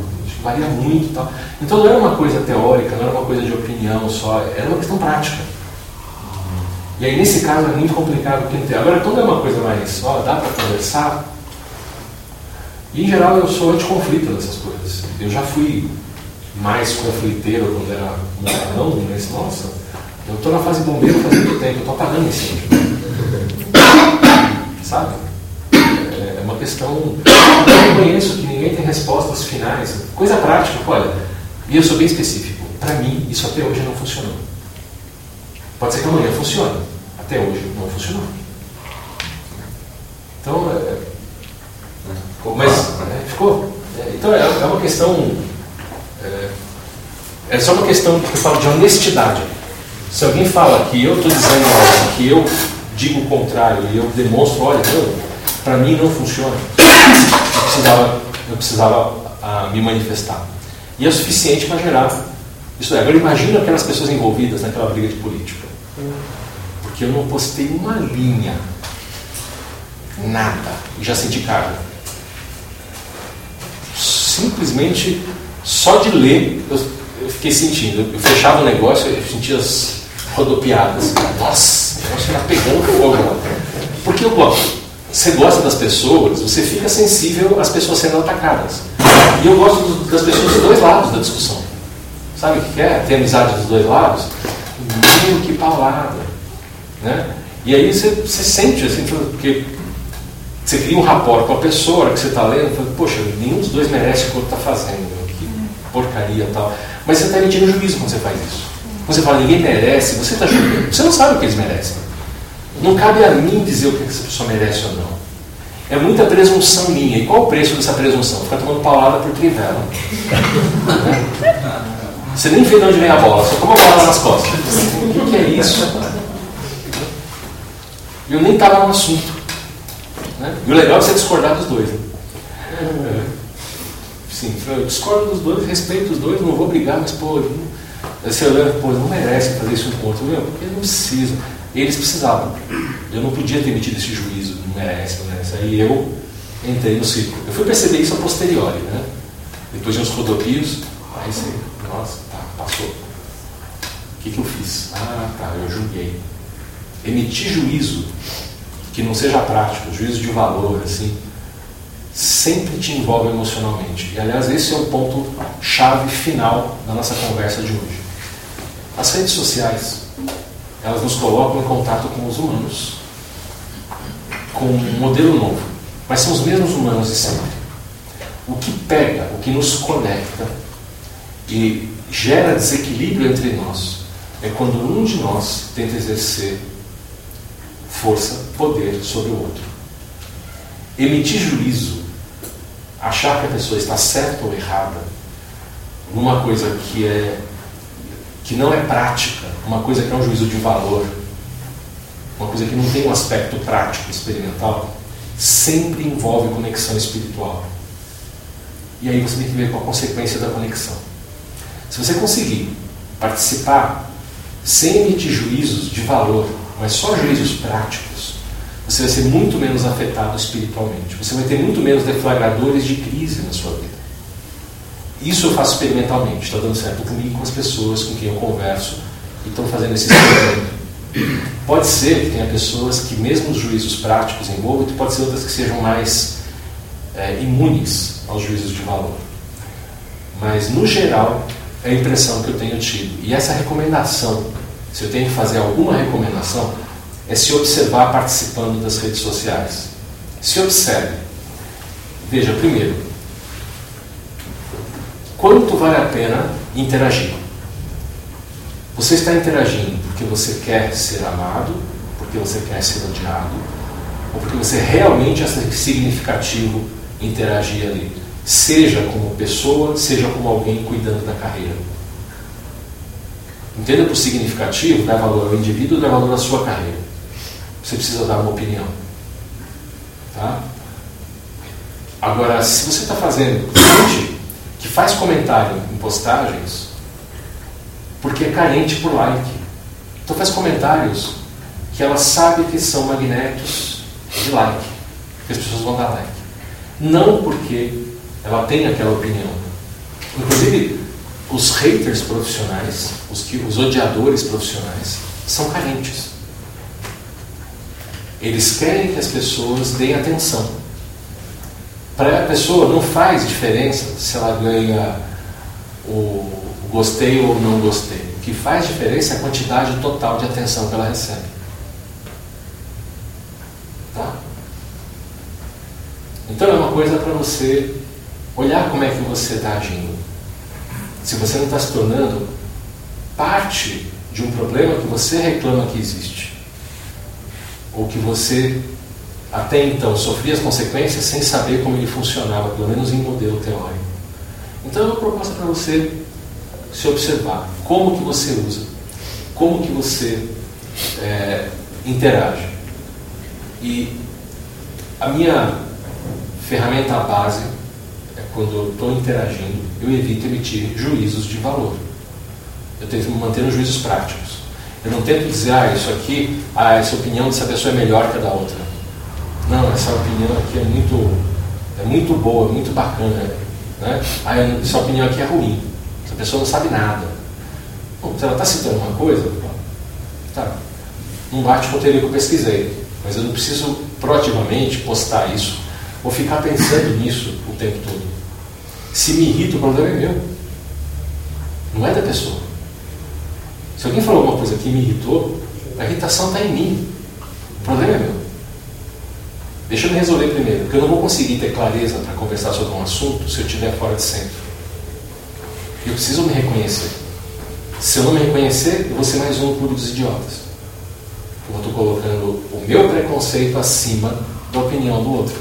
Speaker 1: Varia muito tal. Então não era uma coisa teórica, não era uma coisa de opinião só, era uma questão prática. E aí, nesse caso, é muito complicado entender. Agora, quando é uma coisa mais, ó, dá para conversar, e, em geral, eu sou anticonflito nessas coisas. Eu já fui mais confliteiro quando era moradão, mas, nossa, eu estou na fase bombeiro faz muito tempo, eu estou apagando incêndio. Sabe? Questão. Eu reconheço que ninguém tem respostas finais. Coisa prática, olha, e eu sou bem específico. Para mim, isso até hoje não funcionou. Pode ser que amanhã funcione. Até hoje não funcionou. Então, é, é mas é, ficou. É, então é, é, uma questão. É, é, só uma questão que eu falo de honestidade. Se alguém fala que eu estou dizendo algo, que eu digo o contrário e eu demonstro, olha, para mim não funciona, eu precisava, eu precisava a, me manifestar. E é suficiente para gerar isso. Agora imagina aquelas pessoas envolvidas naquela briga de política. Porque eu não postei uma linha. Nada. E já senti carga. Simplesmente, só de ler, eu, eu fiquei sentindo. Eu fechava o negócio, eu sentia as rodopiadas. Nossa, o negócio está pegando fogo. Porque eu gosto. Você gosta das pessoas, você fica sensível às pessoas sendo atacadas. E eu gosto das pessoas dos dois lados da discussão. Sabe o que é? Ter amizade dos dois lados? Meu, que paulada. Né? E aí você, você sente, assim, porque você cria um rapport com a pessoa que você está lendo, fala, poxa, nenhum dos dois merece o que o outro está fazendo, que porcaria tal. Mas você está emitindo juízo quando você faz isso. Quando você fala, ninguém merece, você está julgando. Você não sabe o que eles merecem. Não cabe a mim dizer o que essa pessoa merece ou não. É muita presunção minha. E qual o preço dessa presunção? Ficar tomando paulada por trivela. Né? Você nem vê de onde vem a bola, só toma a bola nas costas. O que é isso? Eu nem estava no assunto. Né? E o legal é você discordar dos dois. Né? É. Sim, eu discordo dos dois, respeito os dois, não vou brigar, mas pô, você olha, pô, não merece fazer isso com o outro, meu, porque não preciso. Eles precisavam. Eu não podia ter emitido esse juízo, não merece. Aí eu entrei no círculo. Eu fui perceber isso a posteriori, né? Depois de uns rodopios, aí você, nossa, Passou. O que, que eu fiz? Ah, tá, eu julguei. Emitir juízo que não seja prático, juízo de valor, assim, sempre te envolve emocionalmente. E, aliás, esse é o ponto chave final da nossa conversa de hoje. As redes sociais, elas nos colocam em contato com os humanos, com um modelo novo, mas são os mesmos humanos de sempre. O que pega, o que nos conecta e gera desequilíbrio entre nós é quando um de nós tenta exercer força, poder sobre o outro. Emitir juízo, achar que a pessoa está certa ou errada, numa coisa que é que não é prática, uma coisa que é um juízo de valor, uma coisa que não tem um aspecto prático, experimental, sempre envolve conexão espiritual. E aí você tem que ver com a consequência da conexão. Se você conseguir participar sem emitir juízos de valor, mas só juízos práticos, você vai ser muito menos afetado espiritualmente. Você vai ter muito menos deflagradores de crise na sua vida. Isso eu faço experimentalmente, está dando certo comigo, com as pessoas com quem eu converso e estão fazendo esse experimento. Pode ser que tenha pessoas que, mesmo os juízos práticos envolvam, pode ser outras que sejam mais é, imunes aos juízos de valor. Mas, no geral, é a impressão que eu tenho tido. E essa recomendação, se eu tenho que fazer alguma recomendação, é se observar participando das redes sociais. Se observe. Veja, primeiro, quanto vale a pena interagir? Você está interagindo porque você quer ser amado, porque você quer ser odiado, ou porque você realmente acha significativo interagir ali, seja como pessoa, seja como alguém cuidando da carreira. Entenda por significativo, dá valor ao indivíduo, dá valor à sua carreira. Você precisa dar uma opinião. Tá? Agora, se você está fazendo que faz comentário em postagens, porque é carente por like. Então faz comentários que ela sabe que são magnetos de like, que as pessoas vão dar like. Não porque ela tem aquela opinião. Inclusive, os haters profissionais, os, que, os odiadores profissionais, são carentes. Eles querem que as pessoas deem atenção. Para a pessoa não faz diferença se ela ganha o gostei ou não gostei. O que faz diferença é a quantidade total de atenção que ela recebe. Tá? Então é uma coisa para você olhar como é que você está agindo. Se você não está se tornando parte de um problema que você reclama que existe, ou que você até então sofria as consequências sem saber como ele funcionava, pelo menos em modelo teórico. Então uma proposta para você se observar como que você usa, como que você é, interage. E a minha ferramenta base é quando eu estou interagindo, eu evito emitir juízos de valor. Eu tento manter nos juízos práticos. Eu não tento dizer, ah, isso aqui, ah, essa opinião dessa pessoa é melhor que a da outra. Não, essa opinião aqui é muito, é muito boa, muito bacana. Né? Ah, essa opinião aqui é ruim. Essa pessoa não sabe nada. Bom, se ela está citando uma coisa, tá, não bate com o que eu pesquisei, mas eu não preciso proativamente postar isso ou ficar pensando nisso o tempo todo. Se me irrita, o problema é meu. Não é da pessoa. Se alguém falou alguma coisa que me irritou, a irritação está em mim. O problema é meu. Deixa eu me resolver primeiro, porque eu não vou conseguir ter clareza para conversar sobre um assunto se eu estiver fora de centro. Eu preciso me reconhecer. Se eu não me reconhecer, eu vou ser mais um clube dos idiotas. Eu estou colocando o meu preconceito acima da opinião do outro.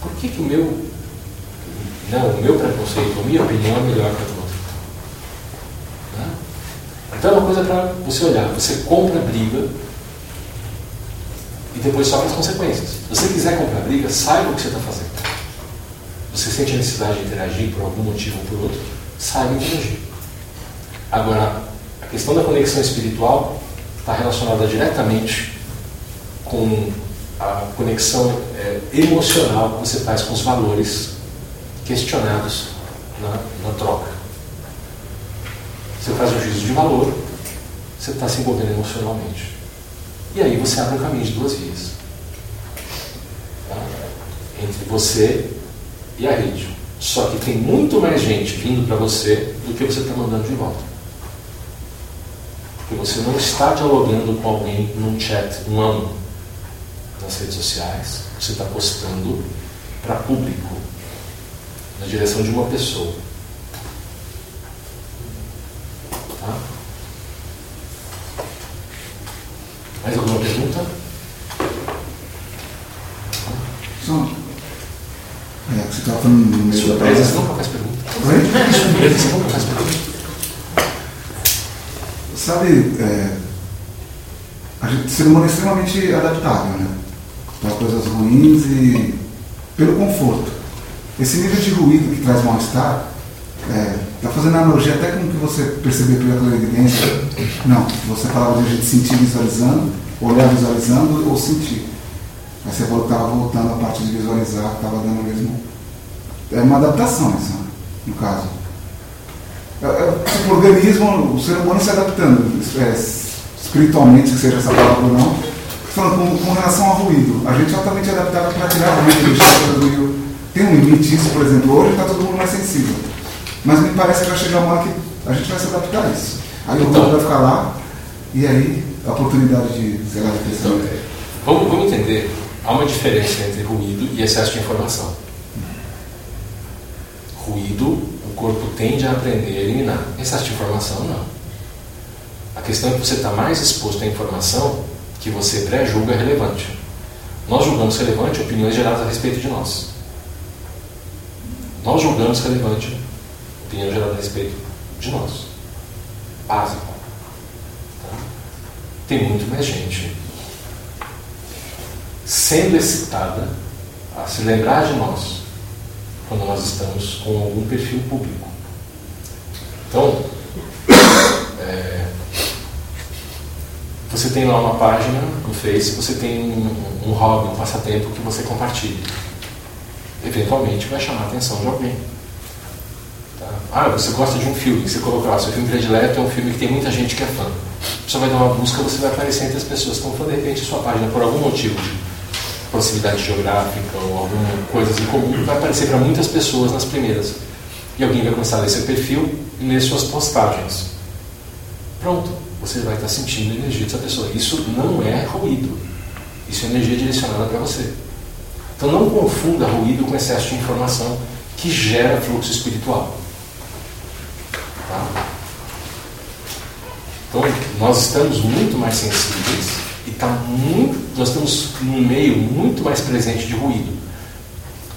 Speaker 1: Por que, que o meu. Não, o meu preconceito, a minha opinião é melhor que a do outro? Né? Então é uma coisa para você olhar. Você compra briga e depois sofre as consequências. Se você quiser comprar briga, saiba o que você está fazendo. Você sente a necessidade de interagir por algum motivo ou por outro, saiba interagir. Agora, a questão da conexão espiritual está relacionada diretamente com a conexão é, emocional que você faz com os valores questionados na, na troca. Você faz um juízo de valor, você está se envolvendo emocionalmente. E aí você abre um caminho de duas vias. Tá? Entre você e a rede. Só que tem muito mais gente vindo para você do que você está mandando de volta. Porque você não está dialogando com alguém num chat um a um nas redes sociais. Você está postando para público. na direção de uma pessoa. Tá? Mais alguma pergunta?
Speaker 4: Só. É, você estava falando no meio da
Speaker 1: nunca faz pergunta.
Speaker 4: Oi?
Speaker 1: Nunca faz pergunta.
Speaker 4: Sabe, é, a gente, ser humano é extremamente adaptável, né? Para coisas ruins e pelo conforto. Esse nível de ruído que traz mal-estar, está fazendo analogia até com o que você percebeu pela clarividência. Não, você falava de a gente sentir visualizando, olhar visualizando ou sentir. Aí você estava voltando a parte de visualizar, estava dando o mesmo. É uma adaptação essa, no caso. É, é, tipo, o organismo, o ser humano se adaptando, é, espiritualmente, que seja essa palavra ou não, falando com, com relação ao ruído. A gente é altamente adaptável para tirar ruído do chakra do rio. Tem um limite isso, por exemplo, hoje está todo mundo mais sensível. Mas me parece que vai chegar uma hora que a gente vai se adaptar a isso. Aí o
Speaker 1: Então.
Speaker 4: ruído vai ficar lá, e aí a oportunidade de, sei lá, de crescimento.
Speaker 1: é, vamos, vamos entender. Há uma diferença entre ruído e excesso de informação. Ruído, o corpo tende a aprender a eliminar. Excesso de informação, não. A questão é que você está mais exposto à informação que você pré-julga relevante. Nós julgamos relevante opiniões geradas a respeito de nós. Nós julgamos relevante opinião gerada a respeito de nós. Básico. Tá? Tem muito mais gente sendo excitada a se lembrar de nós quando nós estamos com algum perfil público. Então, é, você tem lá uma página no Face, você tem um, um hobby, um passatempo que você compartilha. Eventualmente vai chamar a atenção de alguém. Tá? Ah, você gosta de um filme, você colocou lá, seu filme predileto é um filme que tem muita gente que é fã. Você vai dar uma busca, você vai aparecer entre as pessoas que estão de repente a sua página, por algum motivo de proximidade geográfica ou alguma coisas em comum, vai aparecer para muitas pessoas nas primeiras. E alguém vai começar a ler seu perfil e ler suas postagens. Pronto, você vai estar sentindo a energia dessa pessoa. Isso não é ruído. Isso é energia direcionada para você. Então não confunda ruído com excesso de informação que gera fluxo espiritual. Tá? Então nós estamos muito mais sensíveis e tá muito, nós estamos num meio muito mais presente de ruído.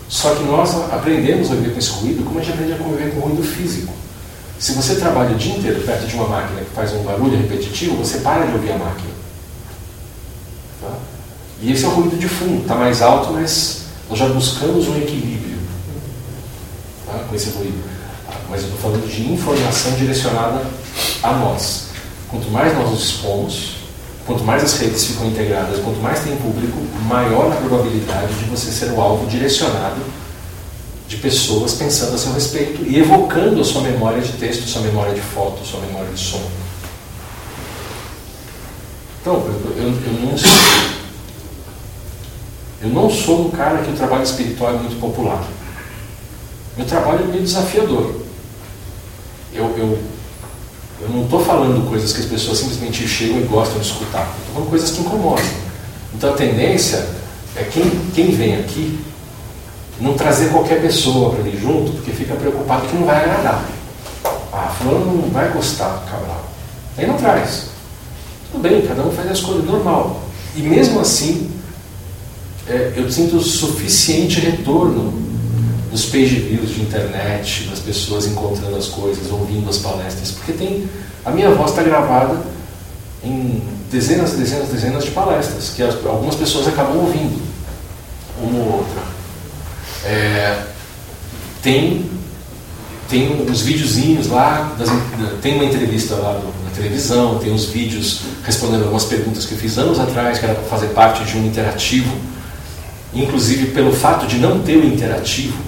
Speaker 1: Só que nós aprendemos a viver com esse ruído como a gente aprende a conviver com o ruído físico. Se você trabalha o dia inteiro perto de uma máquina que faz um barulho repetitivo, você para de ouvir a máquina. Tá? E esse é o ruído de fundo, está mais alto, mas nós já buscamos um equilíbrio tá? com esse ruído. Mas eu estou falando de informação direcionada a nós. Quanto mais nós nos expomos, quanto mais as redes ficam integradas, quanto mais tem público, maior a probabilidade de você ser o alvo direcionado de pessoas pensando a seu respeito e evocando a sua memória de texto, sua memória de foto, sua memória de som. Então, eu, eu, eu não sou. Eu não sou um cara que o trabalho espiritual é muito popular. Meu trabalho é meio desafiador. Eu, eu, eu não estou falando coisas que as pessoas simplesmente chegam e gostam de escutar. Estou falando coisas que incomodam. Então a tendência é quem, quem vem aqui não trazer qualquer pessoa para vir junto, porque fica preocupado que não vai agradar. Ah, fulano não vai gostar, Cabral. Aí não traz. Tudo bem, cada um faz a escolha normal. E mesmo assim, é, eu sinto suficiente retorno nos page views de internet, das pessoas encontrando as coisas, ouvindo as palestras, porque tem a minha voz está gravada em dezenas, dezenas, dezenas de palestras que as, algumas pessoas acabam ouvindo, uma ou outra. É, tem tem uns videozinhos lá, das, tem uma entrevista lá na televisão, tem uns vídeos respondendo algumas perguntas que eu fiz anos atrás, que era para fazer parte de um interativo. Inclusive, pelo fato de não ter o interativo,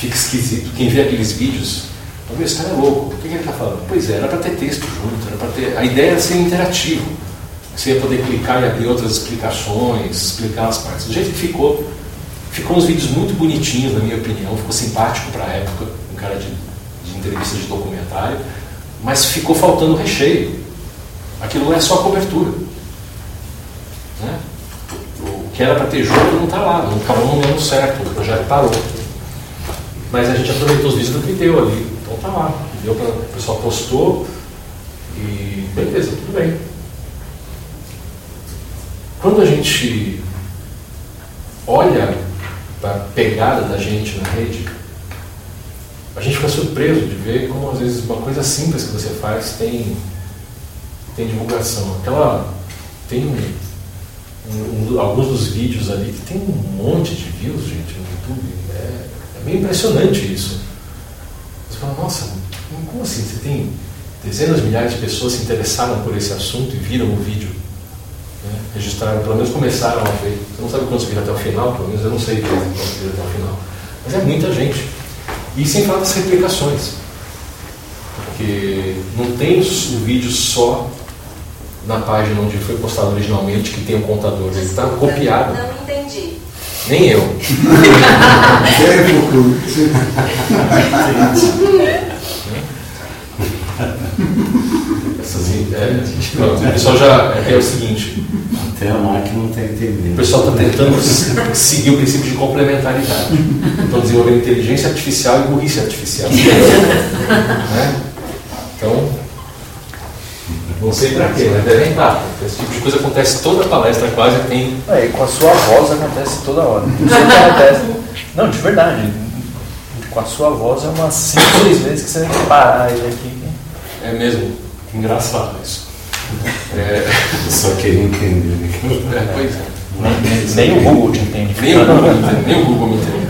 Speaker 1: fica esquisito. Quem vê aqueles vídeos, meu, esse cara é louco, o que, ele está falando? Pois é, era para ter texto junto, era para ter. A ideia era ser interativo. Você ia poder clicar e abrir outras explicações, explicar as partes. Do jeito que ficou, ficou uns vídeos muito bonitinhos, na minha opinião, ficou simpático para a época, um cara de, de entrevista de documentário, mas ficou faltando recheio. Aquilo não é só cobertura. Né? O que era para ter jogo não está lá, não acabou não dando certo, o projeto parou. Mas a gente aproveitou os vídeos do que deu ali. Então tá lá. Deu pra, o pessoal postou e beleza, tudo bem. Quando a gente olha para a pegada da gente na rede, a gente fica surpreso de ver como às vezes uma coisa simples que você faz tem, tem divulgação. Aquela. Tem um, um, alguns dos vídeos ali que tem um monte de views, gente, no YouTube. É, é meio impressionante isso. Você fala, nossa, como assim? Você tem dezenas de milhares de pessoas se interessaram por esse assunto e viram o vídeo. Né? Registraram, pelo menos começaram a ver. Você não sabe quantos viram até o final, pelo menos eu não sei quantos viram até o final. Mas é muita gente. E sem falar das replicações. Porque não tem o vídeo só na página onde foi postado originalmente, que tem o um contador. Ele está copiado.
Speaker 6: Não entendi.
Speaker 1: Nem eu. Essas, pronto, o pessoal já é, é o seguinte.
Speaker 2: Até a máquina não está entendendo.
Speaker 1: O pessoal está tentando seguir o princípio de complementaridade. Estão desenvolvendo inteligência artificial e burrice artificial. né? Então, não sei para quê, mas devem estar. Esse tipo de coisa acontece toda palestra, quase tem.
Speaker 7: É, e com a sua voz acontece toda hora. Não sei o que acontece. Não, de verdade. Com a sua voz é umas 5, 6 vezes que você tem que parar ele aqui.
Speaker 1: É mesmo. Engraçado isso. É...
Speaker 2: Só queria entender.
Speaker 1: É, pois é.
Speaker 7: Nem, nem, o Google te entende.
Speaker 1: Nem o Google, me entende, nem o Google me entende.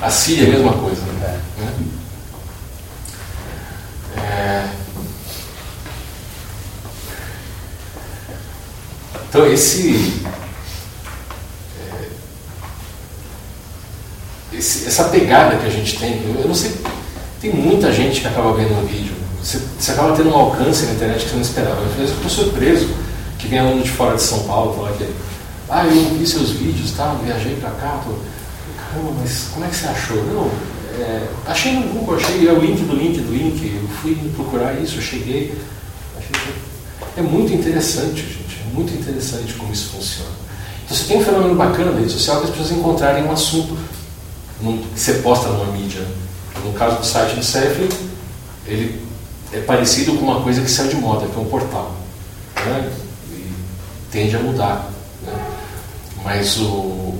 Speaker 1: A Siri é a mesma coisa. Né? É. Então esse, esse, essa pegada que a gente tem, eu não sei, tem muita gente que acaba vendo o vídeo. Você, você acaba tendo um alcance na internet que você não esperava. Eu estou surpreso que vem aluno de fora de São Paulo falar que ah, eu vi seus vídeos, tá, viajei para cá, tô... caramba, mas como é que você achou? Não, é, achei no Google, achei é o link do link do link, eu fui procurar isso, cheguei. Achei... É muito interessante, gente, é muito interessante como isso funciona. Então você tem um fenômeno bacana na rede social que as pessoas encontrarem um assunto que você posta numa mídia. No caso do site do Cefri, ele é parecido com uma coisa que saiu de moda, que é um portal. Né? E tende a mudar. Né? Mas o,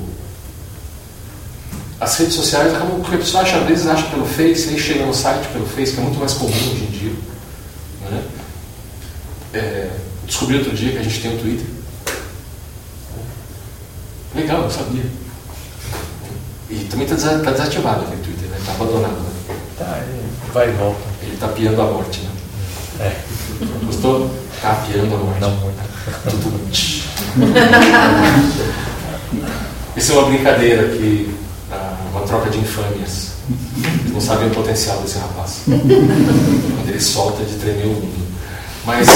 Speaker 1: as redes sociais, porque a pessoa acha, às vezes acha pelo Face, aí chega no site pelo Face, que é muito mais comum hoje em dia. Né? É, descobri outro dia que a gente tem o um Twitter. Legal, não sabia. E também está tá desativado aquele Twitter, está né? abandonado. Né?
Speaker 7: Tá, vai e volta.
Speaker 1: Ele está piando a morte, né?
Speaker 7: É.
Speaker 1: Gostou? Está piando a morte.
Speaker 7: Não muito.
Speaker 1: Isso é uma brincadeira que uma troca de infâmias. Vocês não sabem o potencial desse rapaz. Quando ele solta de tremer o mundo. Mas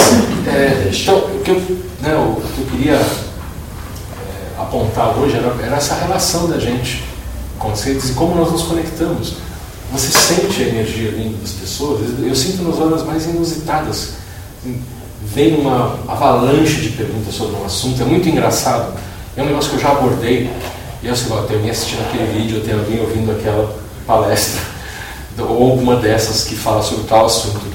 Speaker 1: é, o, que eu, né, o que eu queria é, apontar hoje era, era essa relação da gente com as redes e como nós nos conectamos. Você sente a energia vindo das pessoas. Eu sinto nas horas mais inusitadas. Vem uma avalanche de perguntas sobre um assunto. É muito engraçado. É um negócio que eu já abordei. E eu sei lá, tem alguém assistindo aquele vídeo, tem alguém ouvindo aquela palestra, ou alguma dessas que fala sobre tal assunto.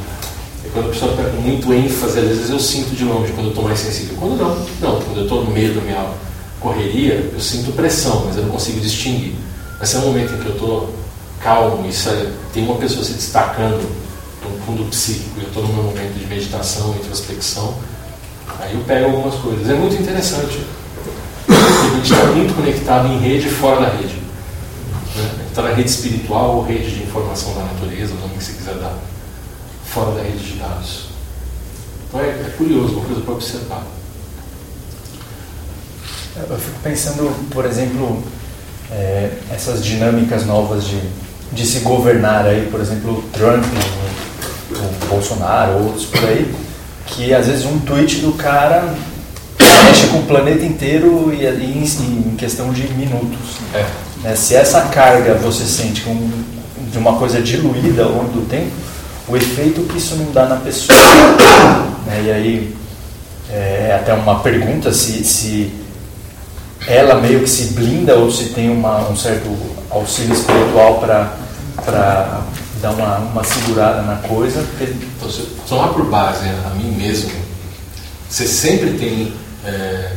Speaker 1: E quando a pessoa está com muito ênfase, às vezes eu sinto de longe quando eu estou mais sensível. Quando não, não. Quando eu estou no meio da minha correria, eu sinto pressão, mas eu não consigo distinguir. Mas é um momento em que eu estou calmo e tem uma pessoa se destacando no fundo psíquico, eu estou no meu momento de meditação, introspecção, aí eu pego algumas coisas. É muito interessante. A gente está muito conectado em rede e fora da rede. Né? Está na rede espiritual ou rede de informação da natureza, o nome que você quiser dar, fora da rede de dados. Então é, é curioso, uma coisa para observar.
Speaker 7: Eu fico pensando, por exemplo, é, essas dinâmicas novas de, de se governar aí, por exemplo, Trump, o, o Bolsonaro, outros por aí, que às vezes um tweet do cara mexe com o planeta inteiro e, e em, em, questão de minutos.
Speaker 1: É.
Speaker 7: Né? Se essa carga você sente com, de uma coisa diluída ao longo do tempo, o efeito que isso não dá na pessoa. Né? E aí é até uma pergunta se, se ela meio que se blinda ou se tem uma, um certo auxílio espiritual para dar uma, uma segurada na coisa. Porque...
Speaker 1: Então, tomar por base a mim mesmo, você sempre tem. É,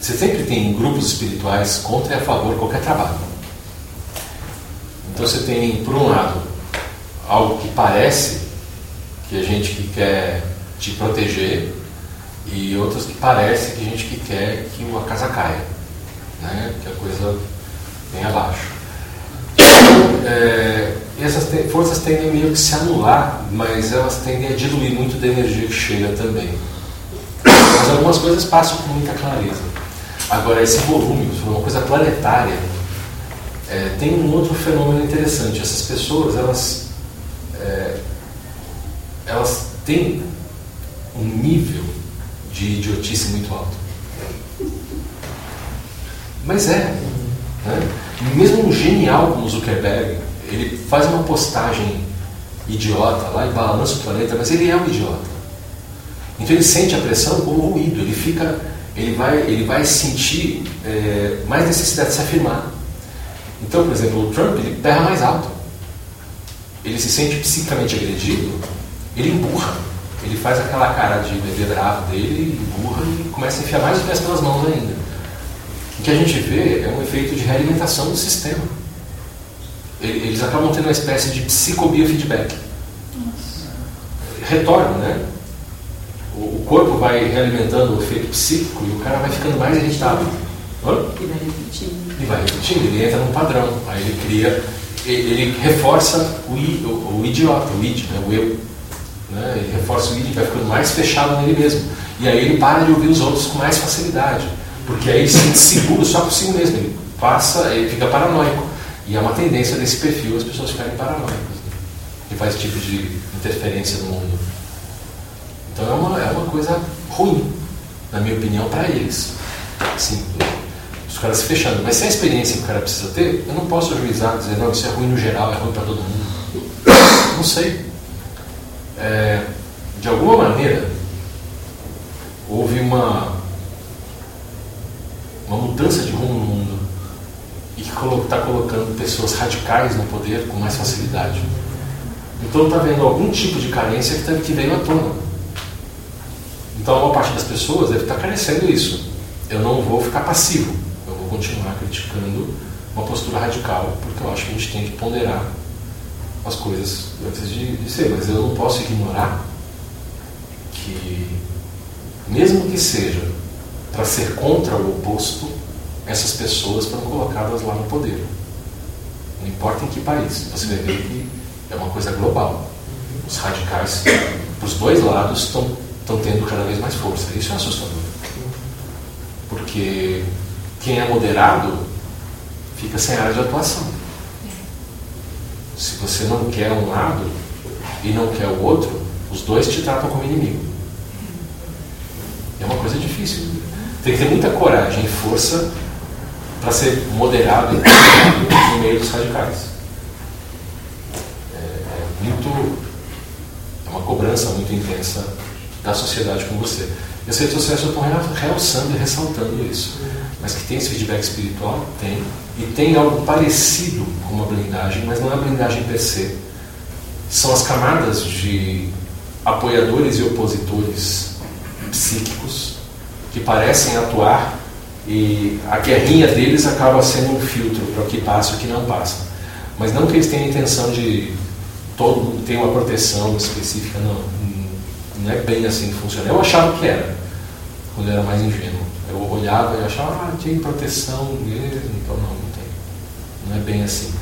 Speaker 1: você sempre tem grupos espirituais contra e a favor de qualquer trabalho. Então você tem, por um lado, algo que parece que a gente que quer te proteger e outros que parece que a gente que quer que uma casa caia, né? que a coisa vem abaixo. É, essas te forças tendem meio que se anular, mas elas tendem a diluir muito da energia que chega também. Mas algumas coisas passam com muita clareza. Agora, esse volume, se for uma coisa planetária, é, tem um outro fenômeno interessante. Essas pessoas, elas, é, elas têm um nível de idiotice muito alto. Mas é. Né? Mesmo um genial como Zuckerberg, ele faz uma postagem idiota lá e balança o planeta, mas ele é um idiota. Então ele sente a pressão como ruído, ele fica, ele vai, ele vai sentir é, mais necessidade de se afirmar. Então, por exemplo, o Trump ele berra mais alto. Ele se sente psicamente agredido, ele emburra. Ele faz aquela cara de bebê bravo dele, emburra e começa a enfiar mais os pés pelas mãos ainda. O que a gente vê é um efeito de realimentação do sistema. Eles acabam tendo uma espécie de psicobiofeedback. Retorno, né? O corpo vai realimentando o efeito psíquico e o cara vai ficando mais irritado.
Speaker 6: Hã? E vai repetindo.
Speaker 1: E vai repetindo, ele entra num padrão. Aí ele cria, ele reforça o, o, o idiota, o id, né? o eu. Né? Ele reforça o id e vai ficando mais fechado nele mesmo. E aí ele para de ouvir os outros com mais facilidade. Porque aí ele se sente seguro só consigo mesmo. Ele passa, ele fica paranoico. E é uma tendência desse perfil as pessoas ficarem paranoicas. Né? Que faz esse tipo de interferência no mundo. Então é uma, é uma coisa ruim, na minha opinião, para eles. Assim, os caras se fechando. Mas se é a experiência que o cara precisa ter, eu não posso ajuizar, dizer, não, isso é ruim no geral, é ruim para todo mundo. Não sei. É, de alguma maneira, houve uma, uma mudança de rumo no mundo e que está colocando pessoas radicais no poder com mais facilidade. Então está havendo algum tipo de carência que, que veio à tona. Então uma parte das pessoas deve estar tá carecendo isso. Eu não vou ficar passivo, continuar criticando uma postura radical, porque eu acho que a gente tem que ponderar as coisas antes de, de ser, mas eu não posso ignorar que, mesmo que seja para ser contra o oposto, essas pessoas foram colocadas lá no poder. Não importa em que país, você ver que é uma coisa global. Os radicais, os dois lados, estão tendo cada vez mais força. Isso é assustador. Porque quem é moderado fica sem área de atuação. Se você não quer um lado e não quer o outro, os dois te tratam como inimigo. É uma coisa difícil. Tem que ter muita coragem e força para ser moderado no meio dos radicais. É, é, muito. É uma cobrança muito intensa da sociedade com você. E as redes sociais estão realçando e ressaltando isso. Mas que tem esse feedback espiritual? Tem. E tem algo parecido com uma blindagem, mas não é a blindagem per se. São as camadas de apoiadores e opositores psíquicos que parecem atuar e a guerrinha deles acaba sendo um filtro para o que passa e o que não passa. Mas não que eles tenham a intenção de todo ter uma proteção específica, não. Não é bem assim que funciona. Eu achava que era, quando eu era mais ingênuo. Olhava e achava, ah, tem proteção mesmo, então não, não tem. Não é bem assim.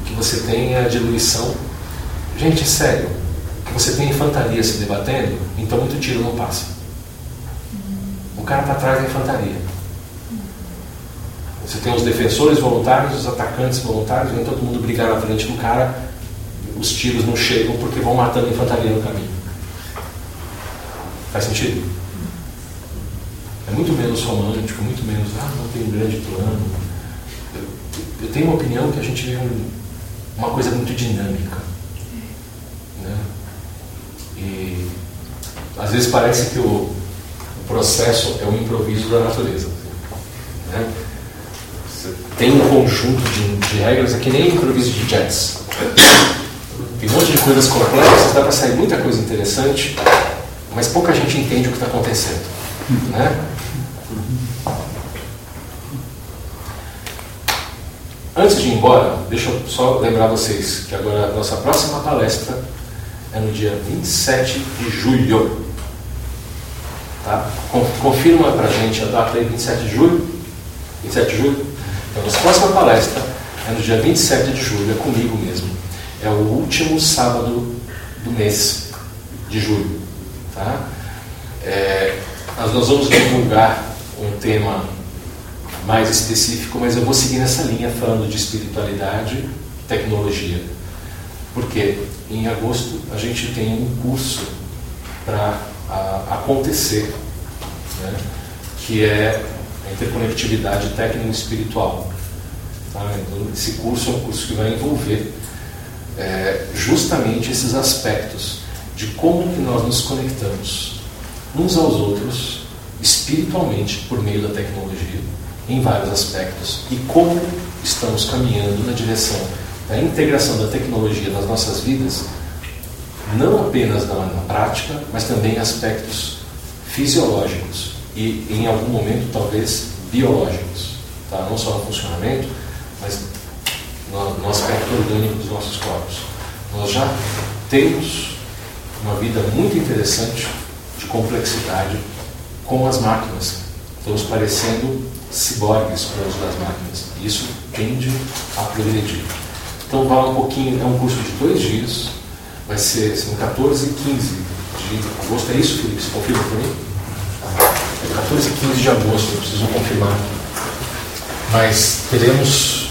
Speaker 1: O que você tem é a diluição. Gente, é sério. Você tem infantaria se debatendo, então muito tiro não passa. O cara está atrás da infantaria. Você tem os defensores voluntários, os atacantes voluntários, vem todo mundo brigar na frente do cara, os tiros não chegam porque vão matando a infantaria no caminho. Faz sentido? É muito menos romântico, muito menos, ah, não tem um grande plano. Eu, eu tenho uma opinião que a gente vive um, uma coisa muito dinâmica. Né? E às vezes parece que o, o processo é um improviso da natureza. Né? tem um conjunto de, de regras, é que nem improviso de jazz. Tem um monte de coisas complexas, dá para sair muita coisa interessante, mas pouca gente entende o que está acontecendo. Né? Antes de ir embora, deixa eu só lembrar vocês que agora a nossa próxima palestra é no dia 27 de julho. Tá? Confirma pra gente a data aí, 27 de julho? 27 de julho? Então, nossa próxima palestra é no dia 27 de julho, é comigo mesmo. É o último sábado do mês de julho. Tá? É, nós vamos divulgar um tema mais específico, mas eu vou seguir nessa linha falando de espiritualidade tecnologia. Porque em agosto a gente tem um curso para acontecer, né, que é a interconectividade técnico-espiritual. Tá? Então, esse curso é um curso que vai envolver é, justamente esses aspectos de como que nós nos conectamos uns aos outros espiritualmente por meio da tecnologia em vários aspectos e como estamos caminhando na direção da integração da tecnologia nas nossas vidas, não apenas na, na prática, mas também em aspectos fisiológicos e, em algum momento, talvez biológicos, tá? não só no funcionamento, mas no, no aspecto orgânico dos nossos corpos. Nós já temos uma vida muito interessante de complexidade com as máquinas. Estamos parecendo ciborgues para o uso das máquinas. Isso tende a progredir. Então, vale um pouquinho, é um curso de dois dias, vai ser são 14 e 15 de agosto. É isso, Felipe? Você confirma para mim? É 14 e 15 de agosto, eu preciso confirmar. Mas teremos.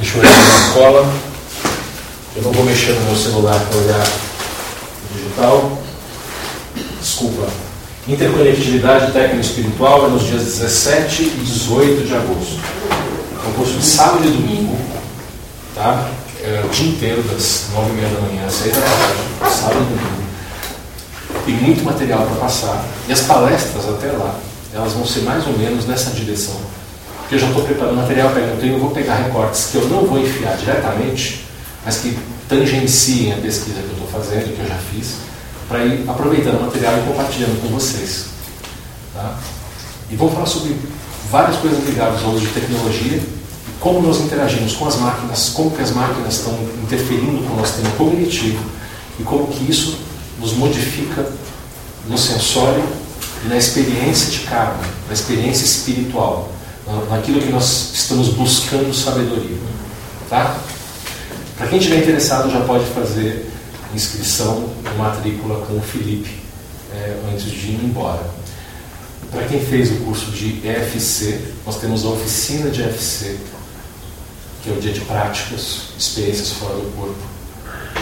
Speaker 1: Deixa eu olhar na cola. Eu não vou mexer no meu celular para olhar digital. Desculpa. Interconectividade técnico-espiritual é nos dias 17 e 18 de agosto. É um curso de sábado e domingo, tá? É o dia inteiro, das 9 e meia da manhã às 6 da tarde, sábado e domingo. Tem muito material para passar. E as palestras até lá, elas vão ser mais ou menos nessa direção. Porque eu já estou preparando material, tenho, eu vou pegar recortes que eu não vou enfiar diretamente, mas que tangenciem a pesquisa que eu estou fazendo, que eu já fiz para ir aproveitando o material e compartilhando com vocês. Tá? E vou falar sobre várias coisas ligadas ao uso de tecnologia como nós interagimos com as máquinas, como que as máquinas estão interferindo com o nosso sistema cognitivo e como que isso nos modifica no sensório e na experiência de karma, na experiência espiritual, naquilo que nós estamos buscando sabedoria. Tá? Para quem estiver interessado, já pode fazer inscrição matrícula com o Felipe é, antes de ir embora. Para quem fez o curso de EFC, nós temos a oficina de EFC, que é o dia de práticas, experiências fora do corpo,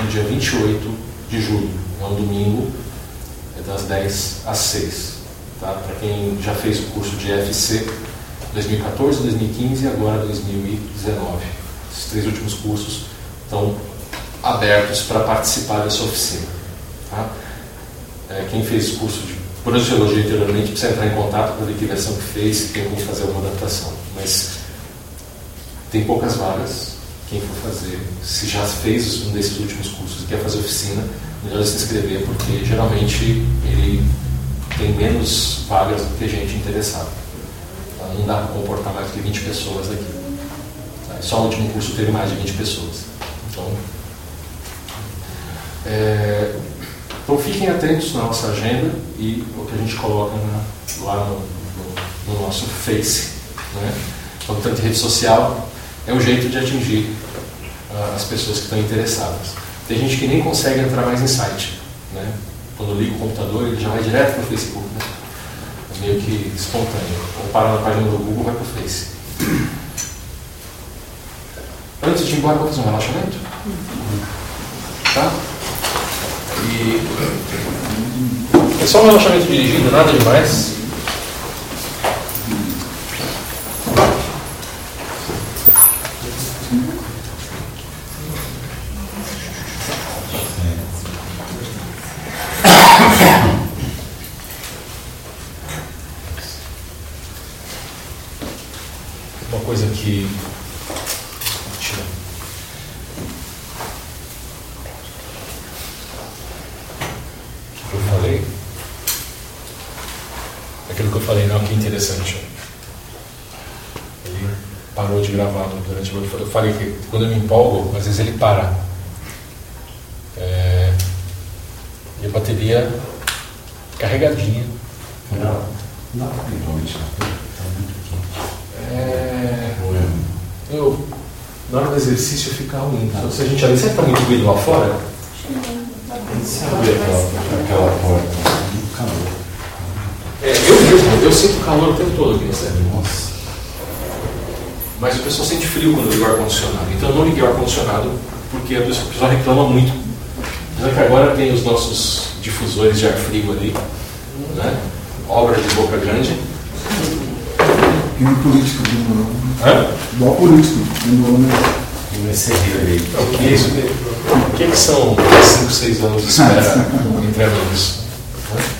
Speaker 1: no dia 28 de julho, é um domingo, é das 10 às 6. Tá? Para quem já fez o curso de EFC 2014, 2015 e agora 2019. Esses três últimos cursos estão abertos para participar dessa oficina. Tá? É, quem fez curso de projeciologia anteriormente precisa entrar em contato para ver que que fez, se tem como fazer alguma adaptação. Mas tem poucas vagas. Quem for fazer, se já fez um desses últimos cursos e quer fazer oficina, melhor se inscrever, porque geralmente ele tem menos vagas do que gente interessada. Tá? Não dá para comportar mais do que 20 pessoas aqui. Tá? Só o último curso teve mais de 20 pessoas. Então, é, então fiquem atentos na nossa agenda e o que a gente coloca lá no, no, no, nosso Face. Né? Então, tanto rede social é um jeito de atingir uh, as pessoas que estão interessadas. Tem gente que nem consegue entrar mais em site. Né? Quando liga o computador, ele já vai direto para o Facebook. Né? É meio que espontâneo. Ou para na página do Google, vai para o Face. Antes de ir embora, vou fazer um relaxamento? Tá? E é só um relaxamento dirigido, nada demais. coisa que. Tira. O que eu falei? Aquilo que eu falei, não, que interessante. Ele parou de gravar durante o. Eu falei que quando eu me empolgo, às vezes ele para. É, e a bateria carregadinha.
Speaker 2: Não, não. Tá quente.
Speaker 1: É,
Speaker 2: é-
Speaker 1: eu, na hora do exercício fica ruim. Então, se a gente ali, sempre tá muito ruído lá fora,
Speaker 2: Você abre aquela, aquela porta, muito calor.
Speaker 1: é, eu mesmo, eu sinto calor o tempo todo aqui centro.
Speaker 2: Nossa.
Speaker 1: Mas o pessoal sente frio quando liga o ar-condicionado. Então eu não liguei o ar-condicionado porque a pessoa, o pessoal reclama muito. Apesar que agora tem os nossos difusores de ar frio ali, né? Obra de boca grande.
Speaker 4: E um político demorou.
Speaker 1: Hã?
Speaker 4: Igual político.
Speaker 2: E ser rei.
Speaker 1: O que é isso? O que, é que são 5, 6 anos de espera entre amigos? Hã?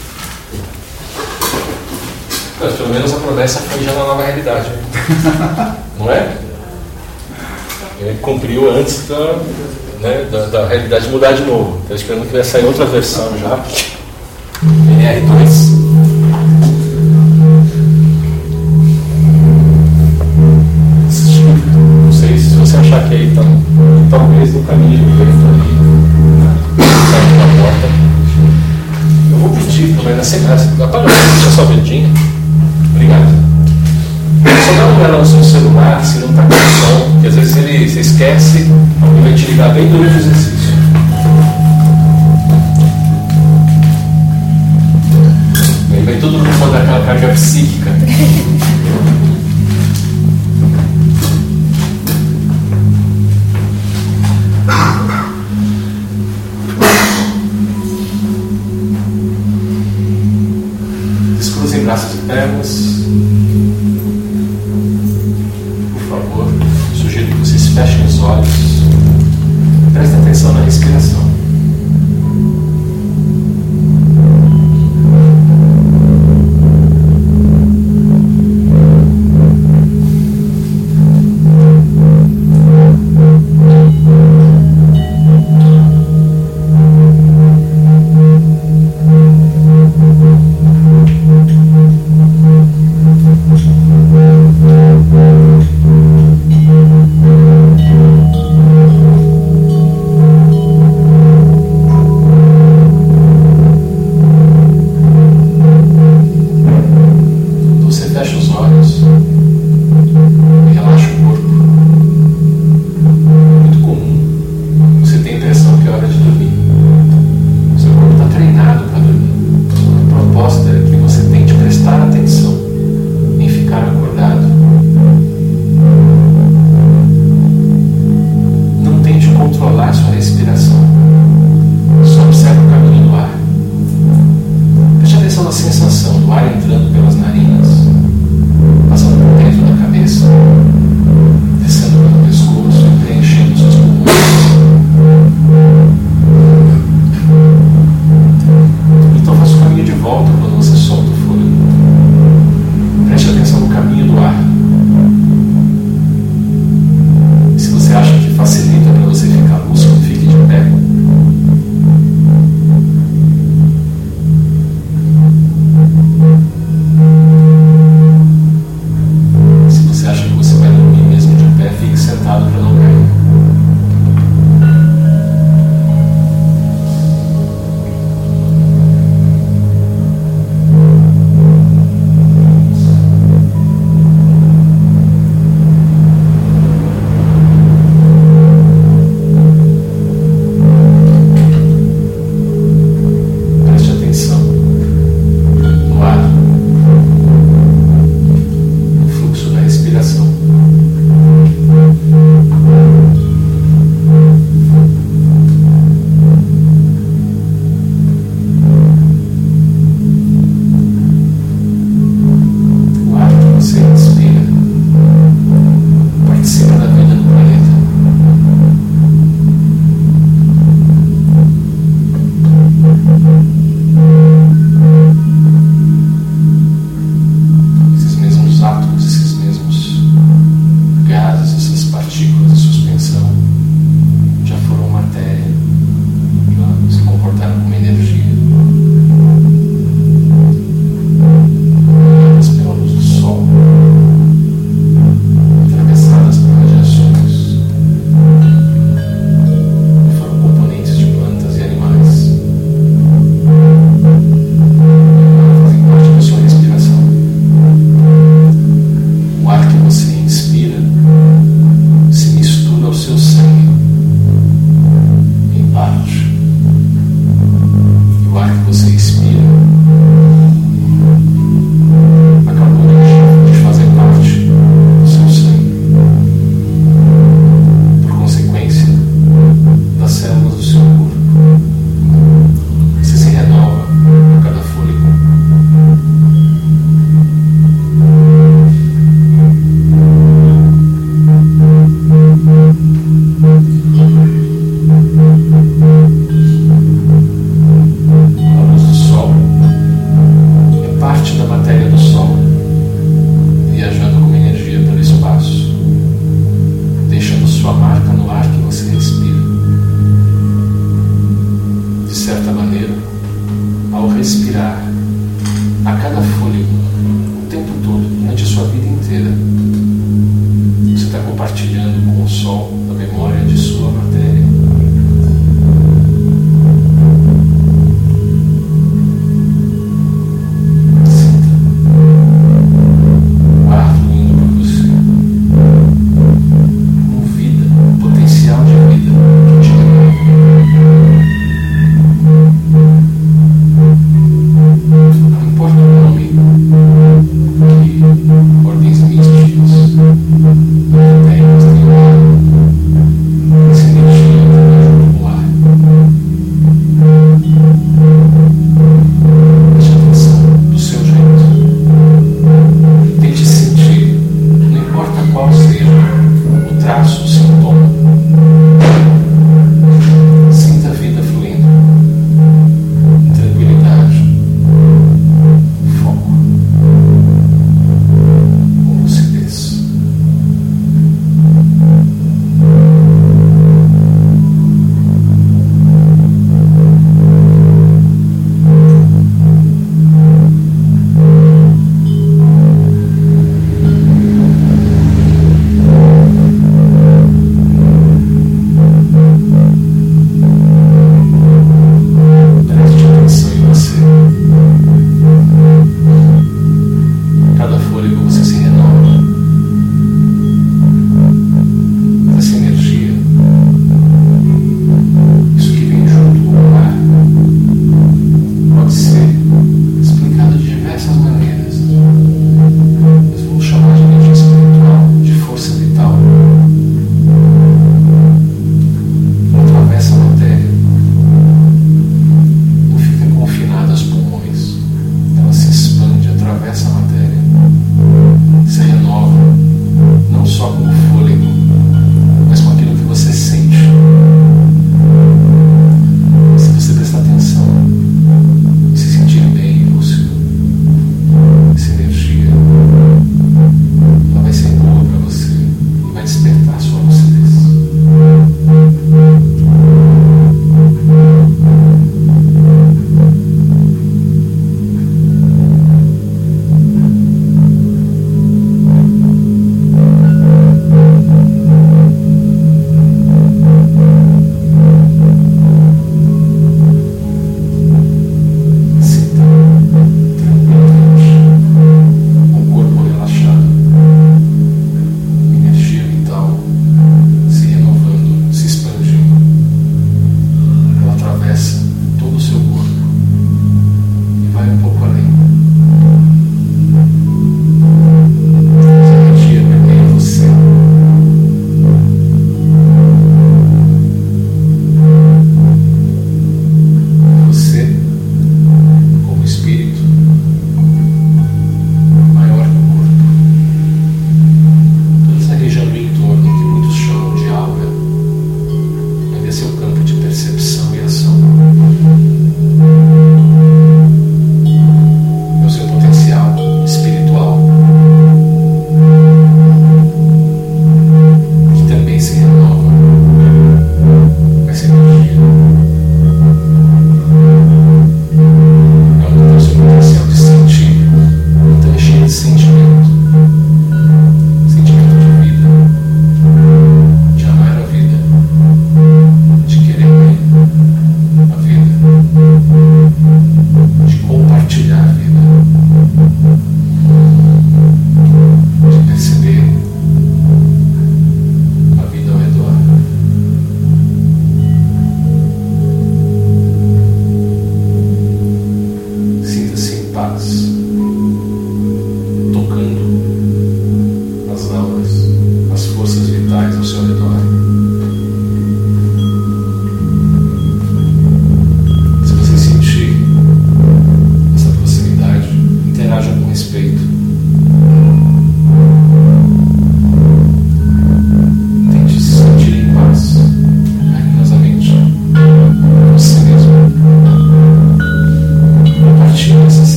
Speaker 1: Mas pelo menos a promessa foi já na nova realidade. Não é? Ele cumpriu antes da, né, da, da realidade mudar de novo. Estou esperando que vai sair outra versão já. NR2. Esquece e vai te ligar bem durante o exercício.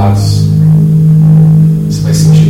Speaker 1: paz. Você vai sentir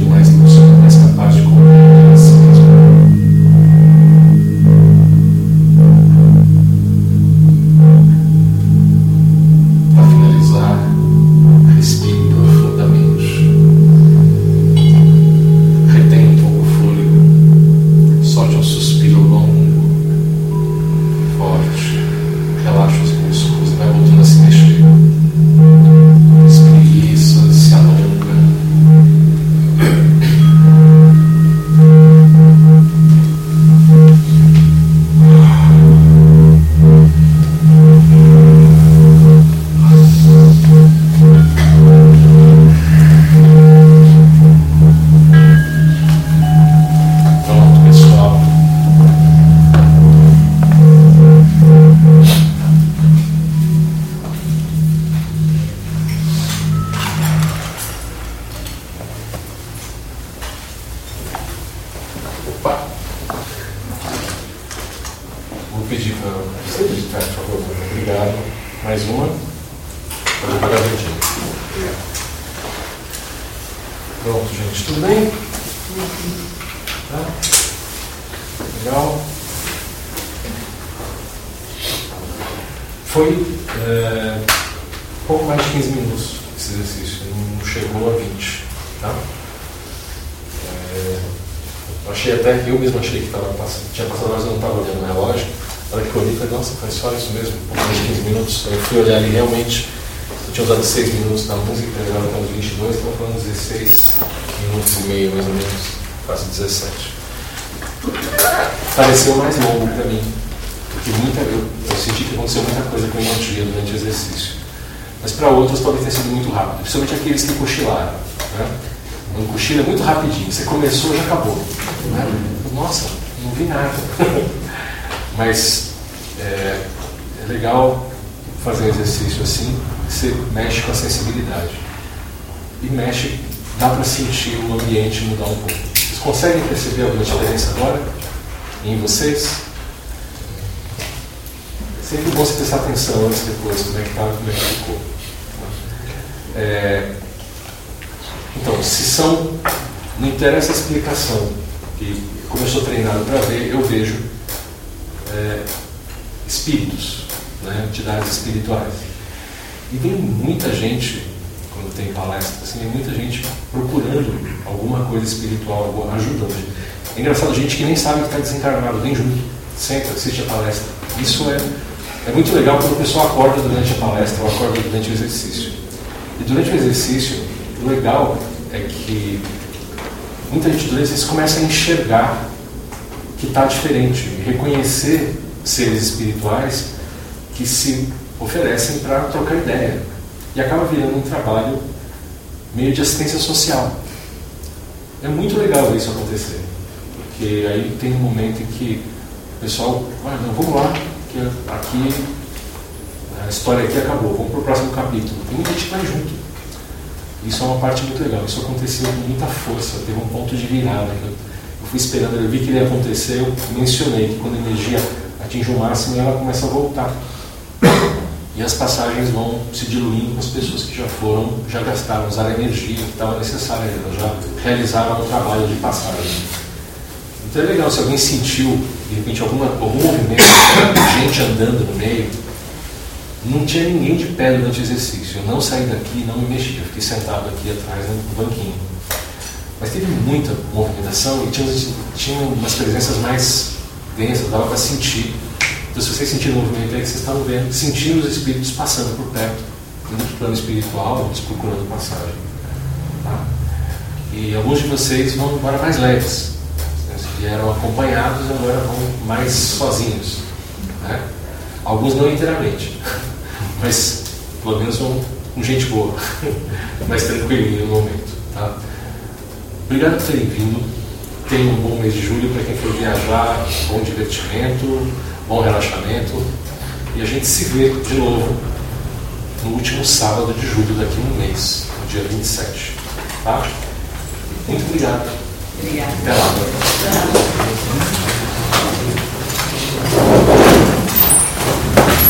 Speaker 1: perceber alguma diferença agora em vocês? É sempre bom você prestar atenção antes e depois, como é que está, como é que ficou. É, então, se são. Não interessa a explicação, que como eu sou treinado para ver, eu vejo é, espíritos, né, entidades espirituais. E vem muita gente, quando tem palestra, assim, vem muita gente procurando alguma coisa espiritual, alguma ajuda. É engraçado, gente que nem sabe que está desencarnado, vem junto, senta, assiste a palestra. Isso é, é muito legal quando o pessoal acorda durante a palestra ou acorda durante o exercício. E durante o exercício, o legal é que muita gente durante isso começa a enxergar que está diferente, reconhecer seres espirituais que se oferecem para trocar ideia. E acaba virando um trabalho meio de assistência social. É muito legal isso acontecer. Porque aí tem um momento em que o pessoal, ah, não, vamos lá, que aqui a história aqui acabou, vamos para o próximo capítulo. Tem muita gente vai junto. Isso é uma parte muito legal. Isso aconteceu com muita força, teve um ponto de virada. Eu, fui esperando, eu vi que ia acontecer, eu mencionei que quando a energia atinge o máximo, ela começa a voltar. E as passagens vão se diluindo com as pessoas que já foram, já gastaram, usaram a energia que estava necessária, já realizaram o trabalho de passagem. Então é legal, se alguém sentiu, de repente, alguma, algum movimento, gente andando no meio, não tinha ninguém de pé durante o exercício. Eu não saí daqui, não me mexi, eu fiquei sentado aqui atrás no banquinho. Mas teve muita movimentação e tinha, tinha umas presenças mais densas, dava para sentir. Então, se vocês sentiram o movimento aí, vocês estavam vendo, sentindo os espíritos passando por perto, indo para plano espiritual, eles procurando passagem. Tá? E alguns de vocês vão embora mais leves. Né? Vieram acompanhados agora vão mais sozinhos. Né? Alguns não inteiramente, mas pelo menos vão com gente boa, mais tranquilinho no momento. Tá? Obrigado por terem vindo. Tenham um bom mês de julho para quem for viajar, bom divertimento, bom relaxamento. E a gente se vê de novo no último sábado de julho, daqui a mês, no dia 27. Tá? Muito obrigado.
Speaker 6: Obrigada.
Speaker 1: Até lá.